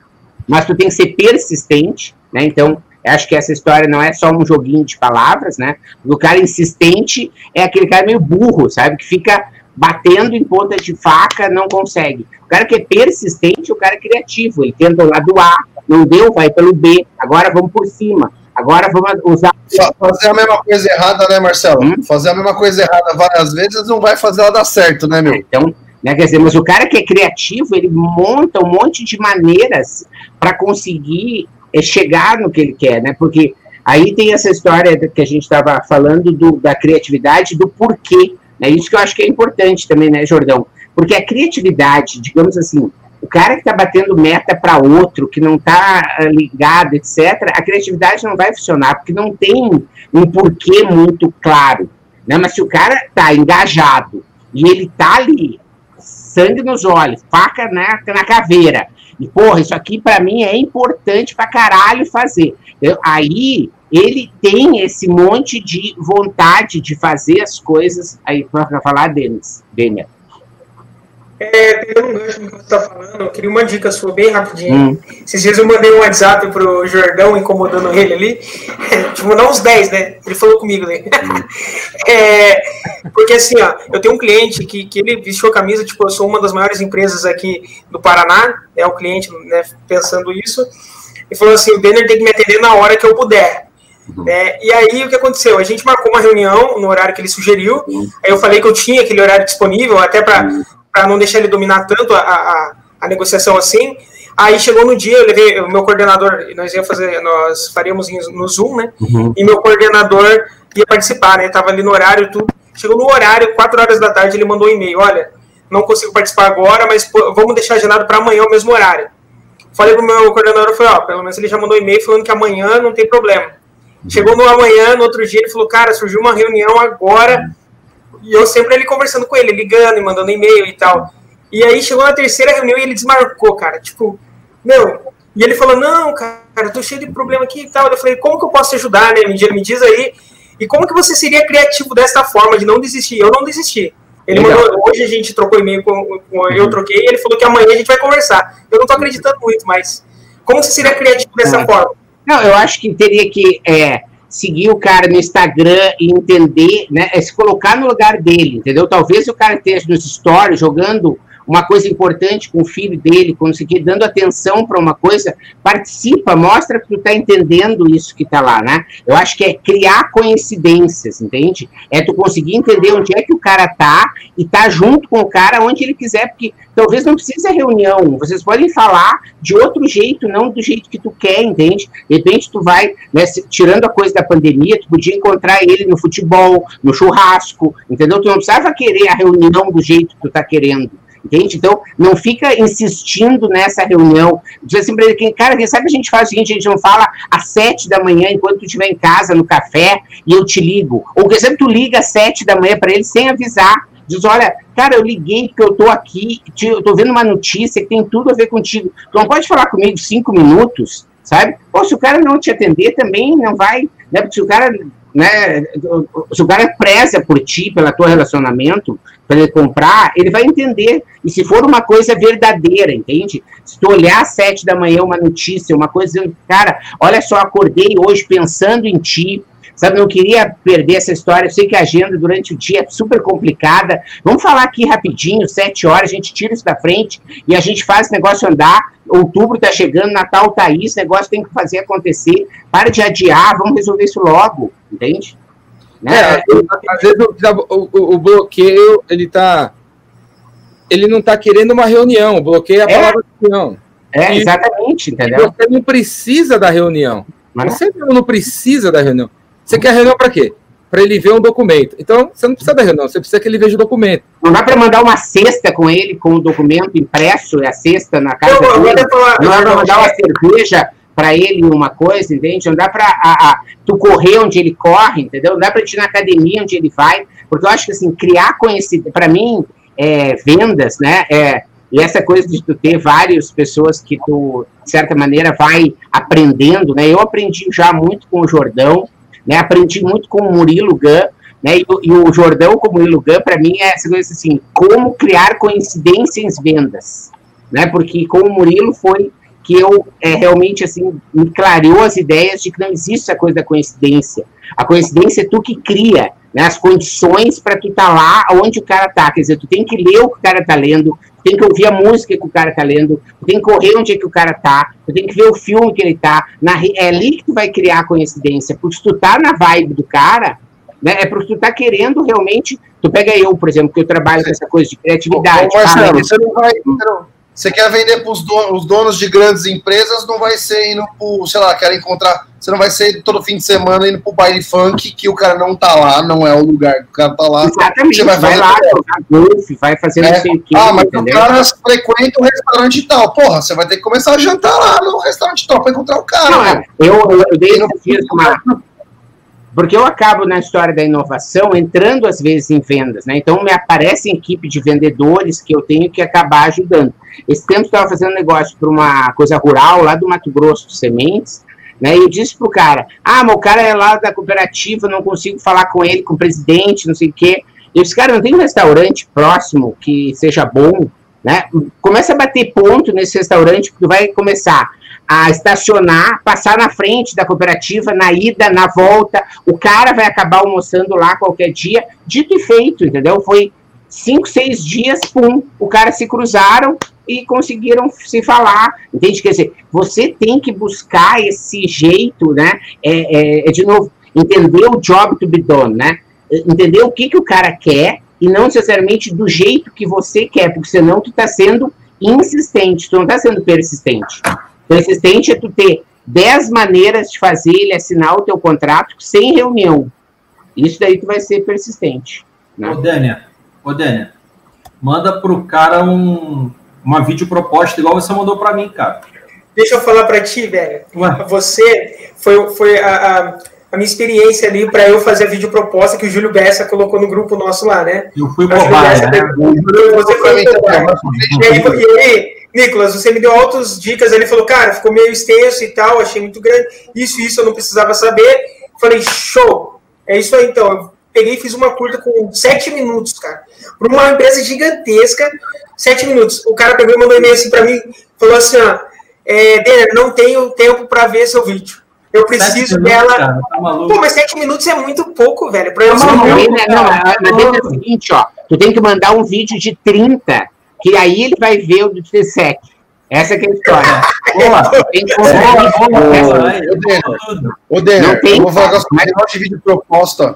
mas tu tem que ser persistente, né, então acho que essa história não é só um joguinho de palavras, né, o cara insistente é aquele cara meio burro, sabe, que fica batendo em ponta de faca, não consegue. O cara que é persistente, o cara é criativo, ele tenta o lado A, não deu, vai pelo B, agora vamos por cima, agora vamos usar... Fazer a mesma coisa errada, né, Marcelo? Hum? Fazer a mesma coisa errada várias vezes não vai fazer ela dar certo, né, meu? Então, né, quer dizer, mas o cara que é criativo, ele monta um monte de maneiras para conseguir é, chegar no que ele quer, né? Porque aí tem essa história que a gente estava falando do, da criatividade, do porquê. É isso que eu acho que é importante também, né, Jordão? Porque a criatividade, digamos assim, o cara que está batendo meta para outro, que não está ah, ligado, etc., a criatividade não vai funcionar, porque não tem um porquê muito claro. Né? Mas se o cara está engajado e ele está ali, sangue nos olhos, faca na, na caveira, e porra, isso aqui para mim é importante para caralho fazer. Eu, aí ele tem esse monte de vontade de fazer as coisas. Aí, para falar, Denis, Daniel. É, pegando um gancho que você está falando, eu queria uma dica sua bem rapidinho. Hum. Esses dias eu mandei um WhatsApp pro Jordão, incomodando ele ali. tipo, não uns 10, né? Ele falou comigo, né? é, porque assim, ó, eu tenho um cliente que, que ele vestiu a camisa, tipo, eu sou uma das maiores empresas aqui do Paraná, é o cliente, né, pensando isso. E falou assim: o Denner tem que me atender na hora que eu puder. Uhum. É, e aí o que aconteceu? A gente marcou uma reunião no horário que ele sugeriu. Uhum. Aí eu falei que eu tinha aquele horário disponível, até para uhum. não deixar ele dominar tanto a, a, a, negociação assim. Aí chegou no dia, eu levei o meu coordenador, nós ia fazer, nós faríamos no Zoom, né? Uhum. E meu coordenador ia participar, né? Tava ali no horário tudo. Chegou no horário, 4 horas da tarde, ele mandou um e-mail: olha, não consigo participar agora, mas pô, vamos deixar agendado para amanhã o mesmo horário. Falei pro meu coordenador, falei, ó, pelo menos ele já mandou um e-mail falando que amanhã não tem problema. Chegou no amanhã, no outro dia, ele falou, cara, surgiu uma reunião agora. E eu sempre ele conversando com ele, ligando e mandando e-mail e tal. E aí chegou na terceira reunião e ele desmarcou, cara. Tipo, meu, E ele falou, não, cara, eu tô cheio de problema aqui e tal. Eu falei, como que eu posso te ajudar, né? Me, me diz aí. E como que você seria criativo dessa forma, de não desistir? Eu não desisti. Ele Legal. mandou, hoje a gente trocou e-mail com, com uhum. eu troquei, e ele falou que amanhã a gente vai conversar. Eu não tô acreditando muito, mas como você seria criativo dessa forma? Não, eu acho que teria que é, seguir o cara no Instagram e entender, né? É se colocar no lugar dele, entendeu? Talvez o cara esteja nos stories jogando uma coisa importante com o filho dele, aqui, dando atenção para uma coisa, participa, mostra que tu está entendendo isso que está lá, né? Eu acho que é criar coincidências, entende? É tu conseguir entender onde é que o cara tá e tá junto com o cara onde ele quiser, porque talvez não precise reunião, vocês podem falar de outro jeito, não do jeito que tu quer, entende? De repente tu vai, né, tirando a coisa da pandemia, tu podia encontrar ele no futebol, no churrasco, entendeu? Tu não precisava querer a reunião do jeito que tu tá querendo. Entende? Então, não fica insistindo nessa reunião. Diz assim para ele, cara, quem sabe a gente faz o seguinte, a gente não fala às sete da manhã, enquanto tu estiver em casa, no café, e eu te ligo. Ou, por exemplo, tu liga às sete da manhã para ele sem avisar. Diz, olha, cara, eu liguei porque eu tô aqui, eu tô vendo uma notícia que tem tudo a ver contigo. Tu não pode falar comigo cinco minutos, sabe? Ou se o cara não te atender, também não vai, né? Porque se o cara né, se o cara preza por ti, pelo teu relacionamento, para ele comprar, ele vai entender. E se for uma coisa verdadeira, entende? Se tu olhar às sete da manhã uma notícia, uma coisa, cara, olha só, acordei hoje pensando em ti, sabe? Não queria perder essa história. Eu sei que a agenda durante o dia é super complicada. Vamos falar aqui rapidinho, sete horas, a gente tira isso da frente e a gente faz esse negócio andar. Outubro está chegando, Natal tá aí, esse negócio tem que fazer acontecer. Para de adiar, vamos resolver isso logo, entende? Né? É, às vezes o, o, o, bloqueio, ele tá. Ele não está querendo uma reunião, o bloqueio é a é. palavra reunião. É, exatamente, entendeu? Você não precisa da reunião. Mas você não precisa da reunião. Você quer reunião para quê? Para ele ver um documento. Então, você não precisa da reunião, você precisa que ele veja o documento. Não dá para mandar uma cesta com ele, com o documento impresso, a cesta na casa eu, dele. não dá para mandar uma cerveja para ele, uma coisa, entende? Não dá para tu correr onde ele corre, entendeu? Não dá para ir na academia onde ele vai. Porque eu acho que, assim, criar conhecimento, para mim, é, vendas, né? É, e essa coisa de tu ter várias pessoas que tu, de certa maneira, vai aprendendo, né? Eu aprendi já muito com o Jordão, né? Aprendi muito com o Murilo Gun, né? E, e o Jordão com o Murilo Gun, para mim, é assim, como criar coincidências em vendas, né? Porque com o Murilo foi que eu é, realmente assim me clareou as ideias de que não existe essa coisa da coincidência. A coincidência é tu que cria né, as condições para tu estar tá lá onde o cara tá. Quer dizer, tu tem que ler o que o cara tá lendo, tu tem que ouvir a música que o cara tá lendo, tu tem que correr onde é que o cara tá, tu tem que ver o filme que ele tá. Na, é ali que tu vai criar a coincidência, porque se tu tá na vibe do cara, né, é porque tu tá querendo realmente. Tu pega eu, por exemplo, que eu trabalho com essa coisa de criatividade. Ô, Marcelo, você não vai. Não você quer vender para os donos, de grandes empresas, não vai ser indo para, sei lá, quer encontrar. Você não vai ser todo fim de semana indo para o baile funk, que o cara não tá lá, não é o lugar que o cara tá lá. Exatamente, você vai, vai lá, jogar golfe, vai fazer é. não sei o que. Ah, mas entendeu? o cara frequenta o restaurante tal. Porra, você vai ter que começar a jantar lá no restaurante tal para encontrar o cara. Não, é. eu, eu, eu dei uma, porque eu acabo na história da inovação entrando às vezes em vendas, né? Então me aparece equipe de vendedores que eu tenho que acabar ajudando. Esse tempo estava fazendo negócio para uma coisa rural lá do Mato Grosso, sementes, né? E eu disse pro cara: "Ah, mas o cara é lá da cooperativa, não consigo falar com ele, com o presidente, não sei o quê". E esse cara não tem um restaurante próximo que seja bom, né? Começa a bater ponto nesse restaurante porque vai começar a estacionar, passar na frente da cooperativa, na ida, na volta. O cara vai acabar almoçando lá qualquer dia. Dito e feito, entendeu? Foi cinco, seis dias, pum, o cara se cruzaram e conseguiram se falar. Entende? Quer dizer, você tem que buscar esse jeito, né? É, é, é de novo, entender o job to be done, né? Entender o que, que o cara quer e não necessariamente do jeito que você quer, porque senão tu está sendo insistente, tu não está sendo persistente. Persistente é tu ter 10 maneiras de fazer ele assinar o teu contrato sem reunião. Isso daí tu vai ser persistente. Né? Ô, Dânia, ô, Dânia, manda pro cara um, uma videoproposta igual você mandou para mim, cara. Deixa eu falar para ti, velho. Ué? Você foi, foi a, a, a minha experiência ali para eu fazer a videoproposta que o Júlio Bessa colocou no grupo nosso lá, né? Eu fui cobaia, né? Você foi. E aí, Nicolas, você me deu altas dicas. Ele falou, cara, ficou meio extenso e tal, achei muito grande. Isso, isso eu não precisava saber. Falei, show. É isso aí, então. Eu peguei e fiz uma curta com sete minutos, cara. Para uma empresa gigantesca, sete minutos. O cara pegou e mandou um e-mail assim para mim, falou assim, ó, é, Denner, não tenho tempo para ver seu vídeo. Eu preciso minutos, dela. Cara, tá Pô, mas sete minutos é muito pouco, velho. Pra eu não, não, não, não, é o seguinte, ó. Tu tem que mandar um vídeo de 30, que aí ele vai ver o de 17. Essa que é a história. Boa, tem que Ô, Denner, eu vou falar com o negócio de vídeo proposta.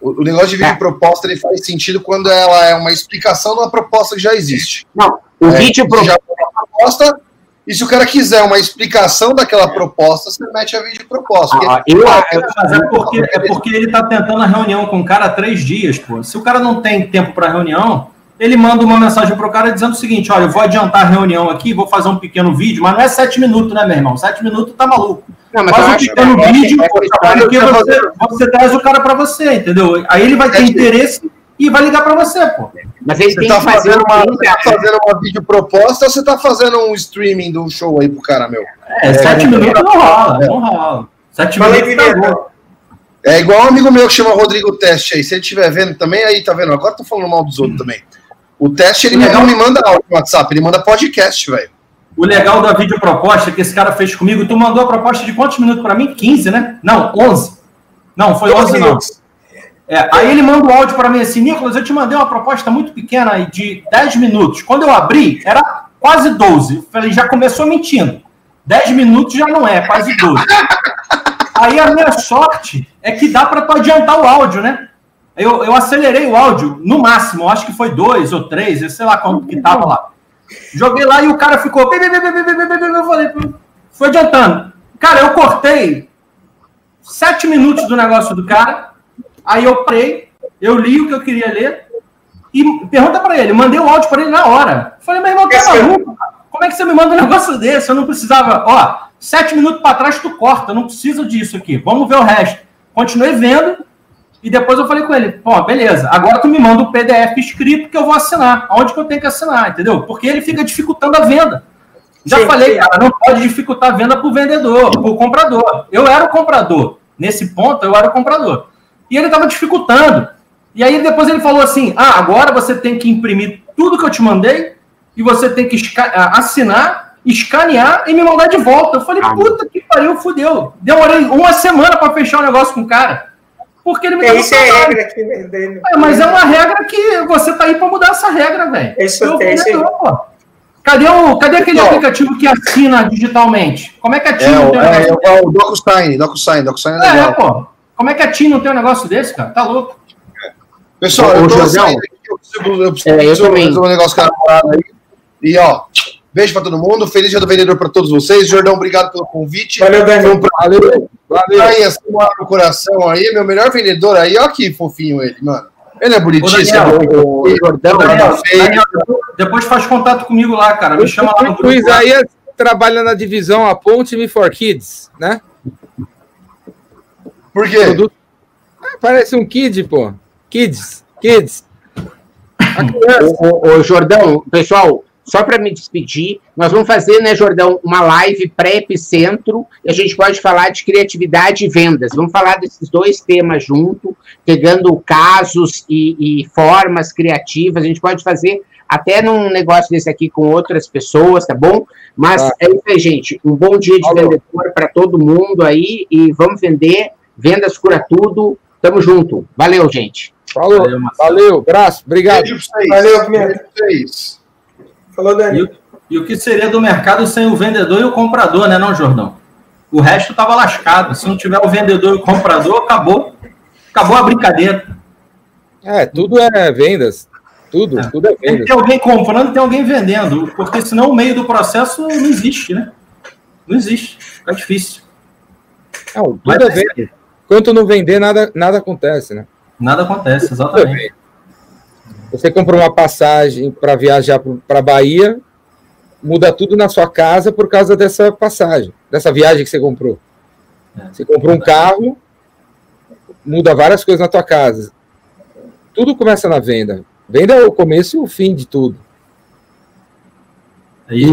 O, negócio de vídeo é. proposta ele faz sentido quando ela é uma explicação de uma proposta que já existe. Não, o é, vídeo proposta e se o cara quiser uma explicação daquela proposta, você mete a vídeo proposta. Ah, eu, ah, é, é, porque, é porque ele está tentando a reunião com o cara há três dias, pô. Se o cara não tem tempo para reunião, ele manda uma mensagem para o cara dizendo o seguinte: olha, eu vou adiantar a reunião aqui, vou fazer um pequeno vídeo, mas não é sete minutos, né, meu irmão? Sete minutos tá maluco. Não, mas Faz um pequeno é, vídeo, é, porque você, você traz o cara para você, entendeu? Aí ele vai ter interesse e vai ligar para você, pô. Mas ele você tem tá que fazer uma, você tá fazendo uma vídeo proposta ou você tá fazendo um streaming do show aí pro cara, meu? É, sete é, minutos não rola, é. não rola. Sete minutos tá bom. É igual um amigo meu que chama Rodrigo Teste aí. Se ele estiver vendo também, aí tá vendo? Agora tô falando mal dos outros também. O teste ele não me manda áudio no WhatsApp, ele manda podcast, velho. O legal da vídeo proposta que esse cara fez comigo, tu mandou a proposta de quantos minutos para mim? 15, né? Não, 11. Não, foi 11 não. É, aí ele manda o áudio para mim assim, Nicolas, eu te mandei uma proposta muito pequena de 10 minutos. Quando eu abri, era quase 12. Eu falei, já começou mentindo. 10 minutos já não é, quase 12. Aí a minha sorte é que dá para tu adiantar o áudio, né? Eu, eu acelerei o áudio no máximo, acho que foi dois ou três, eu sei lá quanto que tava lá. Joguei lá e o cara ficou. Eu falei, foi adiantando. Cara, eu cortei sete minutos do negócio do cara, aí eu parei, eu li o que eu queria ler e pergunta para ele, mandei o áudio para ele na hora. Falei, meu irmão, tá maluco? Como é que você me manda um negócio desse? Eu não precisava. Ó, sete minutos para trás tu corta, eu não preciso disso aqui. Vamos ver o resto. Continuei vendo, e depois eu falei com ele, pô, beleza, agora tu me manda o um PDF escrito que eu vou assinar. Aonde que eu tenho que assinar, entendeu? Porque ele fica dificultando a venda. Já sim, falei, cara, não pode dificultar a venda para o vendedor, para o comprador. Eu era o comprador. Nesse ponto, eu era o comprador. E ele estava dificultando. E aí depois ele falou assim: ah, agora você tem que imprimir tudo que eu te mandei e você tem que assinar, escanear e me mandar de volta. Eu falei, ah, puta que pariu, fudeu. Demorei uma semana para fechar o negócio com o cara porque ele me é, Isso é regra aqui dele. É, mas é uma regra que você tá aí para mudar essa regra, velho. Isso é isso Cadê, o, cadê aquele aplicativo que assina digitalmente? Como é que a TIM é, não tem um é, é, o DocuSign, DocuSign, DocuSign é, é legal. É, pô. Como é que a TIM não tem um negócio desse, cara? Tá louco. Pessoal, eu tô saindo aqui, eu preciso, eu preciso, é, eu resolver um negócio com a aí. E, ó, beijo pra todo mundo, feliz dia do vendedor pra todos vocês. Jordão, obrigado pelo convite. Valeu, Daniel. Valeu. Valeu. Aí, assim, no coração aí, meu melhor vendedor aí, ó que fofinho ele, mano. Ele é bonitinho, Ô, Daniel, Jordão, Daniel, Daniel, depois faz contato comigo lá, cara. Me chama lá no grupo. O Isaías trabalha na divisão A Ponte Me for Kids, né? Por quê? Produto... Ah, parece um kid, pô. Kids, kids. Ô, ô, Jordão, pessoal, só para me despedir, nós vamos fazer, né, Jordão, uma live pré-epicentro e a gente pode falar de criatividade e vendas. Vamos falar desses dois temas junto, pegando casos e, e formas criativas. A gente pode fazer até num negócio desse aqui com outras pessoas, tá bom? Mas ah. é isso aí, gente. Um bom dia de Falou. vendedor para todo mundo aí e vamos vender. Vendas cura tudo. Tamo junto. Valeu, gente. Falou. Valeu, Valeu braço. Obrigado. Valeu, vocês. Falou, Dani. E, e, o que seria do mercado sem o vendedor e o comprador, né, não, Jordão? O resto estava lascado. Se não tiver o vendedor e o comprador, acabou. Acabou a brincadeira. É, tudo é vendas. Tudo, é. tudo é vendas. Tem alguém comprando, tem alguém vendendo. Porque senão o meio do processo não existe, né? Não existe. Fica difícil. Não, tudo Mas, é venda. Enquanto não vender, nada, nada acontece, né? Nada acontece, exatamente. Você comprou uma passagem para viajar para Bahia, muda tudo na sua casa por causa dessa passagem, dessa viagem que você comprou. É. Você comprou um carro, muda várias coisas na tua casa. Tudo começa na venda. Venda é o começo e o fim de tudo. E,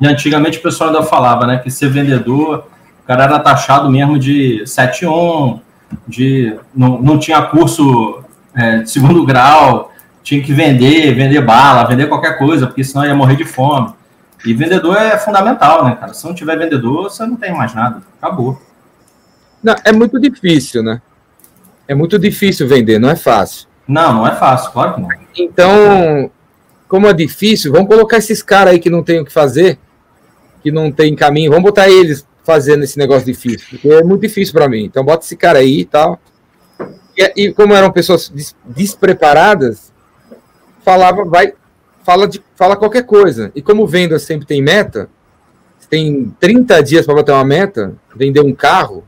e antigamente o pessoal ainda falava, né, que ser vendedor, cara era taxado mesmo de 7-1, de não, não tinha curso é, de segundo grau, tinha que vender, vender bala, vender qualquer coisa, porque senão ia morrer de fome. E vendedor é fundamental, né, cara? Se não tiver vendedor, você não tem mais nada. Acabou. Não, é muito difícil, né? É muito difícil vender, não é fácil. Não, não é fácil, claro que não. Então, como é difícil, vamos colocar esses caras aí que não tem o que fazer, que não tem caminho, vamos botar eles fazendo esse negócio difícil, é muito difícil para mim. Então, bota esse cara aí e tal. E, e como eram pessoas des, despreparadas, falava, vai, fala, de, fala qualquer coisa. E como venda sempre tem meta, tem 30 dias para bater uma meta, vender um carro,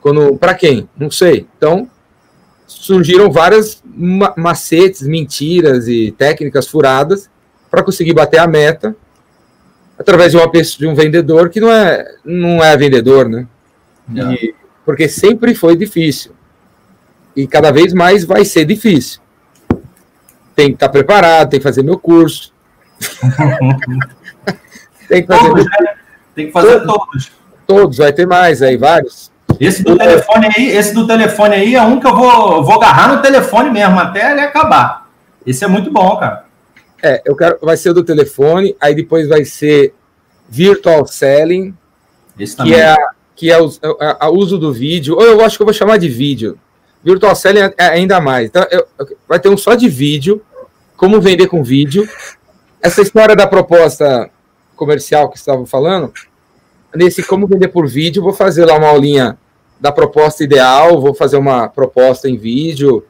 quando para quem? Não sei. Então, surgiram várias macetes, mentiras e técnicas furadas para conseguir bater a meta através de uma pessoa, de um vendedor que não é não é vendedor, né? E, porque sempre foi difícil e cada vez mais vai ser difícil. Tem que estar tá preparado, tem que fazer meu curso. tem que fazer todos, né? Tem que fazer todos. todos. Todos, vai ter mais aí, vários. Esse do telefone aí, esse do telefone aí é um que eu vou, vou agarrar no telefone mesmo até ele acabar. Esse é muito bom, cara. É, eu quero, vai ser o do telefone, aí depois vai ser virtual selling, esse que é, que é o a, a uso do vídeo, ou eu acho que eu vou chamar de vídeo. Virtual selling é, é ainda mais. Então, eu, vai ter um só de vídeo, como vender com vídeo. Essa história da proposta comercial que estavam falando, nesse como vender por vídeo, vou fazer lá uma aulinha da proposta ideal, vou fazer uma proposta em vídeo.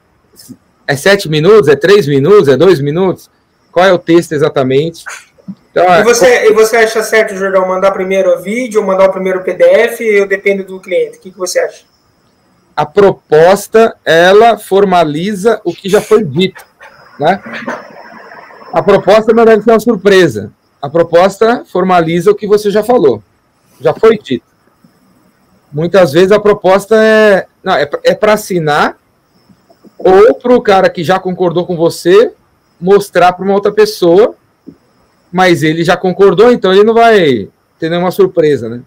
É sete minutos? É três minutos? É dois minutos? Qual é o texto exatamente? Então, e, é, você, e você acha certo, Jordão, mandar primeiro o vídeo, mandar o primeiro PDF, ou depende do cliente? O que, que você acha? A proposta, ela formaliza o que já foi dito, né? A proposta não deve ser uma surpresa. A proposta formaliza o que você já falou. Já foi dito. Muitas vezes a proposta é, não, é, é para assinar ou para o cara que já concordou com você mostrar para uma outra pessoa, mas ele já concordou, então ele não vai ter nenhuma surpresa, né?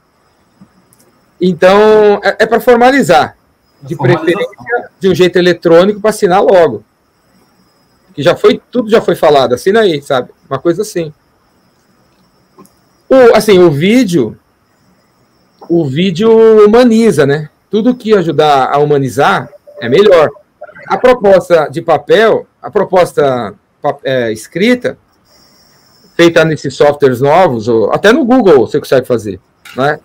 Então é, é para formalizar, de preferência de um jeito eletrônico para assinar logo. Que já foi tudo já foi falado, assina aí, sabe? Uma coisa assim. O, assim, o vídeo o vídeo humaniza, né? Tudo que ajudar a humanizar é melhor. A proposta de papel, a proposta é, escrita, feita nesses softwares novos, ou até no Google você consegue fazer. Né?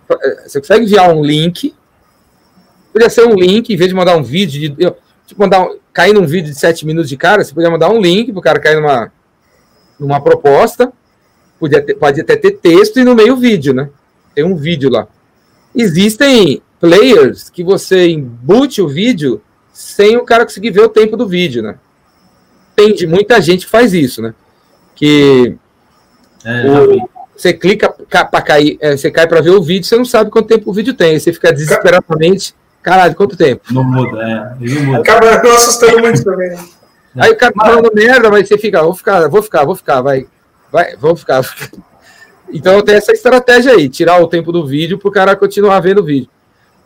Você consegue enviar um link, podia ser um link, em vez de mandar um vídeo, de, tipo, mandar, cair num vídeo de sete minutos de cara, você podia mandar um link para o cara cair numa, numa proposta, podia ter, pode até ter texto e no meio vídeo, né? Tem um vídeo lá. Existem players que você embute o vídeo sem o cara conseguir ver o tempo do vídeo, né? Tem de muita gente que faz isso, né? Que é, o, você clica para cair, é, você cai para ver o vídeo, você não sabe quanto tempo o vídeo tem, você fica desesperadamente, caralho, quanto tempo? Não muda, é, não muda. Acaba assustando muito também. Né? Aí o cara tá falando merda, mas você fica, vou ficar, vou ficar, vou ficar, vai, vai, vou ficar. Vou ficar. Então tem essa estratégia aí, tirar o tempo do vídeo para o cara continuar vendo o vídeo.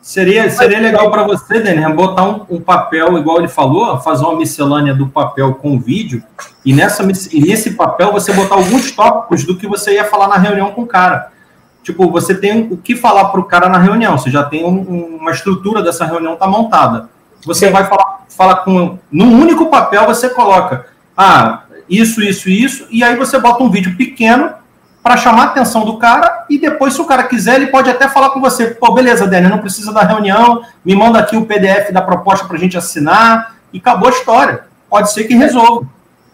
Seria, seria legal para você, Daniel, botar um, um, papel, igual ele falou, fazer uma miscelânea do papel com vídeo, e, nessa, e nesse papel você botar alguns tópicos do que você ia falar na reunião com o cara. Tipo, você tem o que falar para o cara na reunião, você já tem um, uma estrutura dessa reunião tá montada. Você vai falar, falar com. Num único papel você coloca, ah, isso, isso, isso, e aí você bota um vídeo pequeno para chamar a atenção do cara e depois, se o cara quiser, ele pode até falar com você: pô, beleza, Daniel, não precisa da reunião, me manda aqui o PDF da proposta para a gente assinar e acabou a história. Pode ser que resolva.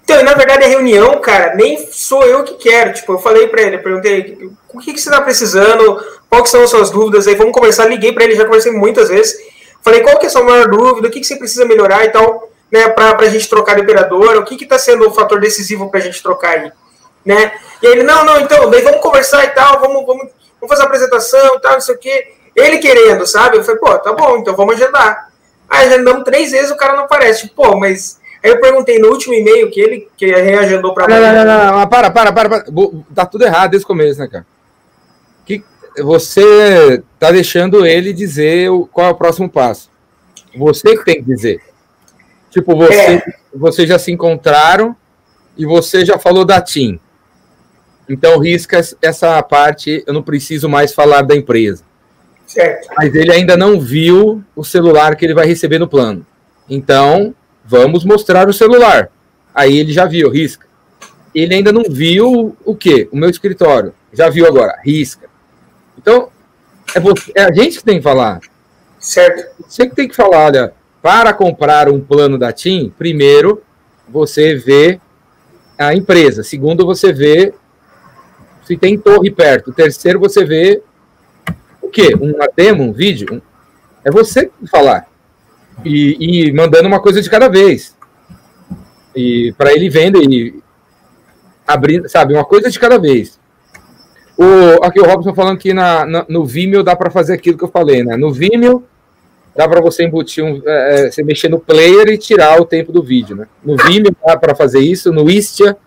Então, na verdade, a reunião, cara, nem sou eu que quero. Tipo, eu falei para ele, perguntei o que, que você está precisando, quais são as suas dúvidas, aí vamos conversar. Liguei para ele, já conversei muitas vezes. Falei, qual que é a sua maior dúvida, o que, que você precisa melhorar e tal, né, para a gente trocar de operador, o que está sendo o fator decisivo para a gente trocar aí né? E ele, não, não, então, daí vamos conversar e tal, vamos, vamos, vamos fazer a apresentação e tal, não sei o quê. Ele querendo, sabe? Eu falei, pô, tá bom, então vamos agendar. Aí agendamos três vezes, o cara não aparece. Tipo, pô, mas Aí eu perguntei no último e-mail que ele que reagendou para Não, não, não, não, não, para, para, para, para. Tá tudo errado desde o começo, né, cara? Que você tá deixando ele dizer qual é o próximo passo. Você que tem que dizer. Tipo, você, É. vocês já se encontraram e você já falou da TIM. Então risca es- essa parte, eu não preciso mais falar da empresa. Certo. Mas ele ainda não viu o celular que ele vai receber no plano. Então, vamos mostrar o celular. Aí ele já viu, risca. Ele ainda não viu o quê? O meu escritório. Já viu agora, risca. Então, é, você, é a gente que tem que falar. Certo. Você que tem que falar, olha, para comprar um plano da TIM, primeiro você vê a empresa. Segundo, você vê se tem torre perto. Terceiro, você vê o quê? Uma demo, um vídeo? É você falar. E, e mandando uma coisa de cada vez. E para ele vender e abrir, sabe, uma coisa de cada vez. O, aqui o Robson falando que na, na- no Vimeo dá para fazer aquilo que eu falei, né? No Vimeo dá para você embutir um, é, é, você mexer no player e tirar o tempo do vídeo, né? No Vimeo dá para fazer isso, no Istia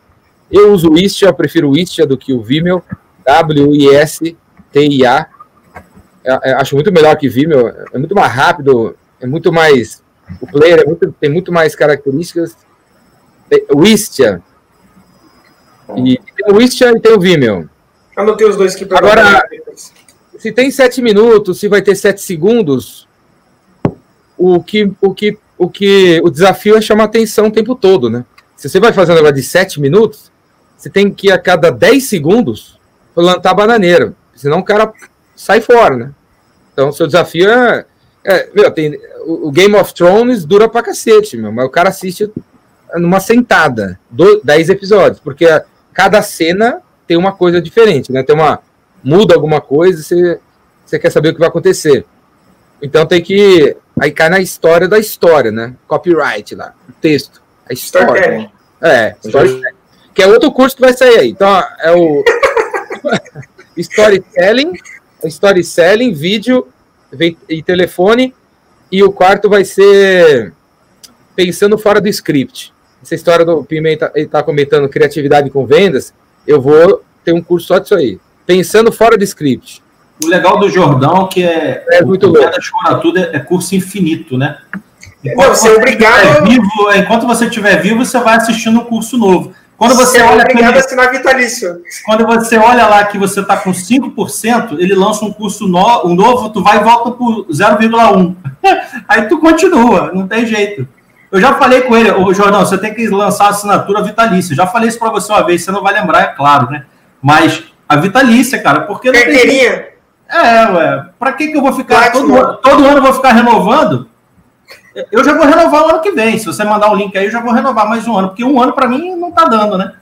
eu uso o Istia, eu prefiro o Istia do que o Vimeo, W-I-S-T-I-A. É, é, acho muito melhor que Vimeo, é muito mais rápido, é muito mais. O player é muito- tem muito mais características. O Istia. E tem o Istia e tem o Vimeo. Anotei os dois aqui para Agora, se tem sete minutos, se vai ter sete segundos, o que, o que, o que, o desafio é chamar atenção o tempo todo, né? Se você vai fazer um negócio de sete minutos, você tem que a cada 10 segundos plantar bananeira, senão o cara sai fora, né? Então, o seu desafio é, é meu, tem, o, Game of Thrones dura pra cacete, meu, mas o cara assiste numa sentada, do, 10 episódios, porque cada cena tem uma coisa diferente, né? Tem uma muda alguma coisa, você, você quer saber o que vai acontecer. Então tem que aí cai na história da história, né? Copyright lá, o texto, a história. Storytelling. É, storytelling. Que é outro curso que vai sair aí. Então é o storytelling, storytelling, vídeo e telefone e o quarto vai ser pensando fora do script. Essa história do Pimenta, ele tá comentando criatividade com vendas, eu vou ter um curso só disso aí. Pensando fora do script. O legal do Jordão que é, É muito o Fora Tudo é, é curso infinito, né? Não, você é obrigado- vivo, enquanto você estiver vivo, você vai assistindo um curso novo. Quando você, é olha obrigado a assinar vitalício. quando você olha lá que você está com 5%, ele lança um curso no, um novo, tu vai e volta por 0,1. Aí tu continua, não tem jeito. Eu já falei com ele, ô Jordão, você tem que lançar a assinatura vitalícia. Já falei isso para você uma vez, você não vai lembrar, é claro, né? Mas a vitalícia, cara, porque não tem Carteirinha. é, ué. Pra que, que eu vou ficar. Todo, ano- todo ano eu vou ficar renovando? Eu já vou renovar o ano que vem. Se você mandar o link aí, eu já vou renovar mais um ano. Porque um ano pra mim não tá dando, né?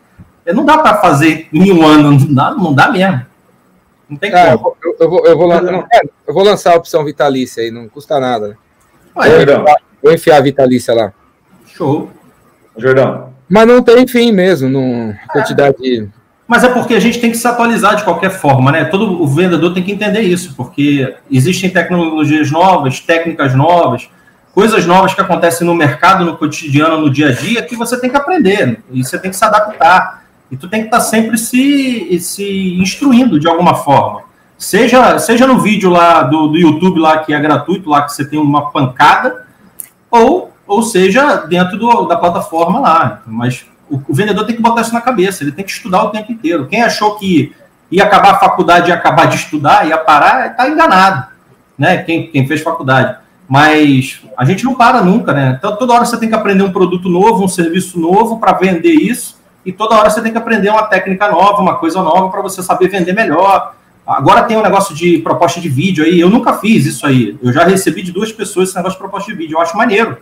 Não dá pra fazer em um ano. Não dá, não dá mesmo. Não tem Ah, eu, como. vou, eu, eu vou, eu, vou, lan- não, é, eu vou lançar a opção vitalícia aí, não custa nada. Né? Ué, Jordão, Vou enfiar a vitalícia lá. show. Jordão. Mas não tem fim mesmo, não quantidade. Mas é porque a gente tem que se atualizar de qualquer forma, né? Todo o vendedor tem que entender isso, porque existem tecnologias novas, técnicas novas, coisas novas que acontecem no mercado, no cotidiano, no dia a dia, que você tem que aprender e você tem que se adaptar. E tu tem que estar sempre se, se instruindo de alguma forma. Seja, seja no vídeo lá do, do YouTube lá que é gratuito, lá que você tem uma pancada, ou, ou seja dentro do- da plataforma lá. Mas o, o vendedor tem que botar isso na cabeça, ele tem que estudar o tempo inteiro. Quem achou que ia acabar a faculdade, ia acabar de estudar, ia parar, está enganado. Né? Quem, quem fez faculdade. Mas a gente não para nunca, né? Então toda hora você tem que aprender um produto novo, um serviço novo para vender isso, e toda hora você tem que aprender uma técnica nova, uma coisa nova para você saber vender melhor. Agora tem um negócio de proposta de vídeo aí, eu nunca fiz isso aí. Eu já recebi de duas pessoas esse negócio de proposta de vídeo, eu acho maneiro.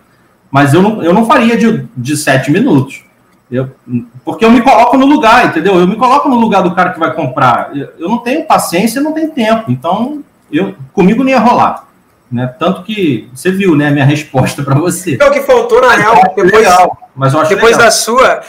Mas eu não, eu não faria de, de sete minutos. Eu, porque eu me coloco no lugar, entendeu? Eu me coloco no lugar do cara que vai comprar. Eu, eu não tenho paciência, não tenho tempo. Então, eu, comigo não ia rolar. Né? Tanto que você viu, né, a minha resposta para você. Então, o que faltou, na real, depois, legal, mas eu acho depois legal. da sua,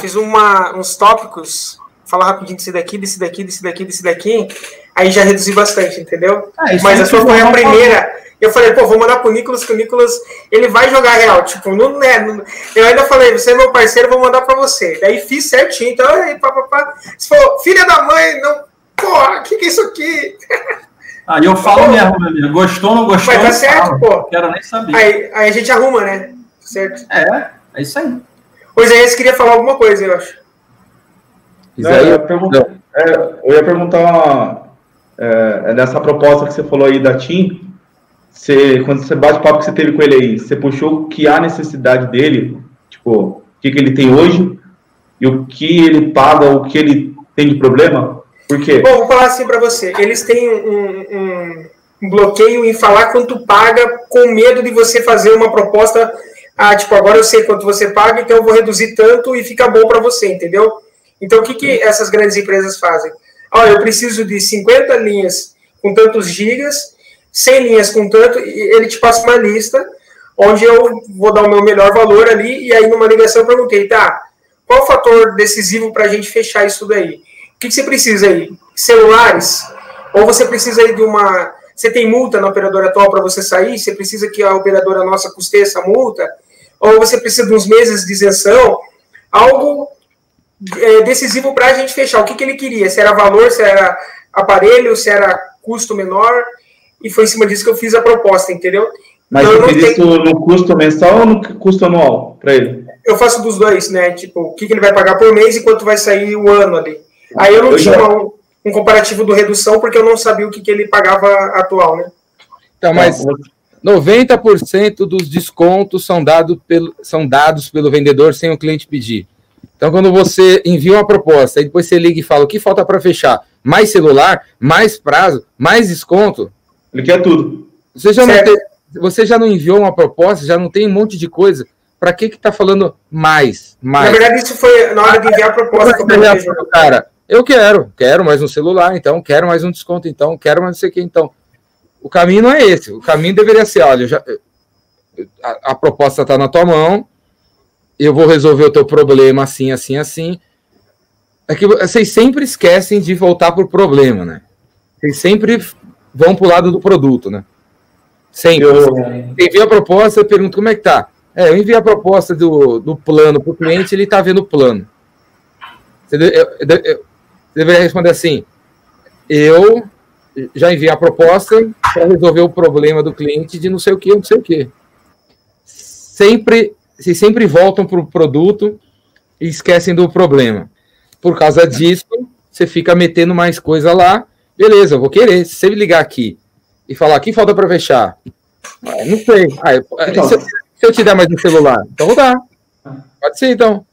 fiz uma, uns tópicos, falar rapidinho desse daqui, desse daqui, desse daqui, desse daqui. Aí já reduzi bastante, entendeu? Ah, Mas aí a sua foi a primeira. Eu falei, pô, vou mandar pro Nicolas, que o Nicolas, ele vai jogar real. Tipo, não é. não- Eu ainda falei, você é meu parceiro, vou mandar pra você. Daí fiz certinho, então, aí, pá, pá, pá. Você falou, filha da mãe, não. Porra, o que, que é isso aqui? Ah, e eu falo mesmo, meu amigo. Gostou, não gostou? Mas tá certo, falo. pô. Quero nem saber. Aí, aí a gente arruma, né? Certo. É, é isso aí. O Isaías queria falar alguma coisa, eu acho. Não, eu, ia perguntar, é, eu ia perguntar é, nessa proposta que você falou aí da TIM, você, quando você bate o papo que você teve com ele aí, você puxou o que há necessidade dele, tipo, o que, que ele tem hoje e o que ele paga, o que ele tem de problema? Por quê? Bom, vou falar assim pra você. Eles têm um, um- bloqueio em falar quanto paga com medo de você fazer uma proposta. Ah, tipo, agora eu sei quanto você paga, então eu vou reduzir tanto e fica bom pra você, entendeu? Então, o que, que essas grandes empresas fazem? Olha, eu preciso de 50 linhas com tantos gigas, 100 linhas com tanto, e ele te passa uma lista onde eu vou dar o meu melhor valor ali, e aí numa ligação eu perguntei, tá, qual o fator decisivo para a gente fechar isso daí? O que, que você precisa aí? Celulares? Ou você precisa aí de uma. Você tem multa na operadora atual para você sair? Você precisa que a operadora nossa custeie essa multa? Ou você precisa de uns meses de isenção? Algo é, decisivo para a gente fechar. O que, que ele queria? Se era valor, se era aparelho, se era custo menor? E foi em cima disso que eu fiz a proposta, entendeu? Mas Então, eu você isso no custo mensal ou no custo anual para ele? eu faço dos dois, né? Tipo, o que, que ele vai pagar por mês e quanto vai sair o ano ali. Aí eu não Eu tinha já- um, um comparativo do redução porque eu não sabia o que, que ele pagava atual, né? Então, mas 90% dos descontos são, dado pelo, são dados pelo vendedor sem o cliente pedir. Então, quando você envia uma proposta e depois você liga e fala o que falta para fechar, mais celular, mais prazo, mais desconto. Ele quer tudo. Você já, não, tem- você já não enviou uma proposta, já não tem um monte de coisa. Para que que tá falando mais? Mais. Na verdade, isso foi na hora de enviar a proposta que eu Você falou, cara, eu quero, quero mais um celular, então, quero mais um desconto, então, quero mais não sei o que, então. O caminho não é esse. O caminho deveria ser, olha, já- a, a proposta está na tua mão, eu vou resolver o teu problema assim, assim, assim. É que vocês sempre esquecem de voltar pro problema, né? Vocês sempre vão pro lado do produto, né? Sempre. Eu- Você envia a proposta, eu pergunto como é que tá. É, eu enviei a proposta do, do plano para o cliente, ele está vendo o plano. Eu- eu- deveria responder assim: eu já enviei a proposta para resolver o problema do cliente de não sei o que, não sei o que. Sempre, vocês sempre voltam para o produto e esquecem do problema. Por causa disso, você fica metendo mais coisa lá. Beleza, eu vou querer. Se você me ligar aqui e falar, que falta para fechar? Ah, não sei. Ah, eu- Então. se, eu, se eu te der mais um celular, então vou dar. Pode ser, então.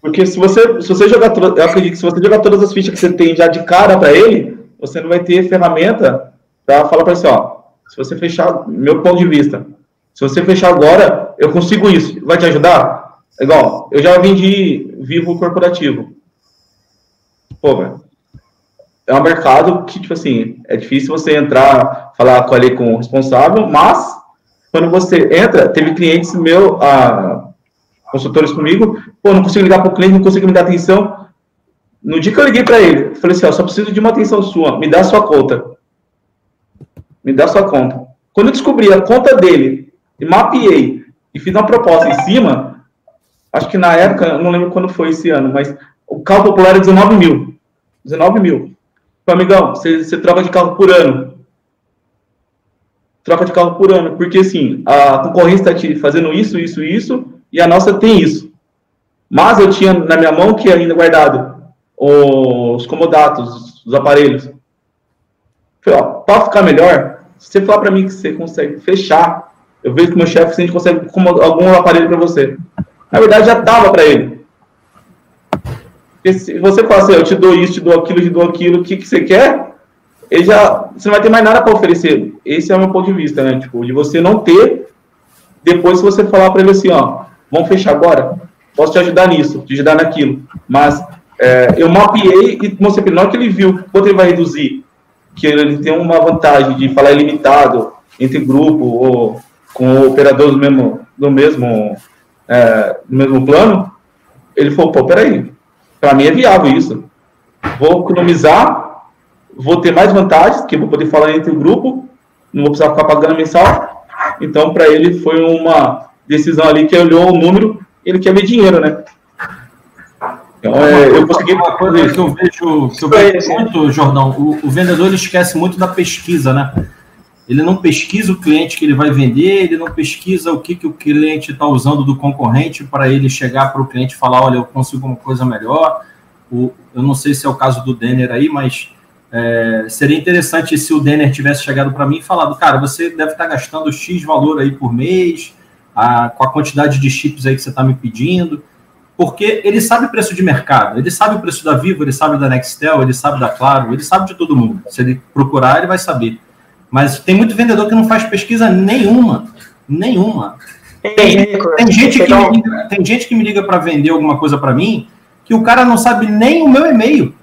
Porque se você, se você jogar, eu acredito que se você jogar todas as fichas que você tem já de cara para ele, você não vai ter ferramenta para falar para ele assim, ó, se você fechar, meu ponto de vista, se você fechar agora, eu consigo isso, vai te ajudar? Igual, eu já vendi vivo corporativo. Pô, velho, é um mercado que, tipo assim, é difícil você entrar, falar com ali com o responsável, mas quando você entra, teve clientes meu, ah, consultores comigo, pô, não consigo ligar para o cliente, não consigo me dar atenção. No dia que eu liguei para ele, falei assim, ó, só preciso de uma atenção sua, me dá sua conta. Me dá sua conta. Quando eu descobri a conta dele, e mapeei, e fiz uma proposta em cima, acho que na época, não lembro quando foi esse ano, mas o carro popular é 19 mil. 19 mil. Falei, amigão, você, você troca de carro por ano. Troca de carro por ano, porque assim, a concorrência está te fazendo isso, isso, isso, e a nossa tem isso. Mas eu tinha na minha mão que ainda guardado os comodatos, os aparelhos. Falei, ó, para ficar melhor, se você falar para mim que você consegue fechar, eu vejo com meu chefe se a gente consegue algum aparelho para você. Na verdade, já tava para ele. Se você falar assim, eu te dou isso, te dou aquilo, te dou aquilo, o que, que você quer? Ele já, você não vai ter mais nada para oferecer. Esse é o meu ponto de vista, né? Tipo, de você não ter, depois se você falar para ele assim, ó, vamos fechar agora, posso te ajudar nisso, te ajudar naquilo. Mas é, eu mapeei e mostrei para ele, na hora que ele viu quanto ele vai reduzir, que ele tem uma vantagem de falar ilimitado entre grupo ou com o operador do mesmo, do mesmo, é, do mesmo plano, ele falou, pô, peraí, para mim é viável isso. Vou economizar, vou ter mais vantagens, que vou poder falar entre o grupo, não vou precisar ficar pagando mensal. Então, para ele foi uma decisão ali que olhou o número, ele quer ver dinheiro, né? Então, é, eu consegui uma coisa que eu vejo, que eu vejo muito, Jordão, o, o vendedor ele esquece muito da pesquisa, né? Ele não pesquisa o cliente que ele vai vender, ele não pesquisa o que, que o cliente está usando do concorrente para ele chegar para o cliente e falar, olha, eu consigo uma coisa melhor. O, eu não sei se é o caso do Denner aí, mas é, seria interessante se o Denner tivesse chegado para mim e falado, cara, você deve estar tá gastando X valor aí por mês, a, com a quantidade de chips aí que você está me pedindo porque ele sabe o preço de mercado, ele sabe o preço da Vivo, ele sabe da Nextel, ele sabe da Claro, ele sabe de todo mundo. Se ele procurar, ele vai saber. Mas tem muito vendedor que não faz pesquisa nenhuma, nenhuma. Tem, tem gente, que me liga, tem gente que me liga para vender alguma coisa para mim que o cara não sabe nem o meu e-mail.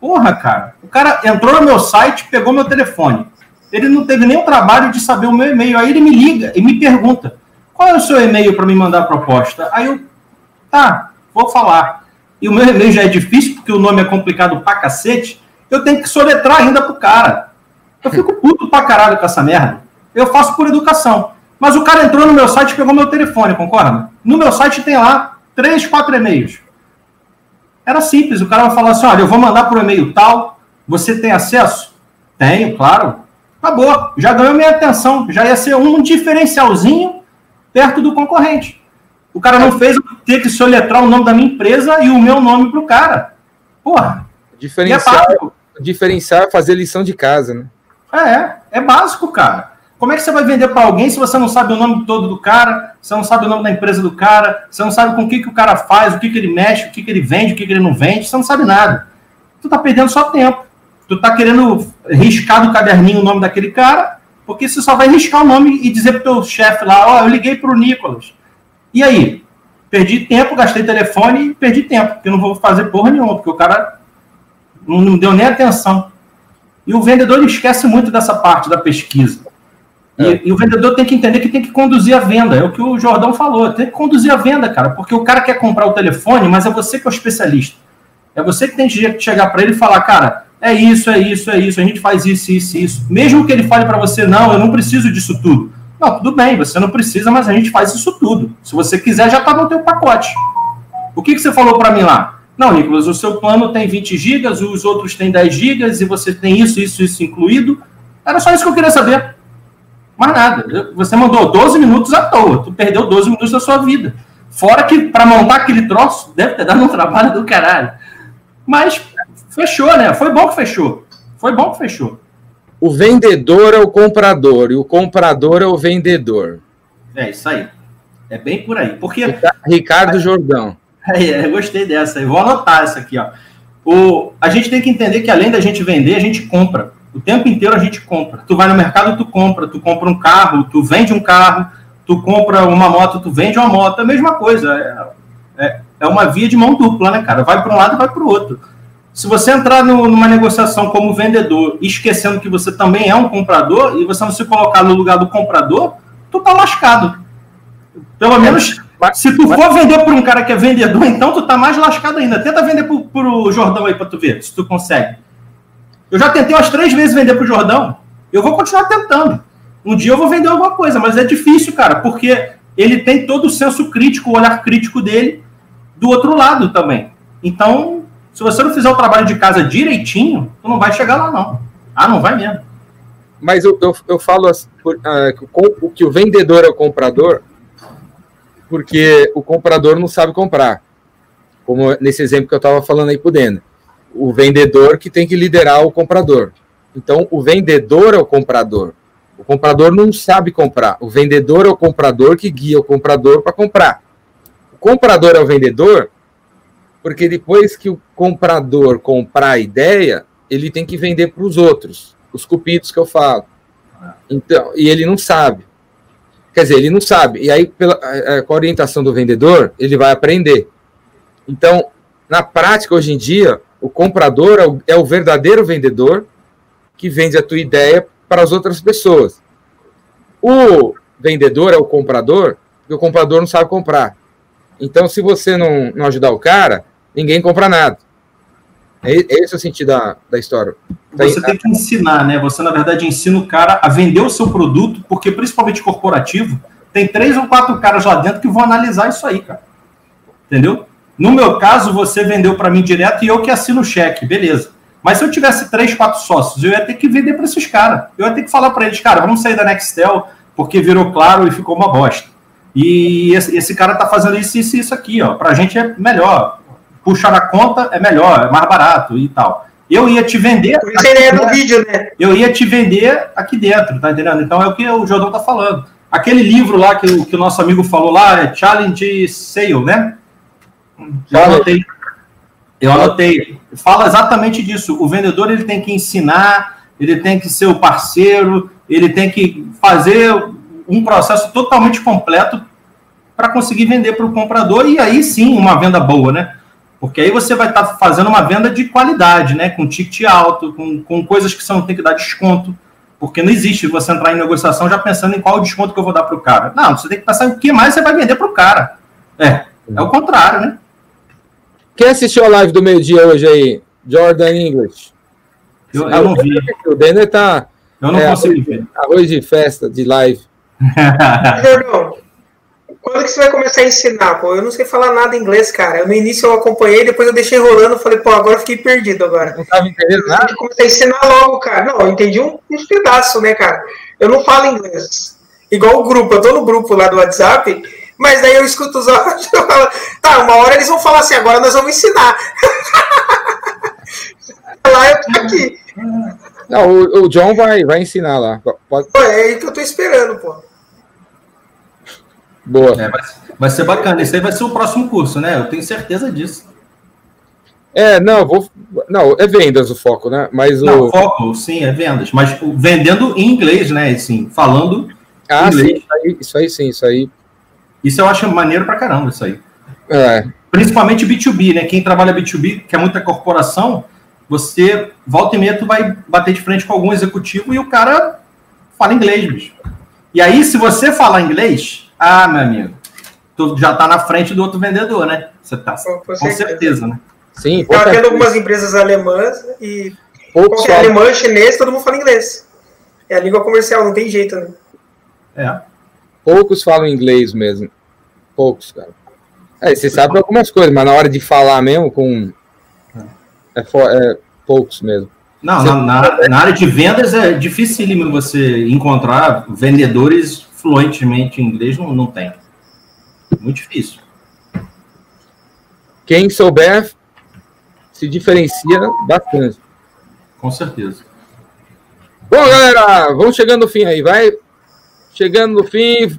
Porra, cara. O cara entrou no meu site, pegou meu telefone. Ele não teve nem o trabalho de saber o meu e-mail. Aí ele me liga e me pergunta: qual é o seu e-mail para me mandar a proposta? Aí eu Tá, vou falar. E o meu e-mail já é difícil, porque o nome é complicado pra cacete. Eu tenho que soletrar ainda pro cara. Eu fico puto pra caralho com essa merda. Eu faço por educação. Mas o cara entrou no meu site e pegou meu telefone, concorda? No meu site tem lá três, quatro e-mails. Era simples. O cara vai falar assim: olha, eu vou mandar por e-mail tal. Você tem acesso? Tenho, claro. Acabou. Já ganhou minha atenção. Já ia ser um diferencialzinho perto do concorrente. O cara não fez eu ter que soletrar o nome da minha empresa e o meu nome pro cara. Porra. Diferenciar, é diferenciar fazer lição de casa, né? É, é básico, cara. Como é que você vai vender para alguém se você não sabe o nome todo do cara, você não sabe o nome da empresa do cara, você não sabe com o que, que o cara faz, o que, que ele mexe, o que, que ele vende, o que, que ele não vende, você não sabe nada. Tu tá perdendo só tempo. Tu tá querendo riscar do caderninho o nome daquele cara, porque você só vai riscar o nome e dizer pro teu chefe lá, ó, oh, eu liguei pro Nicolas. E aí? Perdi tempo, gastei telefone e perdi tempo, porque eu não vou fazer porra nenhuma, porque o cara não, não deu nem atenção. E o vendedor esquece muito dessa parte da pesquisa. E, é. e, o vendedor tem que entender que tem que conduzir a venda. É o que o Jordão falou. Tem que conduzir a venda, cara. Porque o cara quer comprar o telefone, mas é você que é o especialista. É você que tem que chegar para ele e falar, cara, é isso, é isso, é isso. A gente faz isso, isso, isso. Mesmo que ele fale para você, não, eu não preciso disso tudo. Não, tudo bem, você não precisa, mas a gente faz isso tudo. Se você quiser, já está no teu pacote. O que, que você falou para mim lá? Não, Nicolas, o seu plano tem 20 gigas, os outros têm 10 gigas e você tem isso, isso, isso incluído. Era só isso que eu queria saber. Mais nada. Você mandou 12 minutos à toa. Tu perdeu 12 minutos da sua vida. Fora que para montar aquele troço deve ter dado um trabalho do caralho. Mas fechou, né? Foi bom que fechou. Foi bom que fechou o vendedor é o comprador e o comprador é o vendedor. É isso aí. É bem por aí. Porque Ricardo Jordão. É, eu gostei dessa. Eu vou anotar essa aqui, ó. O, a gente tem que entender que além da gente vender, a gente compra. O tempo inteiro a gente compra. Tu vai no mercado, tu compra. Tu compra um carro, tu vende um carro. Tu compra uma moto, tu vende uma moto. É a mesma coisa. É, é, é uma via de mão dupla, né, cara? Vai para um lado e vai para o outro. Se você entrar no, numa negociação como vendedor, esquecendo que você também é um comprador, e você não se colocar no lugar do comprador, tu tá lascado. Pelo menos, se tu for vender por um cara que é vendedor, então tu tá mais lascado ainda. Tenta vender pro, pro Jordão aí pra tu ver, se tu consegue. Eu já tentei umas três vezes vender pro Jordão. Eu vou continuar tentando. Um dia eu vou vender alguma coisa, mas é difícil, cara, porque ele tem todo o senso crítico, o olhar crítico dele do outro lado também. Então, se você não fizer o trabalho de casa direitinho, tu não vai chegar lá, não. Ah, não vai mesmo. Mas eu, eu, eu falo assim, uh, que o vendedor é o comprador, porque o comprador não sabe comprar. Como nesse exemplo que eu estava falando aí por dentro. O vendedor que tem que liderar o comprador. Então, o vendedor é o comprador. O comprador não sabe comprar. O vendedor é o comprador que guia o comprador para comprar. O comprador é o vendedor porque depois que o comprador comprar a ideia, ele tem que vender para os outros, os cupidos que eu falo. Então, e ele não sabe. Quer dizer, ele não sabe. E aí, pela, com a orientação do vendedor, ele vai aprender. Então, na prática, hoje em dia, o comprador é o, é o verdadeiro vendedor que vende a tua ideia para as outras pessoas. O vendedor é o comprador, porque o comprador não sabe comprar. Então, se você não, não ajudar o cara, ninguém compra nada. É, é esse o sentido da, da história. Você tem que ensinar, né? Você, na verdade, ensina o cara a vender o seu produto, porque, principalmente corporativo, tem três ou quatro caras lá dentro que vão analisar isso aí, cara. Entendeu? No meu caso, você vendeu para mim direto e eu que assino o cheque, beleza. Mas se eu tivesse três, quatro sócios, eu ia ter que vender para esses caras. Eu ia ter que falar para eles, cara, vamos sair da Nextel porque virou claro e ficou uma bosta. E esse, esse cara tá fazendo isso, isso, isso aqui, ó. Pra gente é melhor. Puxar na conta é melhor, é mais barato e tal. Eu ia te vender. Por isso é do vídeo, né? Eu ia te vender aqui dentro, tá entendendo? Então é o que o Jordão tá falando. Aquele livro lá que o, que o nosso amigo falou lá é Challenge Sale, né? Eu anotei. Eu anotei. Fala exatamente disso. O vendedor ele tem que ensinar, ele tem que ser o parceiro, ele tem que fazer um processo totalmente completo para conseguir vender para o comprador e aí sim uma venda boa, né? Porque aí você vai estar tá fazendo uma venda de qualidade, né? Com ticket alto, com, com coisas que você não tem que dar desconto. Porque não existe você entrar em negociação já pensando em qual o desconto que eu vou dar para o cara. Não, você tem que pensar em o que mais você vai vender para o cara. É, é o contrário, né? Quem assistiu a live do meio-dia hoje aí? Jordan English. Eu, eu não vi. O Denner tá. Eu não é, consigo ver. Arroz de festa, de live. Jordão, quando que você vai começar a ensinar? Pô, eu não sei falar nada inglês, cara. No início eu acompanhei, depois eu deixei rolando, falei, pô, agora eu fiquei perdido agora. Não tava entendendo nada? Eu comecei a ensinar logo, cara. Não, eu entendi um, uns pedaços, né, cara? Eu não falo inglês. Igual o grupo, eu tô no grupo lá do WhatsApp, mas daí eu escuto os áudios e falo, tá, uma hora eles vão falar assim, agora nós vamos ensinar. lá eu tô aqui. Não, o, o, John vai, vai ensinar lá. Pode... Pô, é aí que eu tô esperando, pô. Boa. É, vai, vai, ser bacana. Esse aí vai ser o próximo curso, né? Eu tenho certeza disso. É, não, vou. Não, é vendas o foco, né? Mas não, o foco, sim, é vendas. Mas vendendo em inglês, né? Assim, falando. Ah, inglês. sim, isso aí, isso aí sim, isso aí. Isso eu acho maneiro pra caramba, isso aí. É. Principalmente B2B, né? Quem trabalha B2B, que é muita corporação, você volta e meia, tu vai bater de frente com algum executivo e o cara fala inglês, bicho. E aí, se você falar inglês, ah, meu amigo, tu já tá na frente do outro vendedor, né? Você tá com, com certeza. certeza, né? Sim, Eu atendo algumas empresas alemãs e Poucos qualquer alemão, chinês, todo mundo fala inglês. É a língua comercial, não tem jeito, né? É. Poucos falam inglês mesmo. Poucos, cara. É, você sabe algumas coisas, mas na hora de falar mesmo com. É, é poucos mesmo. Não, na, na, na, área de vendas é dificílimo você encontrar vendedores fluentemente em inglês, não, não tem. Muito difícil. Quem souber se diferencia bastante. Com certeza. Bom, galera, vamos chegando no fim aí, vai. Chegando no fim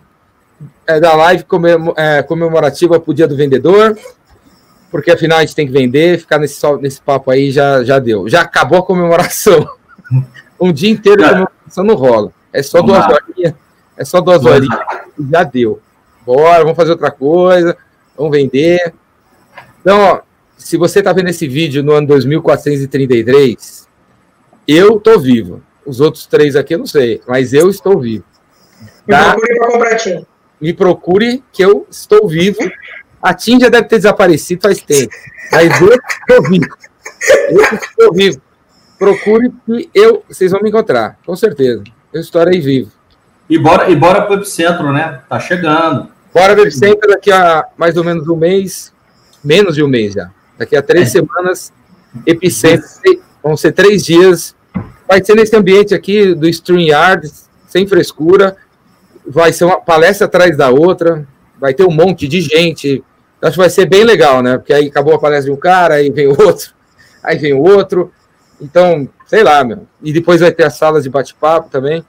é, da live é, comemorativa para o Dia do Vendedor, porque afinal a gente tem que vender, ficar nesse, nesse papo aí já, já deu. Já acabou a comemoração. Um dia inteiro de comemoração não rola. É só duas horinhas. É só duas horinhas. Já deu. Bora, vamos fazer outra coisa. Vamos vender. Então, ó, se você está vendo esse vídeo no ano 2433, eu tô vivo. Os outros três aqui eu não sei, mas eu estou vivo. Me tá? procure para comprar Tim. Me procure que eu estou vivo. A Tim já deve ter desaparecido faz tempo. Mas eu estou vivo. Eu estou vivo. Procure que eu, vocês vão me encontrar, com certeza. Eu estarei vivo. E bora, e bora pro Epicentro, né? Tá chegando. Bora pro Epicentro daqui a mais ou menos um mês. Menos de um mês já. Daqui a três é. semanas, Epicentro. Vão ser três dias. Vai ser nesse ambiente aqui do StreamYard, sem frescura vai ser uma palestra atrás da outra, vai ter um monte de gente. Acho que vai ser bem legal, né? Porque aí acabou a palestra de um cara, aí vem outro, aí vem o outro. Então, sei lá, meu. E depois vai ter as salas de bate-papo também.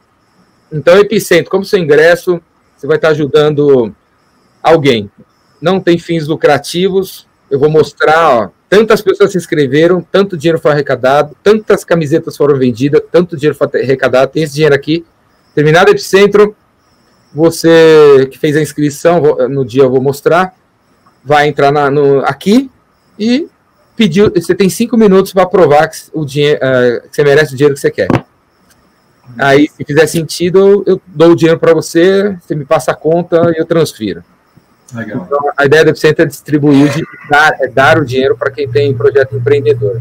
Então, Epicentro, como seu ingresso, você vai estar ajudando alguém. Não tem fins lucrativos. Eu vou mostrar, ó, tantas pessoas se inscreveram, tanto dinheiro foi arrecadado, tantas camisetas foram vendidas, tanto dinheiro foi arrecadado. Tem esse dinheiro aqui. Terminado Epicentro, você que fez a inscrição, no dia eu vou mostrar, vai entrar na, no, aqui e pedir. Você tem cinco minutos para provar que, o dinheiro, uh, que você merece o dinheiro que você quer. Aí, se fizer sentido, eu dou o dinheiro para você, você me passa a conta e eu transfiro. Legal. Então, a ideia do Epicenter é distribuir, dar, é dar o dinheiro para quem tem projeto empreendedor.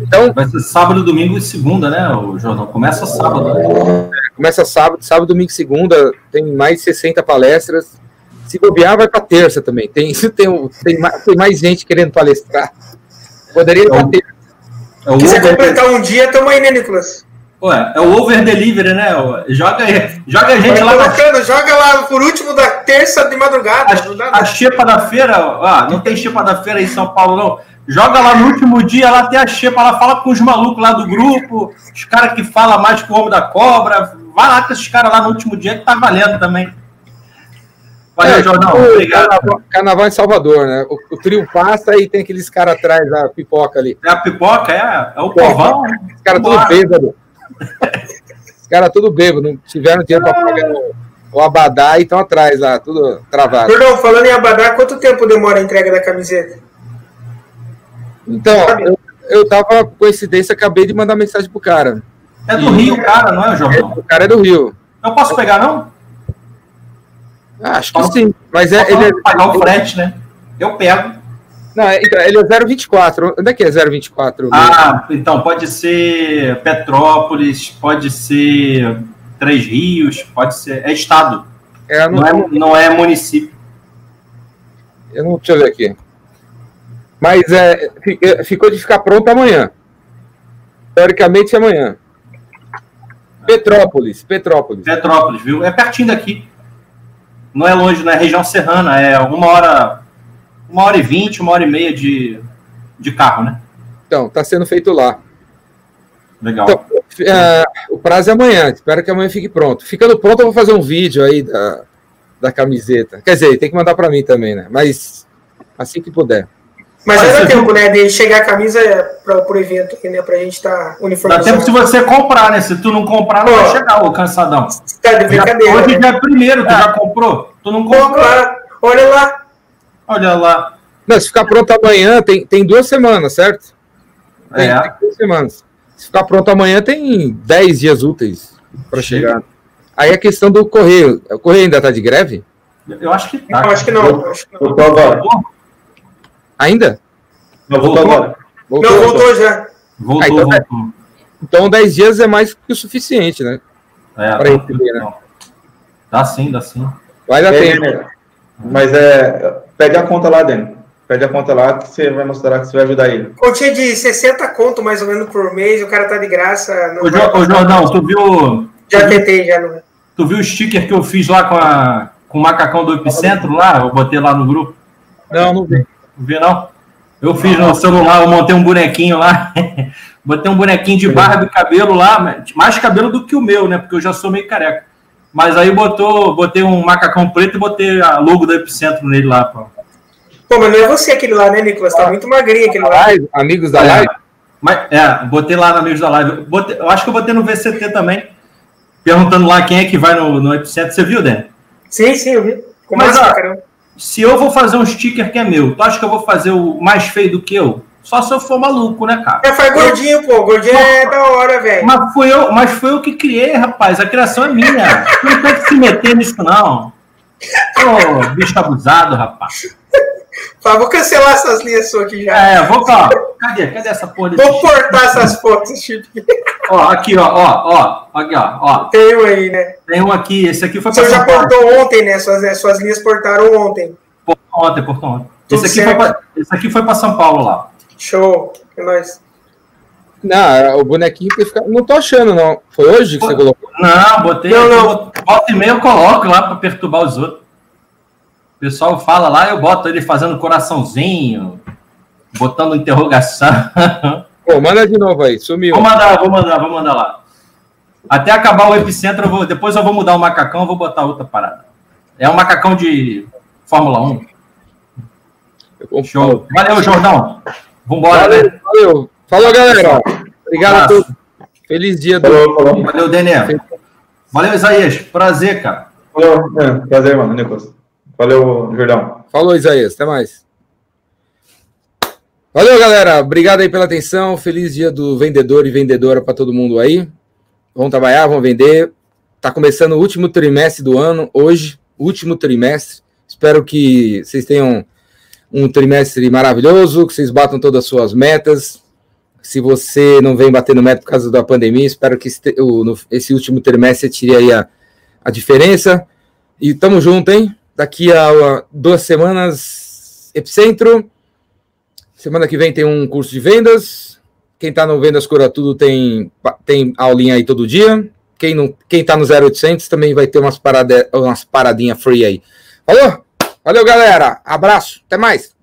Então, vai ser sábado, domingo e segunda, né, o Jordão? Começa sábado. Né? Começa sábado, sábado, domingo e segunda. Tem mais de 60 palestras. Se bobear, vai para terça também. Tem, tem, tem, mais, tem mais gente querendo palestrar. Poderia ir para terça. É Se quiser completar um dia, tamo aí, né, Nicolas? Ué, é o over delivery, né? Joga, joga a gente lá. Colocando, Joga lá por último da terça de madrugada. A, a xepa da feira, ah, não tem xepa da feira em São Paulo, não. Joga lá no último dia, lá tem a xepa, lá fala com os malucos lá do grupo, os caras que falam mais com o homem da cobra. Vai lá com esses caras lá no último dia que tá valendo também. Valeu, é, Jornal. Obrigado. Carnaval, carnaval, em Salvador, né? O, o, trio passa e tem aqueles caras atrás da pipoca ali. É a pipoca, é, é o povão. Os caras tudo bêbado. Os caras tudo bêbado, não tiveram dinheiro para pagar o, o Abadá e estão atrás lá, tudo travado. Perdão, falando em Abadá, quanto tempo demora a entrega da camiseta? Então, eu, eu tava, com coincidência, acabei de mandar mensagem pro cara. É do e... Rio, cara, não é, João? o cara é do Rio. Eu posso pegar, não? Ah, acho que posso, sim. Mas é, ele é. Pagar o frete, né? Eu pego. Não, é, então, ele é 024. Onde é que é 024? Ah, então pode ser Petrópolis, pode ser Três Rios, pode ser. É estado. É, não, não, é, não é município. Eu não. Deixa eu ver aqui. Mas é, é ficou de ficar pronto amanhã. Teoricamente amanhã. Petrópolis, Petrópolis. Petrópolis, viu? É pertinho daqui. Não é longe, não é região serrana, é uma hora uma hora e vinte, uma hora e meia de, de carro, né? Então, está sendo feito lá. Legal. Então, é, o prazo é amanhã, espero que amanhã fique pronto. Ficando pronto, eu vou fazer um vídeo aí da, da camiseta. Quer dizer, tem que mandar para mim também, né? Mas assim que puder. Mas vai dar tempo, né? De chegar a camisa para o evento aqui, né? Pra gente estar tá uniformizado. Dá tempo se você comprar, né? Se tu não comprar, não Pô, vai chegar, ô cansadão. Tá de brincadeira. Hoje né? é primeiro, tu é. já comprou? Tu não comprou? Olha lá. Olha lá. Não, se ficar pronto amanhã, tem, tem duas semanas, certo? Tem, é. tem duas semanas. Se ficar pronto amanhã, tem dez dias úteis para chegar. Aí a questão do correio. O correio ainda está de greve? Eu acho que tá. Não, acho que não. Eu, acho que não. Voltou agora. Ainda? Não, voltou, voltou agora. Voltou, não, voltou, já. Voltou, ah, então, voltou. Então 10 dias é mais que o suficiente, né? É, para receber, né? Dá sim, dá sim. Vai dar é, tempo. Mas é. Pede a conta lá dentro. Pede a conta lá que você vai mostrar que você vai ajudar ele. Continha de 60 conto mais ou menos por mês, o cara tá de graça. Ô, jo, ô Jordão, tu viu. Já tentei, já não. Tu viu o sticker que eu fiz lá com, a, com o macacão do Epicentro lá? Eu botei lá no grupo. Não, não vi. Não vi, não? Eu fiz no celular, eu montei um bonequinho lá. botei um bonequinho de barba e cabelo lá, mais cabelo do que o meu, né? Porque eu já sou meio careca. Mas aí botou, botei um macacão preto e botei a logo do Epicentro nele lá, pô. Pô, mas não é você aquele lá, né, Nicolas? Tá muito magrinho aquele lá. Amigos da live? Mas, é, botei lá no Amigos da Live. Botei, eu acho que eu botei no VCT também. Perguntando lá quem é que vai no, no Epicentro. Você viu, Dan? Sim, sim, eu vi. Como mas, ó, se eu vou fazer um sticker que é meu, tu acha que eu vou fazer o mais feio do que eu? Só se eu for maluco, né, cara? É, faz gordinho, pô. Gordinho é da hora, velho. Mas foi eu, mas foi eu que criei, rapaz. A criação é minha. Tu não tem que se meter nisso, não. Ô, bicho abusado, rapaz. Tá, vou cancelar essas linhas suas aqui já. É, vou cá. Cadê? Cadê essa porra Vou cortar essas fotos, Chip. Ó, aqui, ó, ó, ó. Aqui, ó, ó. Tem um aí, né? Tem um aqui. Esse aqui foi pra Você já portou ontem, né? Suas, né? Suas linhas portaram ontem. Portou ontem, portou ontem. esse aqui, foi pra, esse aqui foi pra São Paulo lá. Show. Que mais? Não, o bonequinho que fica. Não tô achando, não. Foi hoje que você colocou? Não, botei. Não, não. Volta e meia eu coloco lá pra perturbar os outros. O pessoal fala lá, eu boto ele fazendo coraçãozinho, botando interrogação. Pô, manda de novo aí, sumiu. Vou mandar, vou mandar, vou mandar lá. Até acabar o epicentro, eu vou, depois eu vou mudar o macacão, eu vou botar outra parada. É um macacão de Fórmula 1. Show. Valeu, Jordão. Vambora, valeu, né? Valeu. Falou, galera. Obrigado a todos. Feliz dia do. Valeu, Daniel. Valeu, Isaías. Prazer, cara. Valeu, é, prazer, mano, Nicolas. Valeu, Jordão. Falou, Isaías. Até mais. Valeu, galera. Obrigado aí pela atenção. Feliz dia do vendedor e vendedora para todo mundo aí. Vamos trabalhar, vamos vender. Tá começando o último trimestre do ano, hoje, último trimestre. Espero que vocês tenham um trimestre maravilhoso, que vocês batam todas as suas metas. Se você não vem batendo meta por causa da pandemia, espero que esse, o, no, esse último trimestre tire aí a, a diferença. E tamo junto, hein? Daqui a duas semanas, Epicentro. Semana que vem tem um curso de vendas. Quem tá no Vendas Cura Tudo tem, tem aulinha aí todo dia. Quem, não, quem tá no 0800 também vai ter umas, parada, umas paradinhas free aí. Falou? Valeu, galera. Abraço. Até mais.